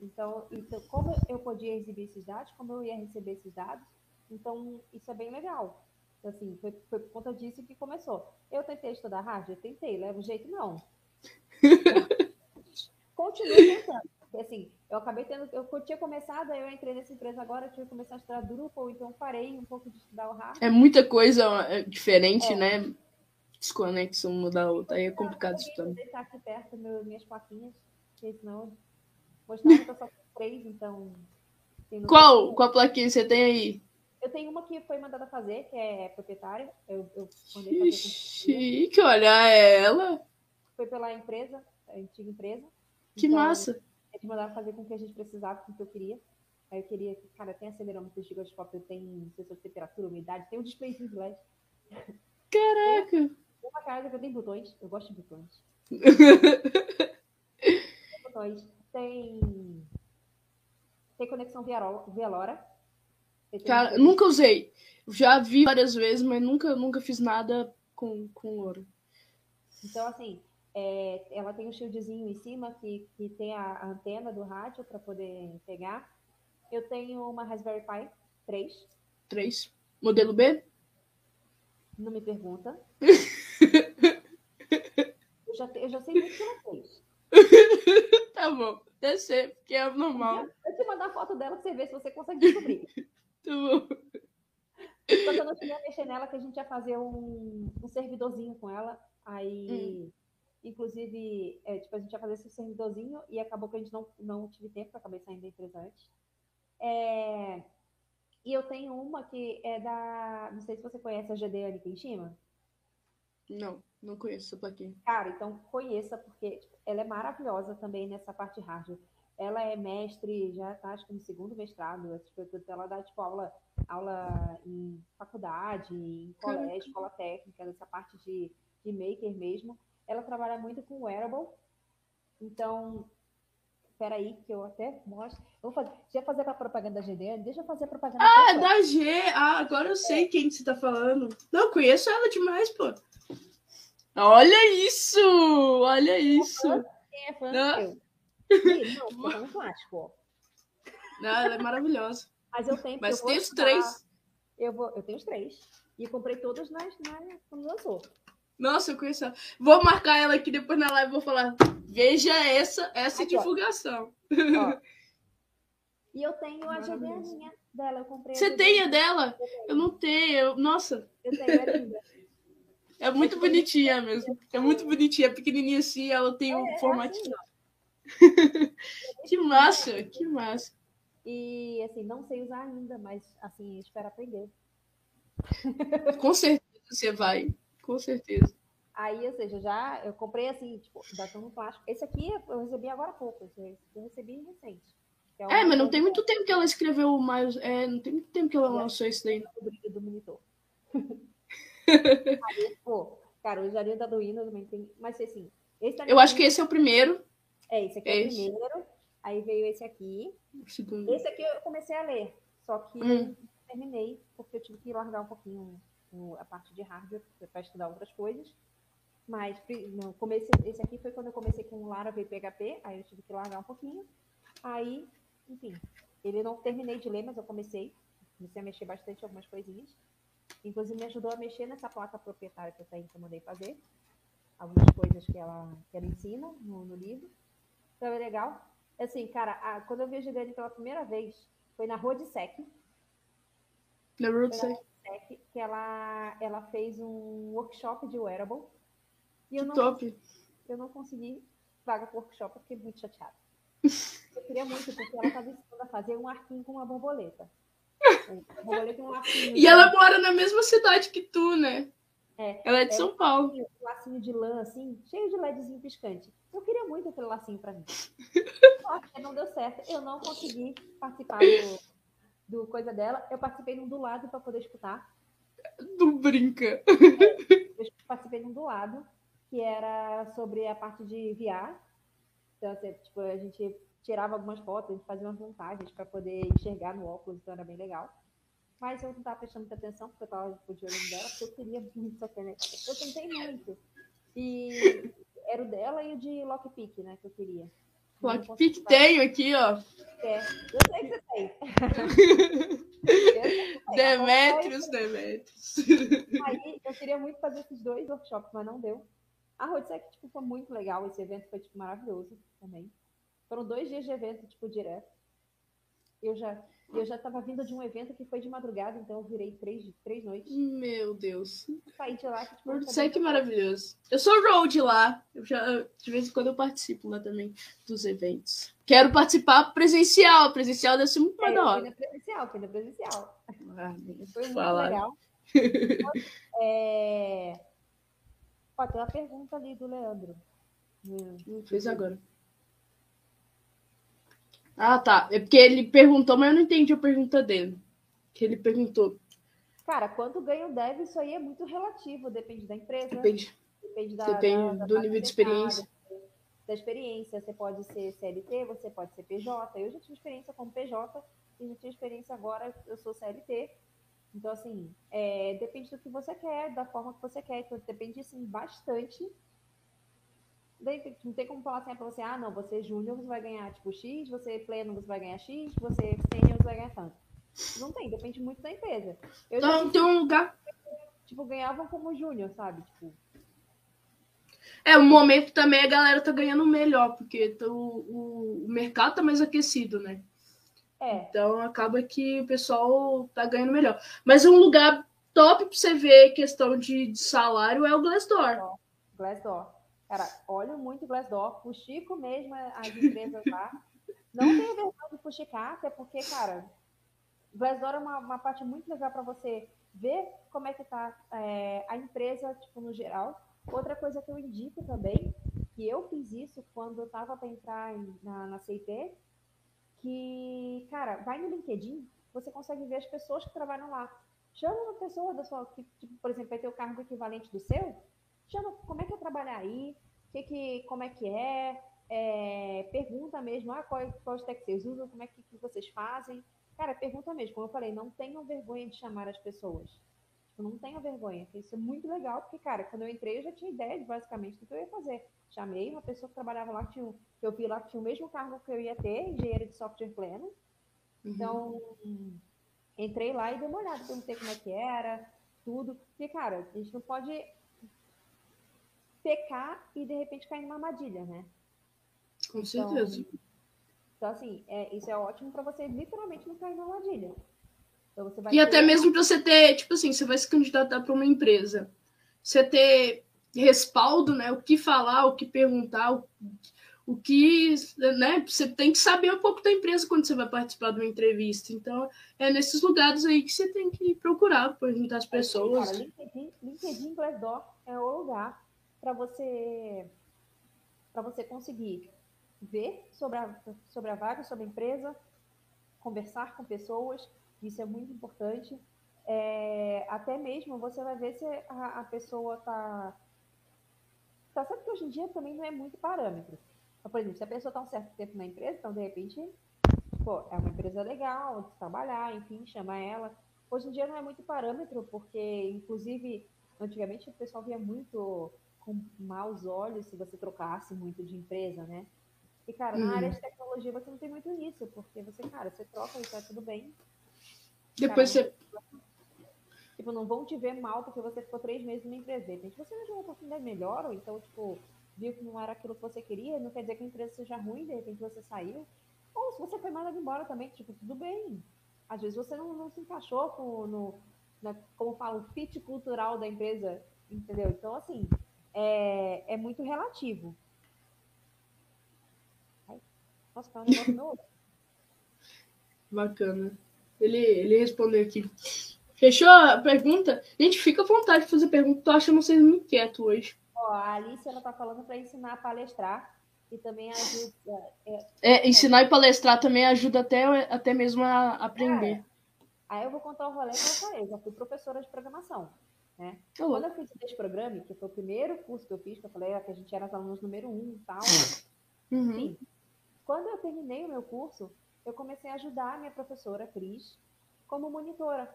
Então, então, como eu podia exibir esses dados, como eu ia receber esses dados. Então, isso é bem legal. Então, assim, foi, foi por conta disso que começou. Eu tentei estudar hardware? Tentei, leva um jeito não. Continuo tentando. Porque, assim, eu acabei tendo. Eu tinha começado, aí eu entrei nessa empresa agora, tive que começar a estudar Drupal, então parei um pouco de estudar o hardware. É muita coisa é, diferente, É. né? desconexam uma da outra. Aí é complicado também. vou deixar aqui perto meu, minhas plaquinhas, porque senão mostrava que eu só tenho três, então. Qual, qual plaquinha você tem aí? Eu tenho uma que foi mandada fazer, que é proprietária. Eu, eu mandei fazer com Ixi, que olhar ela. Foi pela empresa, a antiga empresa. Que Então, massa. Eles mandaram fazer com o que a gente precisava, com o que eu queria. Aí eu queria, que, cara, tem acelerômetro de giroscópio, tem sensor de temperatura, umidade, tem um displayzinho de LED. Caraca. Uma casa que eu tenho botões, eu gosto de botões. Tem botões, tem. Tem conexão via, via LoRa. Eu Cara, um- nunca usei. Já vi várias vezes, mas nunca, nunca fiz nada com, com ouro. Então, assim, é, ela tem um shieldzinho em cima que, que tem a, antena do rádio para poder pegar. Eu tenho uma Raspberry Pi 3, Três. Modelo B? não me pergunta. eu, já, eu já sei muito que ela fez. Tá bom. Deve ser, porque é normal. Eu te mandar a foto dela pra você ver se você consegue descobrir. Tá bom. Quando eu não cheguei a mexer nela, que a gente ia fazer um, um servidorzinho com ela. Aí, inclusive, é, tipo, a gente ia fazer esse servidorzinho e acabou que a gente não, não tive tempo, eu acabei saindo da empresa antes. É, e eu tenho uma que é da. Não sei se você conhece a GDN Kenshima. Não, não conheço essa plaquinha. Cara, então conheça, porque tipo, ela é maravilhosa também nessa parte hardware. Ela é mestre, já tá acho que no segundo mestrado, tudo. ela dá tipo aula, aula em faculdade, em colégio, escola técnica, nessa parte de, de maker mesmo. Ela trabalha muito com wearable. Então, peraí, que eu até mostro. Eu vou fazer, já fazer a propaganda da GDN? Deixa eu fazer a propaganda Ah, é da G. Ah, agora eu sei quem que você tá falando. Não, conheço ela demais, pô. Olha isso! Olha isso! Quem é fã? Não. Eu. Ih, Não, falando plástico, ó. Não, ela é maravilhosa. Mas eu tenho, Mas eu tem os três. Eu, vou, eu tenho os três. E comprei todos nas, na, quando lançou. Nossa, eu conheço ela. Vou marcar ela aqui depois na live vou falar. Veja essa, essa Aqui, divulgação. Ó. E eu tenho a. GDzinha dela. Eu comprei Você tem a dela? Eu não tenho. eu- Nossa, Eu tenho, é linda. é muito bonitinha mesmo. É muito bonitinha. É pequenininha assim, ela tem um É, é formatinho. assim, ó. Que massa, que massa. E assim, não sei usar ainda, mas assim, espero aprender. Com certeza você vai. Com certeza. Aí, ou seja, já eu comprei assim, tipo, tão no plástico. Esse aqui eu recebi agora há pouco, esse eu recebi recente. É, uma mas não tem muito tempo que ela escreveu o mais. É, não tem muito tempo que ela lançou isso daí. do brilho do monitor. Aí, pô, cara, o Jarinho da Duino também tem. Mas assim, esse Eu acho que esse é o primeiro. É, esse aqui é, o Esse. primeiro. Aí veio esse aqui. O segundo. Esse aqui eu comecei a ler, só que Hum. terminei, porque eu tive que largar um pouquinho a parte de hardware para estudar outras coisas. Mas no começo, esse aqui foi quando eu comecei com o Laravel e PHP, aí eu tive que largar um pouquinho. Aí, enfim, ele não terminei de ler, mas eu comecei. Comecei a mexer bastante em algumas coisinhas. Inclusive me ajudou a mexer nessa placa proprietária que eu tenho que eu mandei fazer. Algumas coisas que ela, que ela ensina no, no livro. Então é legal. Assim, cara, a- quando eu vi a GDN pela primeira vez, foi na Rodsec, Na Roadside. Sec, que ela, ela fez um workshop de wearable. E eu Que não, top. eu não consegui vaga pro workshop, eu fiquei muito chateada. Eu queria muito, porque ela estava ensinando a fazer um arquinho com uma borboleta. Uma borboleta e um lacinho. E ela mora na mesma cidade que tu, né? É. Ela é de É. São Paulo. um lacinho de lã, assim, cheio de LEDzinho piscante. Eu queria muito aquele lacinho pra mim. Só que não deu certo. Eu não consegui participar do, do coisa dela. Eu participei num do lado para poder escutar. Não brinca. Eu participei num do lado, que era sobre a parte de VR. Então, assim, tipo, a gente tirava algumas fotos, a gente fazia umas montagens para poder enxergar no óculos, então era bem legal. Mas eu não estava prestando muita atenção, porque eu estava tipo, de olho dela, porque eu queria muito essa caneta. Eu tentei muito. E era o dela e o de Lockpick, né, que eu queria. Lockpick tenho aqui, ó. É, eu sei que você tem. Eu sei que você tem. Demetrios, Demetrios. Aí eu queria muito fazer esses dois workshops, mas não deu. A Roadsec, tipo, foi muito legal. Esse evento foi, tipo, maravilhoso também. Foram dois dias de evento, tipo, direto. Eu já eu já estava vindo de um evento que foi de madrugada, então eu virei três, três noites. Meu Deus. Saí de lá. Que, tipo, sei que maravilhoso. Eu sou road lá. Eu já, de vez em quando eu participo lá também dos eventos. Quero participar presencial. Presencial deve ser muito é, da hora. Foi na presencial, foi na presencial. Ah, foi muito falar. legal. é... Ó, tem uma pergunta ali do Leandro. Hum, fez agora. Ah, tá. É porque ele perguntou, mas eu não entendi a pergunta dele. Que ele perguntou. Cara, quanto ganha o dev, isso aí é muito relativo, depende da empresa. Depende. Depende, da, depende da, do nível de experiência. Da experiência. Você pode ser CLT, você pode ser PJ. Eu já tive experiência como PJ e já tive experiência agora, eu sou CLT. Então, assim, é, depende do que você quer, da forma que você quer. Então, depende, assim, bastante não tem como falar assim para você, ah, não, você júnior você vai ganhar tipo X, você pleno você vai ganhar X, você sênior você vai ganhar tanto. Não tem, depende muito da empresa. Eu não, tem um lugar. Tipo, ganhavam como júnior, sabe? Tipo. É, o momento também a galera tá ganhando melhor, porque o, o, o mercado tá mais aquecido, né? É. Então acaba que o pessoal tá ganhando melhor. Mas um lugar top pra você ver questão de, de salário é o Glassdoor. Glassdoor. Cara, olho muito Glassdoor, fuxico mesmo as empresas lá. Não tenho vergonha de fuxicar, até porque, cara, Glassdoor é uma, uma parte muito legal para você ver como é que tá é, a empresa, tipo, no geral. Outra coisa que eu indico também, que eu fiz isso quando eu tava para entrar em, na, na CIT, que, cara, vai no LinkedIn, você consegue ver as pessoas que trabalham lá. Chama uma pessoa da sua, que, tipo, por exemplo, vai ter o cargo equivalente do seu, chama como é que é trabalhar aí, que que, como é que é, é pergunta mesmo, ah, qual, qual tech vocês usam, como é que, que, vocês fazem. Cara, pergunta mesmo, como eu falei, não tenham vergonha de chamar as pessoas. Tipo, não tenham vergonha, isso é muito legal, porque, cara, quando eu entrei eu já tinha ideia de basicamente do que eu ia fazer. Chamei uma pessoa que trabalhava lá, que, tinha, que eu vi lá que tinha o mesmo cargo que eu ia ter, engenheiro de software pleno. Uhum. Então, entrei lá e dei uma olhada, perguntei como é que era, tudo. Porque, cara, a gente não pode pecar e de repente cair numa armadilha, né? Com então, certeza. Então, assim, é, isso é ótimo para você literalmente não cair numa armadilha. Então, e ter... até mesmo para você ter, tipo assim, você vai se candidatar para uma empresa, você ter respaldo, né? O que falar, o que perguntar, o, o que, né? Você tem que saber um pouco da empresa quando você vai participar de uma entrevista. Então, é nesses lugares aí que você tem que procurar, perguntar às pessoas. Cara, LinkedIn, LinkedIn Glassdoor é o lugar para você para você conseguir ver sobre a, sobre a vaga, sobre a empresa, conversar com pessoas, isso é muito importante. É, até mesmo você vai ver se a, a pessoa está. Tá certo que hoje em dia também não é muito parâmetro. Então, por exemplo, se a pessoa está um certo tempo na empresa, então de repente, pô, é uma empresa legal de trabalhar, enfim, chama ela. Hoje em dia não é muito parâmetro, porque, inclusive, antigamente o pessoal via muito com maus olhos se você trocasse muito de empresa, né? E, cara, na área uhum. de tecnologia você não tem muito isso, porque você, cara, você troca e tá tudo bem. Depois cara, você. Tipo, não vão te ver mal porque você ficou três meses numa empresa. De você arranjou uma oportunidade melhor, ou então, tipo, viu que não era aquilo que você queria, não quer dizer que a empresa seja ruim, de repente você saiu. Ou se você foi mandado embora também, tipo, tudo bem. Às vezes você não, não se encaixou com, no, na, como fala, o fit cultural da empresa, entendeu? Então, assim, é, é muito relativo. Nossa, tá um negócio meu. Bacana. Ele, ele respondeu aqui. Fechou a pergunta? Gente, fica à vontade de fazer pergunta. Tô achando vocês muito quietos hoje. Ó, a Alice ela tá falando para ensinar a palestrar e também ajuda. É, é, ensinar e palestrar também ajuda até, até mesmo a aprender. É. Aí eu vou contar o rolê que eu falei. Eu já fui professora de programação. Né? Quando eu fiz esse programa, que foi o primeiro curso que eu fiz, que eu falei que a gente era alunos número um e tal. Uhum. Sim. Quando eu terminei o meu curso, eu comecei a ajudar a minha professora, Cris, como monitora.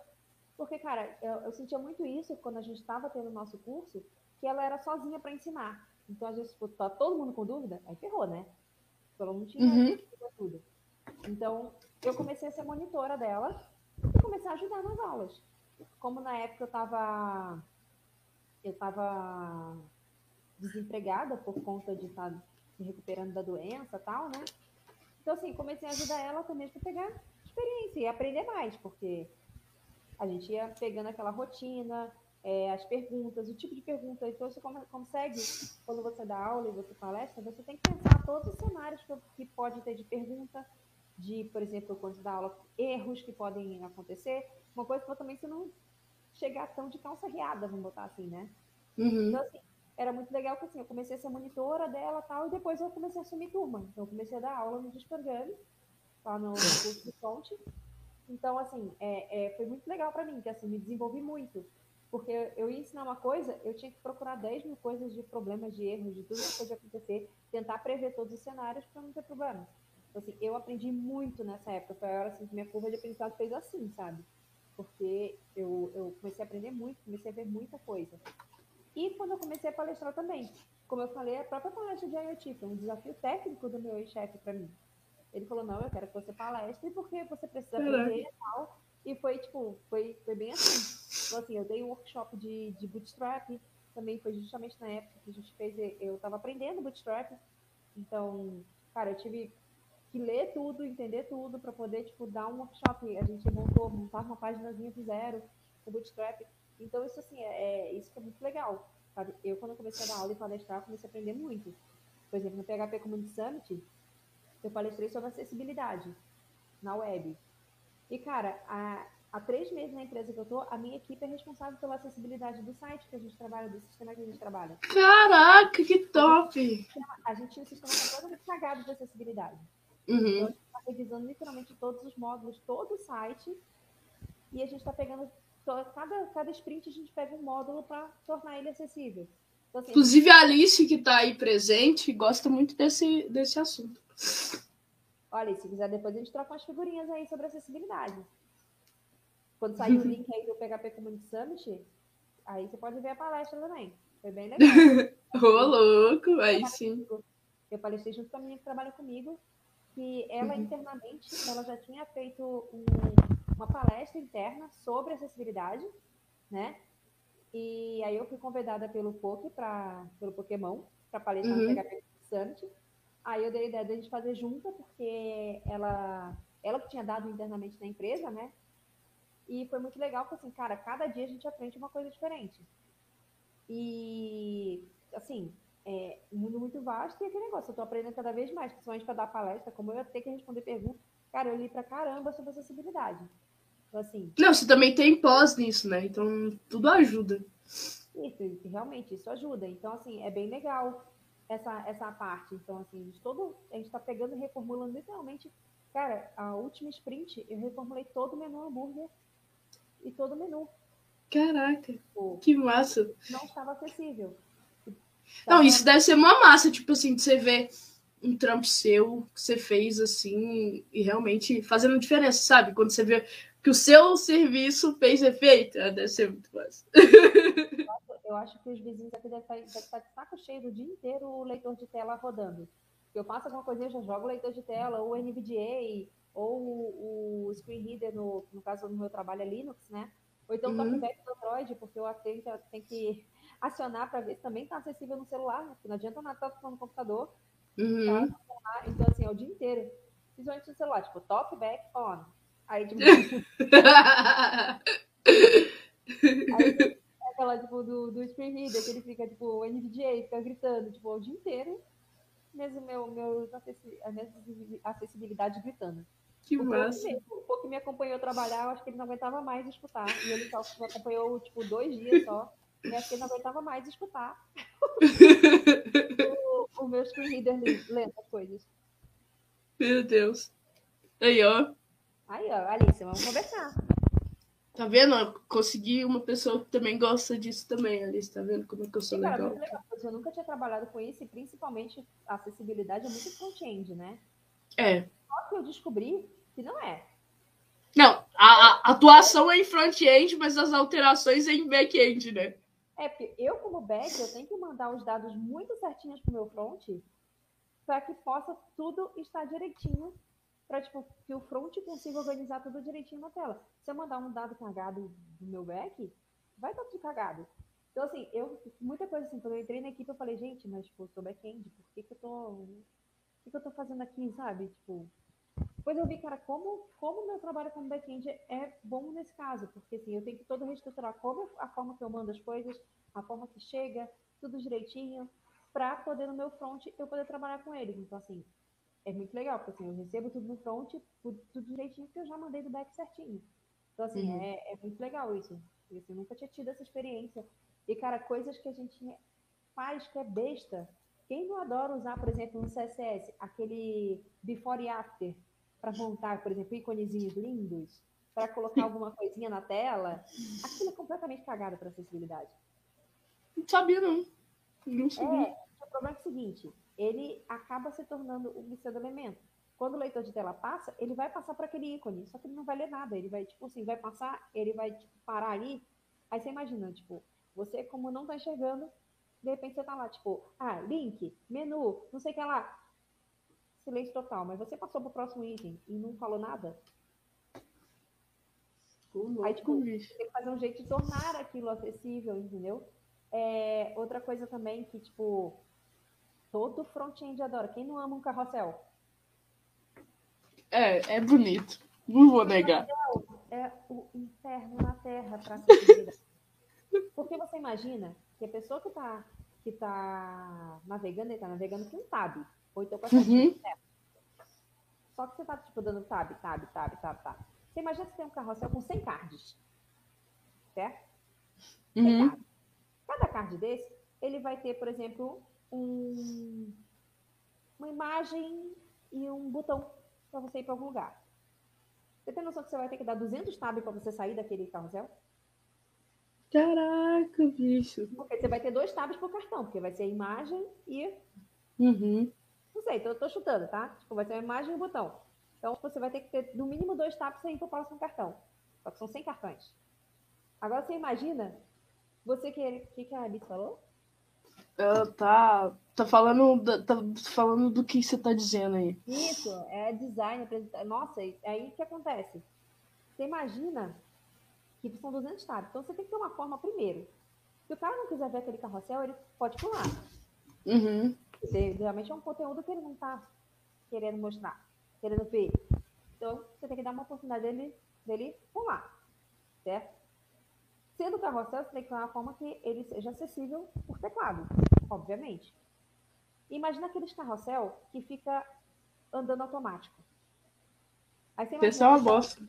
Porque, cara, eu, eu sentia muito isso quando a gente estava tendo o nosso curso, que ela era sozinha para ensinar. Então, às vezes, tá todo mundo com dúvida, aí ferrou, né? Ela não tinha uhum. tudo. Então, eu comecei a ser monitora dela e comecei a ajudar nas aulas como na época eu estava eu tava desempregada por conta de estar tá se recuperando da doença tal, né? Então, assim, comecei a ajudar ela também para pegar experiência e aprender mais, porque a gente ia pegando aquela rotina, é, as perguntas, o tipo de pergunta. Então, você consegue, quando você dá aula e você palestra, você tem que pensar todos os cenários que, pode ter de pergunta, de, por exemplo, quando dá aula, erros que podem acontecer. Uma coisa que também você não chegar tão de calça riada, vamos botar assim, né? Uhum. Então, assim, era muito legal que assim, eu comecei a ser monitora dela tal, e depois eu comecei a assumir turma. Então, eu comecei a dar aula no Dispergame, lá no, no curso de fonte. Então, assim, é, é, foi muito legal para mim, que assim, me desenvolvi muito. Porque eu ia ensinar uma coisa, eu tinha que procurar 10 mil coisas de problemas, de erros, de tudo que podia acontecer, tentar prever todos os cenários para não ter problema. Então, assim, eu aprendi muito nessa época. Foi a hora assim, que minha curva de aprendizado fez assim, sabe? Porque eu, eu comecei a aprender muito, comecei a ver muita coisa. E quando eu comecei a palestrar também, como eu falei, a própria palestra de IoT foi um desafio técnico do meu ex-chefe para mim. Ele falou, não, eu quero que você palestre porque você precisa aprender e tal. E foi, tipo, foi, foi bem assim. Então, assim, eu dei um workshop de, de bootstrap, também foi justamente na época que a gente fez, eu estava aprendendo bootstrap. Então, cara, eu tive que ler tudo, entender tudo, para poder, tipo, dar um workshop. A gente montou, montar uma páginazinha do zero, o bootstrap. Então, isso, assim, é, é, isso que é muito legal, sabe? Eu, quando comecei a dar aula e palestrar, comecei a aprender muito. Por exemplo, no PHP Community Summit, eu palestrei sobre acessibilidade na web. E, cara, há, há três meses na empresa que eu tô, a minha equipe é responsável pela acessibilidade do site que a gente trabalha, do sistema que a gente trabalha. Caraca, que top! A gente tinha um sistema completamente cagado de acessibilidade. Uhum. Então, a gente está revisando literalmente todos os módulos, todo o site, e a gente está pegando, cada, cada sprint a gente pega um módulo para tornar ele acessível. Então, assim, Inclusive a Alice, que está aí presente, gosta muito desse, desse assunto. Olha, se quiser, depois a gente troca umas figurinhas aí sobre acessibilidade. Quando sair o link aí do PHP Community Summit, aí você pode ver a palestra também. Foi bem legal. Ô, louco, aí sim. Eu palestrei junto com a menina que trabalha comigo, que ela uhum. internamente, ela já tinha feito um, uma palestra interna sobre acessibilidade, né? E aí eu fui convidada pelo Poké, pra, pelo Pokémon, para palestrar uhum. no PHP Summit. Aí eu dei a ideia de a gente fazer junta, porque ela, ela que tinha dado internamente na empresa, né? E foi muito legal, porque assim, cara, cada dia a gente aprende uma coisa diferente. E, assim, é um mundo muito vasto e aquele negócio, eu tô aprendendo cada vez mais, principalmente para dar palestra, como eu ia ter que responder perguntas. Cara, eu li pra caramba sobre acessibilidade. Então, assim. Não, você também tem pós nisso, né? Então tudo ajuda. Isso, realmente, isso ajuda. Então, assim, é bem legal essa, essa parte. Então, assim, de todo, a gente está pegando e reformulando literalmente. Cara, a última sprint, eu reformulei todo o menu hambúrguer e todo o menu. Caraca, Pô, que massa. Não estava acessível. Não, isso deve ser uma massa, tipo assim, de você ver um trampo seu que você fez assim e realmente fazendo diferença, sabe? Quando você vê que o seu serviço fez efeito, ah, deve ser muito massa. eu acho que os vizinhos aqui devem estar, estar de saco cheio do dia inteiro o leitor de tela rodando. Eu passo alguma coisinha, já jogo o leitor de tela, ou o NVDA, ou o, o Screen Reader, no, no caso do meu trabalho é Linux, né? Ou então o uhum. TalkBack do Android, porque eu tenho, tenho que acionar para ver se também está acessível no celular, porque não adianta nada estar no computador. Uhum. Tá? Então, assim, é o dia inteiro. Principalmente no celular, tipo, TalkBack on. Aí, tipo... Aí, aquela, tipo, do, do screen reader, que ele fica, tipo, NVDA, fica gritando, tipo, o dia inteiro. Mesmo meu, meu a minha acessibilidade gritando. Que o massa. O pouco que me acompanhou trabalhar, eu acho que ele não aguentava mais escutar. E ele só me acompanhou, tipo, dois dias só. E acho que ele não aguentava mais escutar o, o meu screen reader lendo as coisas. Meu Deus. Aí, ó. Aí, ó, Alice, vamos conversar. Tá vendo? consegui uma pessoa que também gosta disso também, Alice. Tá vendo como é que eu sou Sim, legal? Cara, legal. Eu nunca tinha trabalhado com isso e principalmente a acessibilidade é muito front-end, né? É. Só que eu descobri que não é. Não, a, a atuação é em front-end, mas as alterações é em back-end, né? É, porque eu, como back, eu tenho que mandar os dados muito certinhos pro meu front para que possa tudo estar direitinho para tipo, que o front consiga organizar tudo direitinho na tela. Se eu mandar um dado cagado do meu back, vai estar tudo cagado. Então, assim, eu, muita coisa assim, quando eu entrei na equipe, eu falei, gente, mas, tipo, eu sou back-end, por que que eu tô, o que que eu tô fazendo aqui, sabe? Tipo, Depois eu vi, cara, como como meu trabalho como back-end é bom nesse caso, porque assim, eu tenho que todo reestruturar como a forma que eu mando as coisas, a forma que chega, tudo direitinho, para poder no meu front eu poder trabalhar com eles. Então, assim, é muito legal, porque assim, eu recebo tudo no front, tudo, tudo direitinho, porque eu já mandei do back certinho. Então, assim, uhum. é, é muito legal isso. Assim, eu nunca tinha tido essa experiência. E, cara, coisas que a gente faz que é besta. Quem não adora usar, por exemplo, no CSS, aquele before e after, para montar, por exemplo, íconezinhos lindos, para colocar alguma coisinha na tela, aquilo é completamente cagado para acessibilidade. Não sabia, não. Não sabia. É, o problema é o seguinte, ele acaba se tornando um pseudo-elemento. Quando o leitor de tela passa, ele vai passar por aquele ícone, só que ele não vai ler nada. Ele vai, tipo assim, vai passar, ele vai tipo, parar ali. Aí você imagina, tipo, você como não tá enxergando, de repente você tá lá, tipo, ah, link, menu, não sei o que lá. Silêncio total, mas você passou pro próximo item e não falou nada. Aí, tipo, tem que fazer um jeito de tornar aquilo acessível, entendeu? É, outra coisa também que, tipo, todo front-end adora. Quem não ama um carrossel? É, é bonito. Não vou negar. É o inferno na terra para. Porque você imagina que a pessoa que está que tá navegando, ele está navegando com um tab. Ou então com a uhum. Só que você está tipo, dando tab, tab, tab, tab, tab. Você imagina que você tem um carrossel com 100 cards. Certo? Uhum. Cards. Cada card desse, ele vai ter, por exemplo, um, uma imagem e um botão para você ir para algum lugar. Você tem noção que você vai ter que dar 200 tabs para você sair daquele carrossel? Caraca, bicho. Porque você vai ter dois tabs por cartão, porque vai ser a imagem e. Uhum. Não sei, eu tô chutando, tá? Tipo, vai ser a imagem e o botão. Então você vai ter que ter no mínimo dois tabs para ir para o próximo cartão. Só que são 100 cartões. Agora você imagina, você que. O que, que a Alice falou? Ela tá, tá, falando, tá falando do que você tá dizendo aí. Isso, é design. Nossa, aí o que acontece? Você imagina que são 200 tabs. Então você tem que ter uma forma primeiro. Se o cara não quiser ver aquele carrossel, ele pode pular. Uhum. Você, geralmente é um conteúdo que ele não está querendo mostrar, querendo ver. Então você tem que dar uma oportunidade dele, dele pular. Certo? Sendo carrossel, você tem que ter uma forma que ele seja acessível por teclado, obviamente. Imagina aqueles carrossel que fica andando automático. Aí você imagina, é uma bosta.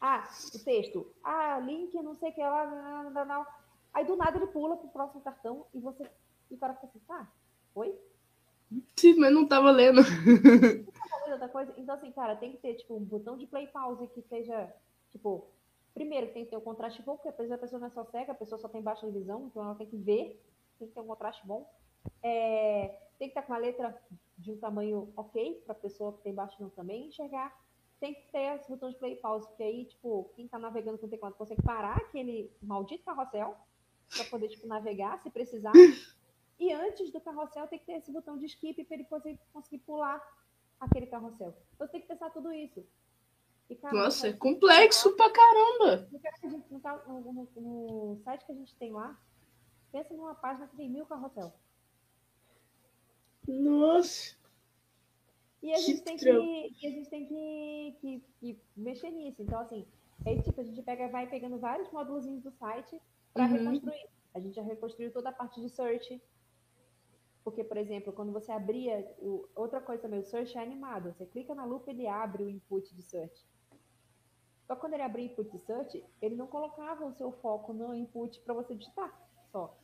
Ah, o texto. Ah, link, não sei o que lá. Não, não, não. Aí do nada ele pula pro próximo cartão e você. E o cara fica assim, ah, oi? Sim, mas não tava lendo. Coisa. Então, assim, cara, tem que ter, tipo, um botão de play pause que seja, tipo, primeiro tem que ter o um contraste bom, porque a pessoa não é só cega, a pessoa só tem baixa visão, então ela tem que ver, tem que ter um contraste bom. É, tem que estar com a letra de um tamanho ok, para a pessoa que tem baixa visão também enxergar tem que ter esse botão de play pause, porque aí, tipo, quem tá navegando com teclado consegue parar aquele maldito carrossel para poder, tipo, navegar se precisar. E antes do carrossel tem que ter esse botão de skip para ele conseguir, conseguir pular aquele carrossel. Então você tem que pensar tudo isso. E, Nossa, é complexo pra caramba! No, no, no, site que a gente tem lá, pensa numa página que tem mil carrossel. Nossa! E a gente tem que, a gente tem que, que, que, mexer nisso. Então, assim, é tipo, a gente pega, vai pegando vários módulos do site para uhum. reconstruir. A gente já reconstruiu toda a parte de search. Porque, por exemplo, quando você abria. O, outra coisa também, o search é animado. Você clica na lupa, ele abre o input de search. Só quando ele abria o input de search, ele não colocava o seu foco no input para você digitar só.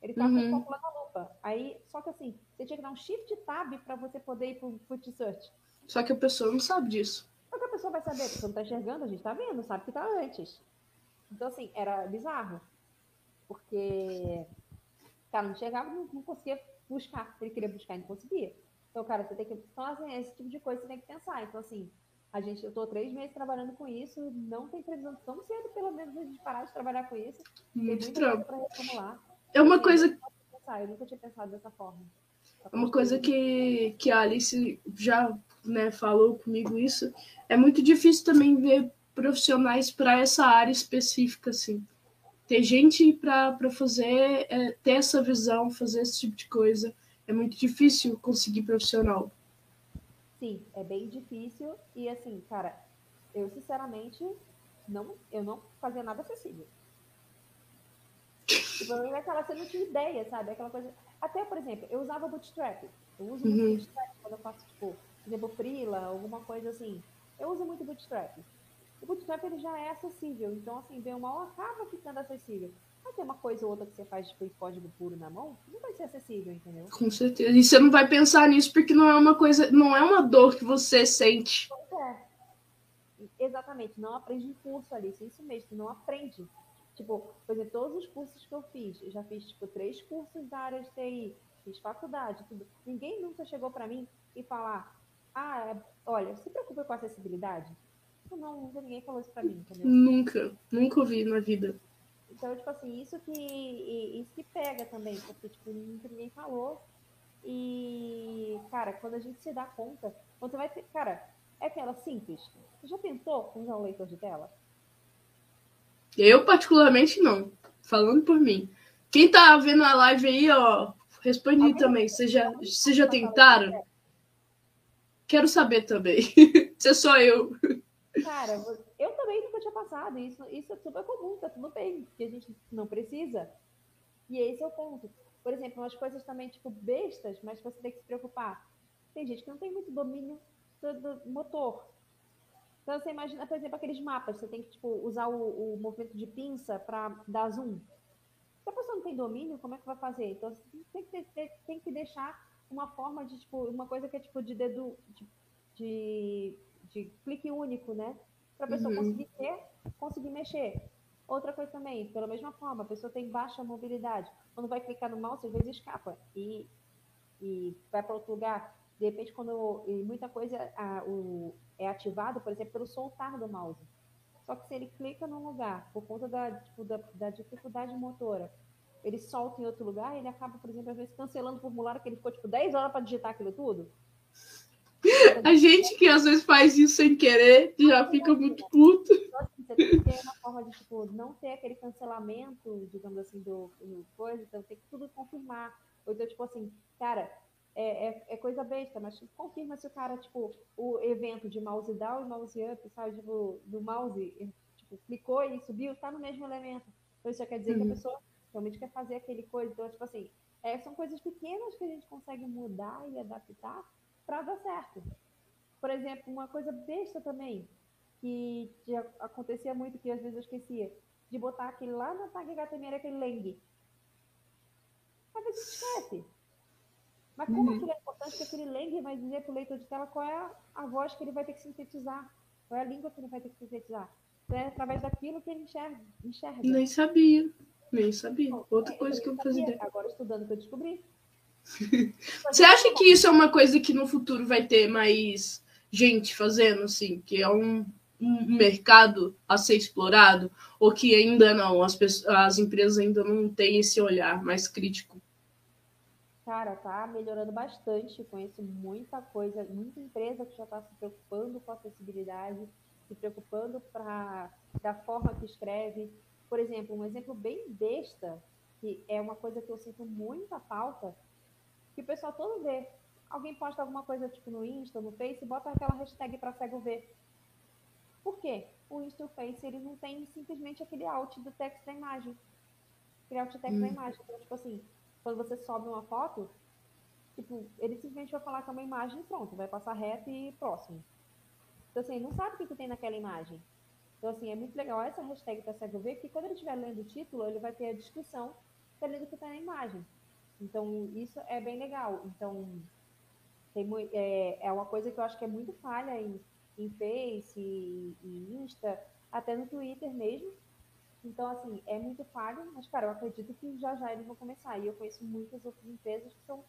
Ele tá uhum. com o foco lá na lupa. Aí, só que assim, você tinha que dar um shift tab para você poder ir pro foot search. Só que a pessoa não sabe disso. Só que a pessoa vai saber, a pessoa não tá enxergando, a gente tá vendo, sabe que tá antes. Então, assim, era bizarro. Porque o cara não chegava, não, não conseguia buscar. Ele queria buscar e não conseguia. Então, cara, você tem que. Então, assim, esse tipo de coisa você tem que pensar. Então, assim, a gente, eu tô três meses trabalhando com isso, não tem previsão tão cedo, pelo menos, a gente parar de trabalhar com isso. Muito trampo. reformular. É uma coisa. Eu nunca tinha pensado dessa forma. É uma coisa que, que a Alice já né, falou comigo isso. É muito difícil também ver profissionais para essa área específica, assim. Ter gente para fazer, é, ter essa visão, fazer esse tipo de coisa. É muito difícil conseguir profissional. sim, é bem difícil e assim, cara, eu sinceramente não, eu não fazia nada acessível. O problema é que ela você não tinha ideia, sabe? Aquela coisa. Até, por exemplo, eu usava bootstrap. Eu uso muito uhum. bootstrap quando eu faço, tipo, por exemplo, freela, alguma coisa assim. Eu uso muito bootstrap. O bootstrap ele já é acessível, então assim, bem ou mal acaba ficando acessível. Vai ter uma coisa ou outra que você faz tipo, em código puro na mão, não vai ser acessível, entendeu? Com certeza. E você não vai pensar nisso porque não é uma coisa, não é uma dor que você sente. É. Exatamente, não aprende em curso, Alice, isso mesmo, não aprende. Tipo, por exemplo, todos os cursos que eu fiz, eu já fiz, tipo, três cursos da área de TI, fiz faculdade, tudo. Ninguém nunca chegou para mim e falar, ah, é, olha, se preocupa com a acessibilidade. Não, nunca ninguém falou isso para mim, entendeu? Nunca, nunca ouvi na vida. Então, tipo assim, isso que, isso que pega também, porque, tipo, nunca ninguém falou. E, cara, quando a gente se dá conta, você vai ter, cara, é aquela simples. Você já tentou usar um leitor de tela? Eu, particularmente, não. Falando por mim. Quem tá vendo a live aí, ó, responde Alguém também. Vocês já, já tentaram? Quero saber também. Se é só eu. Cara, eu também nunca tinha passado. Isso, isso é super comum, tá tudo bem, porque a gente não precisa. E esse é o ponto. Por exemplo, umas coisas também, tipo, bestas, mas você tem que se preocupar. Tem gente que não tem muito domínio do, do motor. Então, você imagina, por exemplo, aqueles mapas, você tem que tipo, usar o, o movimento de pinça para dar zoom. Se a pessoa não tem domínio, como é que vai fazer? Então, você tem que, ter, tem que deixar uma forma de, tipo, uma coisa que é tipo de dedo, de, de, de clique único, né? Para a pessoa uhum. conseguir ter, conseguir mexer. Outra coisa também, pela mesma forma, a pessoa tem baixa mobilidade. Quando vai clicar no mouse, às vezes escapa e, e vai para outro lugar. De repente, quando e muita coisa a, o, é ativado, por exemplo, pelo soltar do mouse. Só que se ele clica num lugar, por conta da, tipo, da, da dificuldade motora, ele solta em outro lugar, ele acaba, por exemplo, às vezes cancelando o formulário que ele ficou tipo 10 horas para digitar aquilo tudo. A gente que às vezes faz isso sem querer já fica muito puto. Então, assim, você tem que ter uma forma de tipo, não ter aquele cancelamento, digamos assim, do, do coisa, então tem que tudo confirmar. Ou então, tipo assim, cara, é, é, é, coisa besta, mas tipo, confirma se o cara, tipo, o evento de mouse down e mouse up, sabe, tipo, do mouse, tipo, clicou e subiu, tá no mesmo elemento. Então isso já quer dizer uhum. que a uhum. pessoa realmente quer fazer aquele coisa. Então, tipo assim, é, são coisas pequenas que a gente consegue mudar e adaptar para dar certo. Por exemplo, uma coisa besta também, que, acontecia muito, que às vezes eu esquecia, de botar aquele lá na tag HTML, aquele lang. Às vezes esquece. Mas como uhum. aquilo é importante que aquele lang vai dizer para o leitor de tela qual é a, voz que ele vai ter que sintetizar, qual é a língua que ele vai ter que sintetizar. Então, é através daquilo que ele enxerga. enxerga. Nem sabia, nem sabia. Outra coisa que eu fazia. Agora estudando que eu descobri. Você acha que isso é uma coisa que no futuro vai ter mais gente fazendo, assim, que é um, um mercado a ser explorado, ou que ainda não, as, pessoas, as empresas ainda não têm esse olhar mais crítico Cara, tá melhorando bastante. Conheço muita coisa, muita empresa que já está se preocupando com acessibilidade, se preocupando pra, da forma que escreve. Por exemplo, um exemplo bem besta, que é uma coisa que eu sinto muita falta, que o pessoal todo vê. Alguém posta alguma coisa tipo no Insta, no Face, bota aquela hashtag para cego ver. Por quê? O Insta e o Face, ele não tem simplesmente aquele alt do texto da imagem. Aquele alt text hum. da imagem. Então, tipo assim, quando você sobe uma foto, tipo, ele simplesmente vai falar que é uma imagem e pronto, vai passar reto e próximo. Então, assim, ele não sabe o que, que tem naquela imagem. Então, assim, é muito legal essa hashtag para cego ver, porque quando ele estiver lendo o título, ele vai ter a descrição do que está na imagem. Então, isso é bem legal. Então, tem, é, é uma coisa que eu acho que é muito falha em, em Face e, Insta, até no Twitter mesmo, então, assim, é muito falho, mas, cara, eu acredito que já já eles vão começar. E eu conheço muitas outras empresas que, são,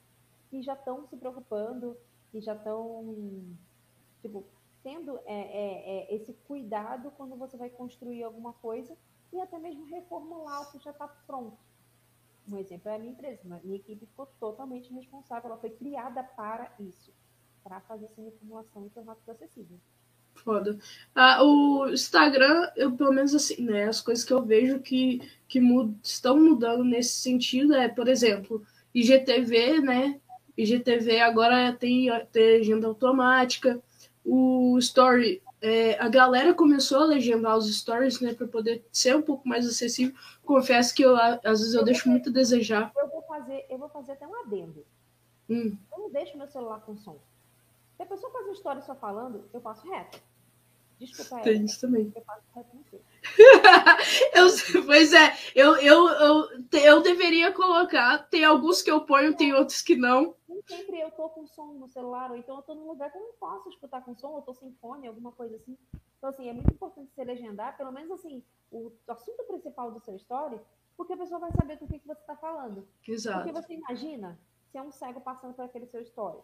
que já estão se preocupando, que já estão, tipo, tendo é, é, é, esse cuidado quando você vai construir alguma coisa e até mesmo reformular o que já está pronto. Um exemplo é a minha empresa. Minha equipe ficou totalmente responsável, ela foi criada para isso, para fazer essa reformulação e tornar tudo acessível. Foda. Ah, o Instagram, eu pelo menos assim, né? As coisas que eu vejo que, que mud estão mudando nesse sentido é, por exemplo, IGTV, né? IGTV agora tem, tem legenda automática. O Story, é, a galera começou a legendar os stories, né, para poder ser um pouco mais acessível. Confesso que eu, às vezes eu, eu deixo muito a desejar. Eu vou fazer, eu vou fazer até um adendo. Hum. Eu não deixo meu celular com som. Se a pessoa faz uma história só falando, eu passo reto. Desculpa, Tem isso também. Eu eu, pois é, eu, eu, eu, eu deveria colocar. Tem alguns que eu ponho, tem outros que não. Nem sempre eu tô com som no celular, ou então eu tô num lugar que eu não posso escutar com som, ou tô sem fone, alguma coisa assim. Então, assim, é muito importante você legendar, pelo menos assim, o assunto principal do seu story, porque a pessoa vai saber do que, que você está falando. Exato. Porque você imagina se é um cego passando por aquele seu story.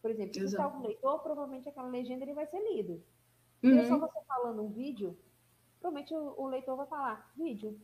Por exemplo, se está algum leitor, provavelmente aquela legenda ele vai ser lido. Uhum. Se é só uhum. você falando um vídeo, provavelmente o, o leitor vai falar, vídeo.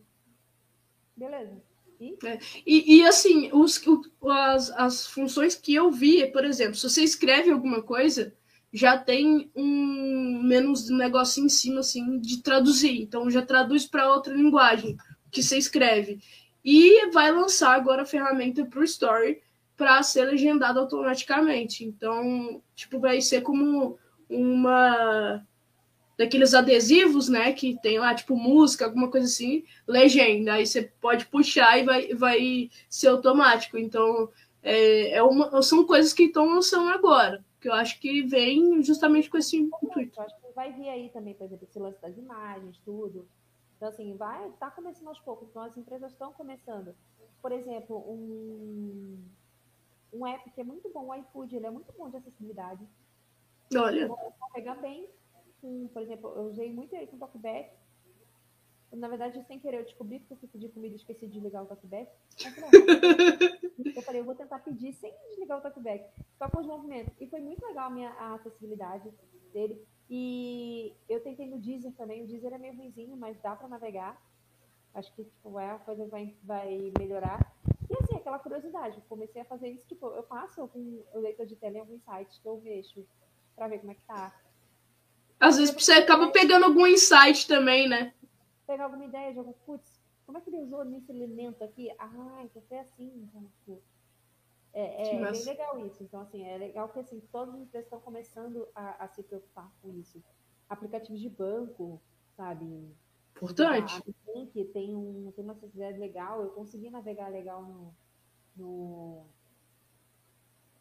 Beleza. E? É. E, e, assim, os, o, as, as funções que eu vi, por exemplo, se você escreve alguma coisa, já tem um menos negócio em cima assim de traduzir. Então já traduz para outra linguagem que você escreve. E vai lançar agora a ferramenta para o Story para ser legendado automaticamente. Então, tipo, vai ser como uma daqueles adesivos, né, que tem lá, tipo, música, alguma coisa assim, legenda. Aí você pode puxar e vai, vai ser automático. Então, é, é uma, são coisas que estão lançando agora, que eu acho que vem justamente com esse intuito. Eu acho que vai vir aí também, por exemplo, esse lance das imagens, tudo. Então, assim, vai, tá começando aos poucos. Então, as empresas estão começando. Por exemplo, um, um app que é muito bom, o iFood, ele é muito bom de acessibilidade. Olha. Vou pegar bem com, por exemplo, eu usei muito ele com talkback. Na verdade, sem querer, eu descobri que eu fui pedir comida e esqueci de ligar o talkback. eu falei, eu vou tentar pedir sem desligar o talkback, só com os movimentos. E foi muito legal a minha a acessibilidade dele. E eu tentei no Deezer também. O Deezer é meio ruimzinho, mas dá para navegar. Acho que tipo, é, a coisa vai, vai melhorar. E assim, aquela curiosidade. Comecei a fazer isso, tipo, eu passo com o leitor de tela em alguns sites que eu mexo para ver como é que tá. Às vezes você acaba pegando algum insight também, né? Pegar alguma ideia de algum, putz, como é que ele usou nesse elemento aqui? Ah, então foi assim, então, tipo, é, é bem legal isso. Então, assim, é legal que assim, todas as empresas estão começando a, a se preocupar com isso. Aplicativos de banco, sabe? Importante. A, que tem, um, tem uma acessibilidade legal, eu consegui navegar legal no, no,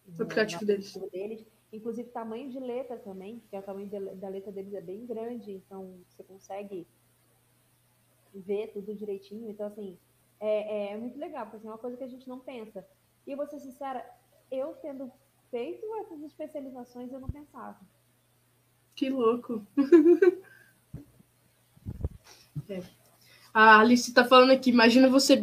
no aplicativo deles. deles. Inclusive, tamanho de letra também, que é o tamanho da letra deles é bem grande, então você consegue ver tudo direitinho. Então, assim, é, é muito legal, porque assim, é uma coisa que a gente não pensa. E eu vou ser sincera, eu tendo feito essas especializações, eu não pensava. Que louco! é. A Alice tá falando aqui, imagina você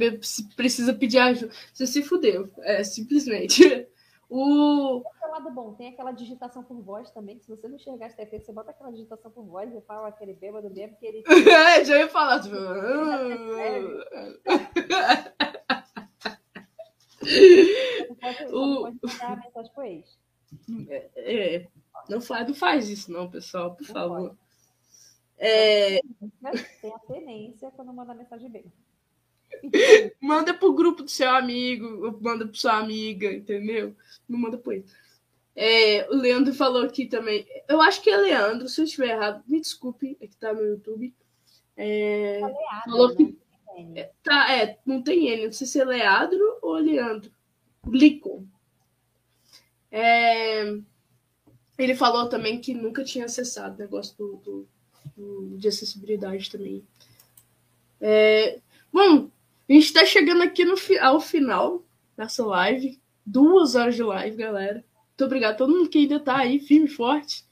precisa pedir ajuda. Você se fudeu, é, simplesmente. O... Tem lado bom, tem aquela digitação por voz também, se você não enxergar as TP, você bota aquela digitação por voz e fala aquele bêbado mesmo que ele. é, já ia falar. Tipo... o... É, é, não, faz, não faz isso, não, pessoal, por não favor. Pode. É... Tem a tenência quando manda mensagem bem. manda pro grupo do seu amigo, manda pro sua amiga, entendeu? Não manda pro ele. É, o Leandro falou aqui também. Eu acho que é Leandro, se eu estiver errado, me desculpe, é que tá no YouTube. É, tá falou né? que. É, tá, é, não tem ele, não sei se é Leandro ou Leandro. Lincoln. É, ele falou também que nunca tinha acessado o negócio do, do, do de também. É, bom, a gente está chegando aqui no, ao final dessa live. Duas horas de live, galera. Muito obrigado a todo mundo que ainda está aí, firme e forte.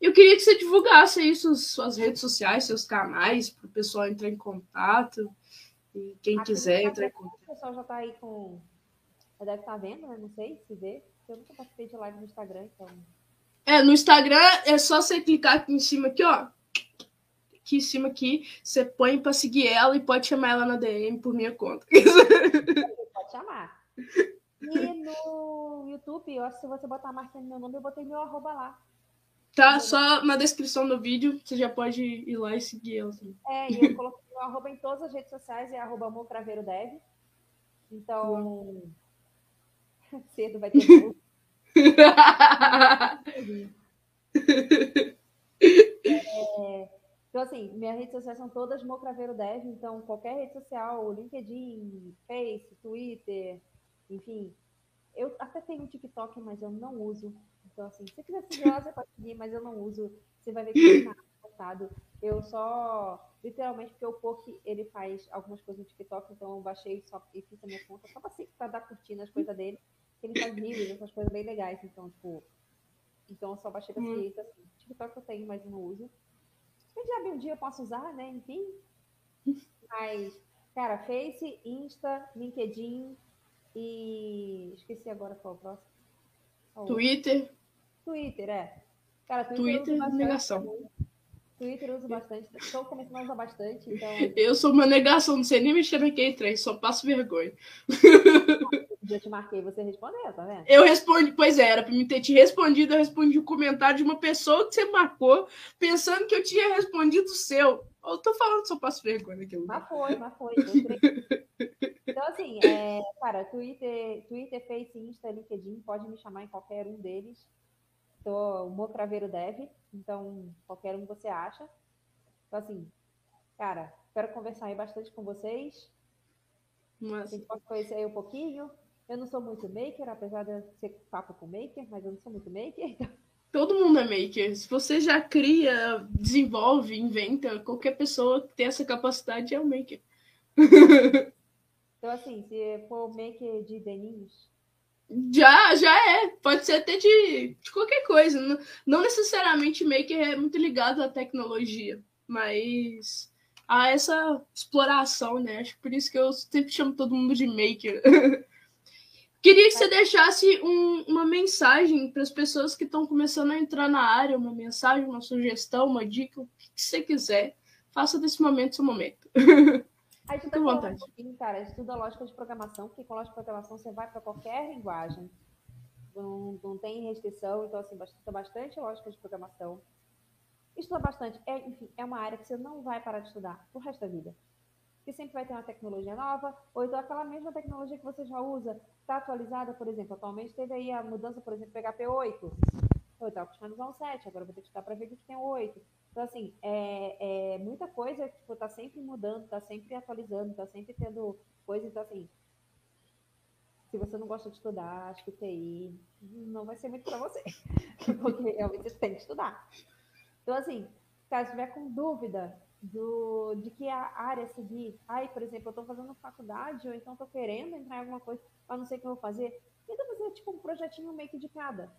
Eu queria que você divulgasse aí suas, suas redes sociais, seus canais, para o pessoal entrar em contato. E quem quiser entrar em contato. O pessoal já está aí com. Já deve estar tá vendo, né? Não sei se vê. Eu nunca participei de live no Instagram, então. É, no Instagram é só você clicar aqui em cima, aqui, ó aqui em cima aqui, você põe para seguir ela e pode chamar ela na DM por minha conta. Pode chamar. E no YouTube, eu acho que se você botar a marca no meu nome, eu botei meu arroba lá. Tá, só na descrição do vídeo, você já pode ir lá e seguir ela também. É, e eu coloquei meu arroba em todas as redes sociais, é arroba Mocraveiro Dev. Então, Cedo vai ter é, então, assim, minhas redes sociais são todas Mocraveiro Dev, então qualquer rede social, LinkedIn, Face, Twitter, enfim. Eu até tenho TikTok, mas eu não uso. Então, assim, se você quiser seguir lá, você pode seguir, mas eu não uso. Você vai ver que não tá Eu só, literalmente, porque o Poke, ele faz algumas coisas no TikTok, então eu baixei só e fiz a minha conta só pra, assim, pra dar curtindo as coisas dele. Ele faz vídeos, essas coisas bem legais, então, tipo... Então eu só baixei pra seguir isso, assim. TikTok eu tenho, mas eu não uso. Quem sabe um dia eu posso usar, né? Enfim. Mas, cara, Face, Insta, LinkedIn e. Esqueci agora qual é o próximo. Oh. Twitter. Twitter, é. Cara, Twitter, Twitter negação. Também. Twitter eu uso bastante, estou começando a usar bastante, então... Eu sou uma negação, não sei nem mexer naquele trem, só passo vergonha. Já te marquei, você respondeu, tá vendo? Eu respondi, pois é, era pra mim ter te respondido, eu respondi o um comentário de uma pessoa que você marcou, pensando que eu tinha respondido o seu. Eu tô falando só passo vergonha naquilo. Mas foi, mas foi. Então, assim, é, cara, Twitter, Twitter, Face, Insta, LinkedIn, pode me chamar em qualquer um deles. Tô o Mocraveiro Dev, então qualquer um você acha. Então, assim, cara, quero conversar aí bastante com vocês. Mas... A gente pode conhecer aí um pouquinho. Eu não sou muito maker, apesar de ser papo com maker, mas eu não sou muito maker. Todo mundo é maker. Se você já cria, desenvolve, inventa, qualquer pessoa que tem essa capacidade é um maker. então, assim, se for maker de deninhos, já, já é. Pode ser até de, de qualquer coisa. Não, não necessariamente maker é muito ligado à tecnologia, mas a essa exploração, né? Acho que por isso que eu sempre chamo todo mundo de maker. Queria que você deixasse um, uma mensagem para as pessoas que estão começando a entrar na área, uma mensagem, uma sugestão, uma dica, o que você quiser. Faça desse momento seu momento. A gente tá vontade. um cara, estuda lógica de programação, porque com lógica de programação você vai para qualquer linguagem. Não, não tem restrição, então assim, estuda bastante lógica de programação. Estuda bastante, é, enfim, é uma área que você não vai parar de estudar o resto da vida. Porque sempre vai ter uma tecnologia nova, ou então aquela mesma tecnologia que você já usa, está atualizada, por exemplo, atualmente teve aí a mudança, por exemplo, PHP 8. Eu estava acostumado a usar um 7, agora vou ter que estudar para ver que tem o 8. Então, assim, é, é muita coisa que tipo, tá sempre mudando, tá sempre atualizando, tá sempre tendo coisa. Então, assim, se você não gosta de estudar, acho que TI não vai ser muito para você. Porque realmente você tem que estudar. Então, assim, caso tiver com dúvida do, de que a área seguir, aí, por exemplo, eu estou fazendo faculdade, ou então estou querendo entrar em alguma coisa, mas não sei o que eu vou fazer, tenta fazer tipo um projetinho meio que de cada.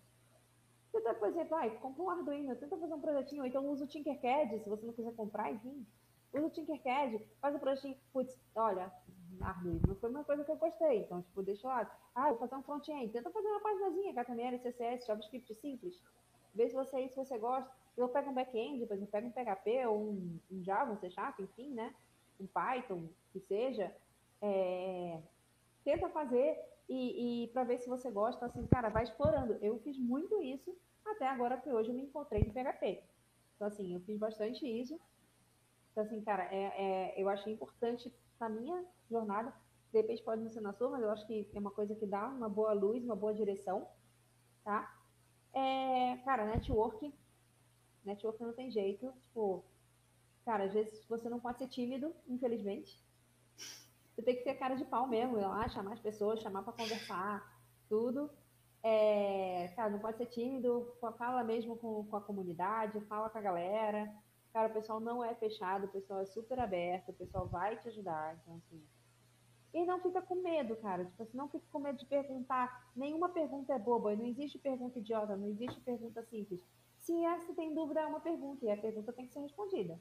Tenta, por exemplo, ah, compra um Arduino, tenta fazer um projetinho, ou então usa o Tinkercad, se você não quiser comprar, enfim. Usa o Tinkercad, faz um projetinho, putz, olha, Arduino foi uma coisa que eu gostei, então, tipo, deixa lá. Ah, vou fazer um front-end, tenta fazer uma paginazinha, HTML, CSS, JavaScript simples. Vê se você, é você gosta. Eu pego um back-end, por exemplo, pega um PHP ou um, um Java, um C Sharp, enfim, né? Um Python, que seja. É... Tenta fazer e, e para ver se você gosta, assim, cara, vai explorando. Eu fiz muito isso até agora que hoje eu me encontrei no PHP. Então, assim, eu fiz bastante isso. Então, assim, cara, é, é, eu achei importante na minha jornada. De repente pode não ser na sua, mas eu acho que é uma coisa que dá uma boa luz, uma boa direção, tá? É, cara, network. Network não tem jeito. Tipo, cara, às vezes você não pode ser tímido, infelizmente. Você tem que ter cara de pau mesmo, ir lá, chamar as pessoas, chamar para conversar, tudo. É, cara, não pode ser tímido, fala mesmo com, com a comunidade, fala com a galera. Cara, o pessoal não é fechado, o pessoal é super aberto, o pessoal vai te ajudar. Então, assim. E não fica com medo, cara. Tipo assim, não fica com medo de perguntar. Nenhuma pergunta é boba. Não existe pergunta idiota, não existe pergunta simples. Se é, se tem dúvida, é uma pergunta. E a pergunta tem que ser respondida.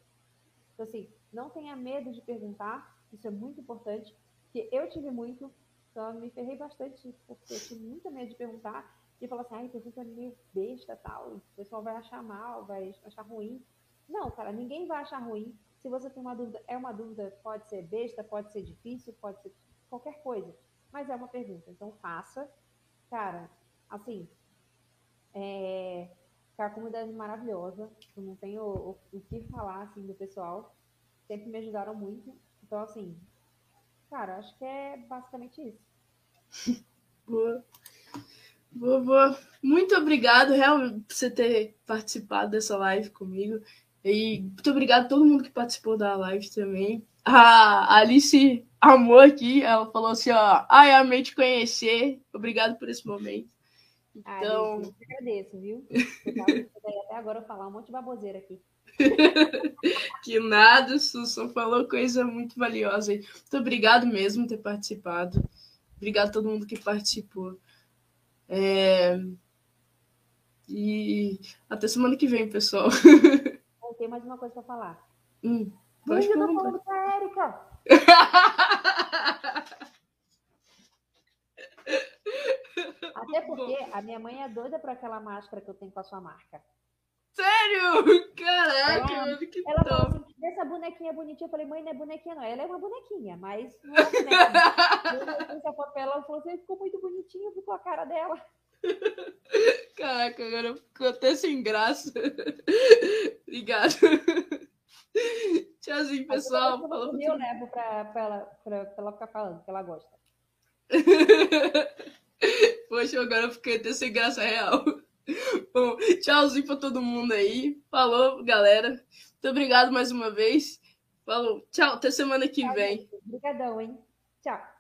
Então, assim, não tenha medo de perguntar. Isso é muito importante. Porque eu tive muito então, eu me ferrei bastante, porque eu tinha muita medo de perguntar e falar assim, ai, pergunta meio besta tal, o pessoal vai achar mal, vai achar ruim. Não, cara, ninguém vai achar ruim. Se você tem uma dúvida, é uma dúvida, pode ser besta, pode ser difícil, pode ser qualquer coisa, mas é uma pergunta. Então, faça. Cara, assim, é, a comunidade é maravilhosa, eu não tenho o, o que falar, assim, do pessoal. Sempre me ajudaram muito. Então, assim, Cara, acho que é basicamente isso. Boa. Vovô, muito obrigado realmente por você ter participado dessa live comigo. E muito obrigado a todo mundo que participou da live também. A Alice amou aqui, ela falou assim, ó, ai, amei te conhecer. Obrigado por esse momento. Então, Alice, eu agradeço, viu? Eu até agora falar um monte de baboseira aqui. que nada, Susan falou coisa muito valiosa. Muito obrigado mesmo por ter participado. Obrigado a todo mundo que participou. É... E até semana que vem, pessoal. tem mais uma coisa para falar. Hum, pode eu tô falando pra Erika. Até porque a minha mãe é doida por aquela máscara que eu tenho com a sua marca. Sério? Caraca, ela, mano, que ela top. Falou assim, essa bonequinha bonitinha. Eu falei, mãe, não é bonequinha, não. Ela é uma bonequinha, mas não é bonequinha. eu a papel, ela falou assim, ficou muito bonitinho, ficou a cara dela. Caraca, agora ficou até sem graça. Obrigado. Tchauzinho, pessoal. Eu, levo pra, pra, ela, pra, pra ela ficar falando, que ela gosta. Poxa, agora eu fiquei até sem graça real. Bom, tchauzinho pra todo mundo aí. Falou, galera. Muito obrigado mais uma vez. Falou. Tchau, até semana que tchau, vem. Obrigadão, hein? Tchau.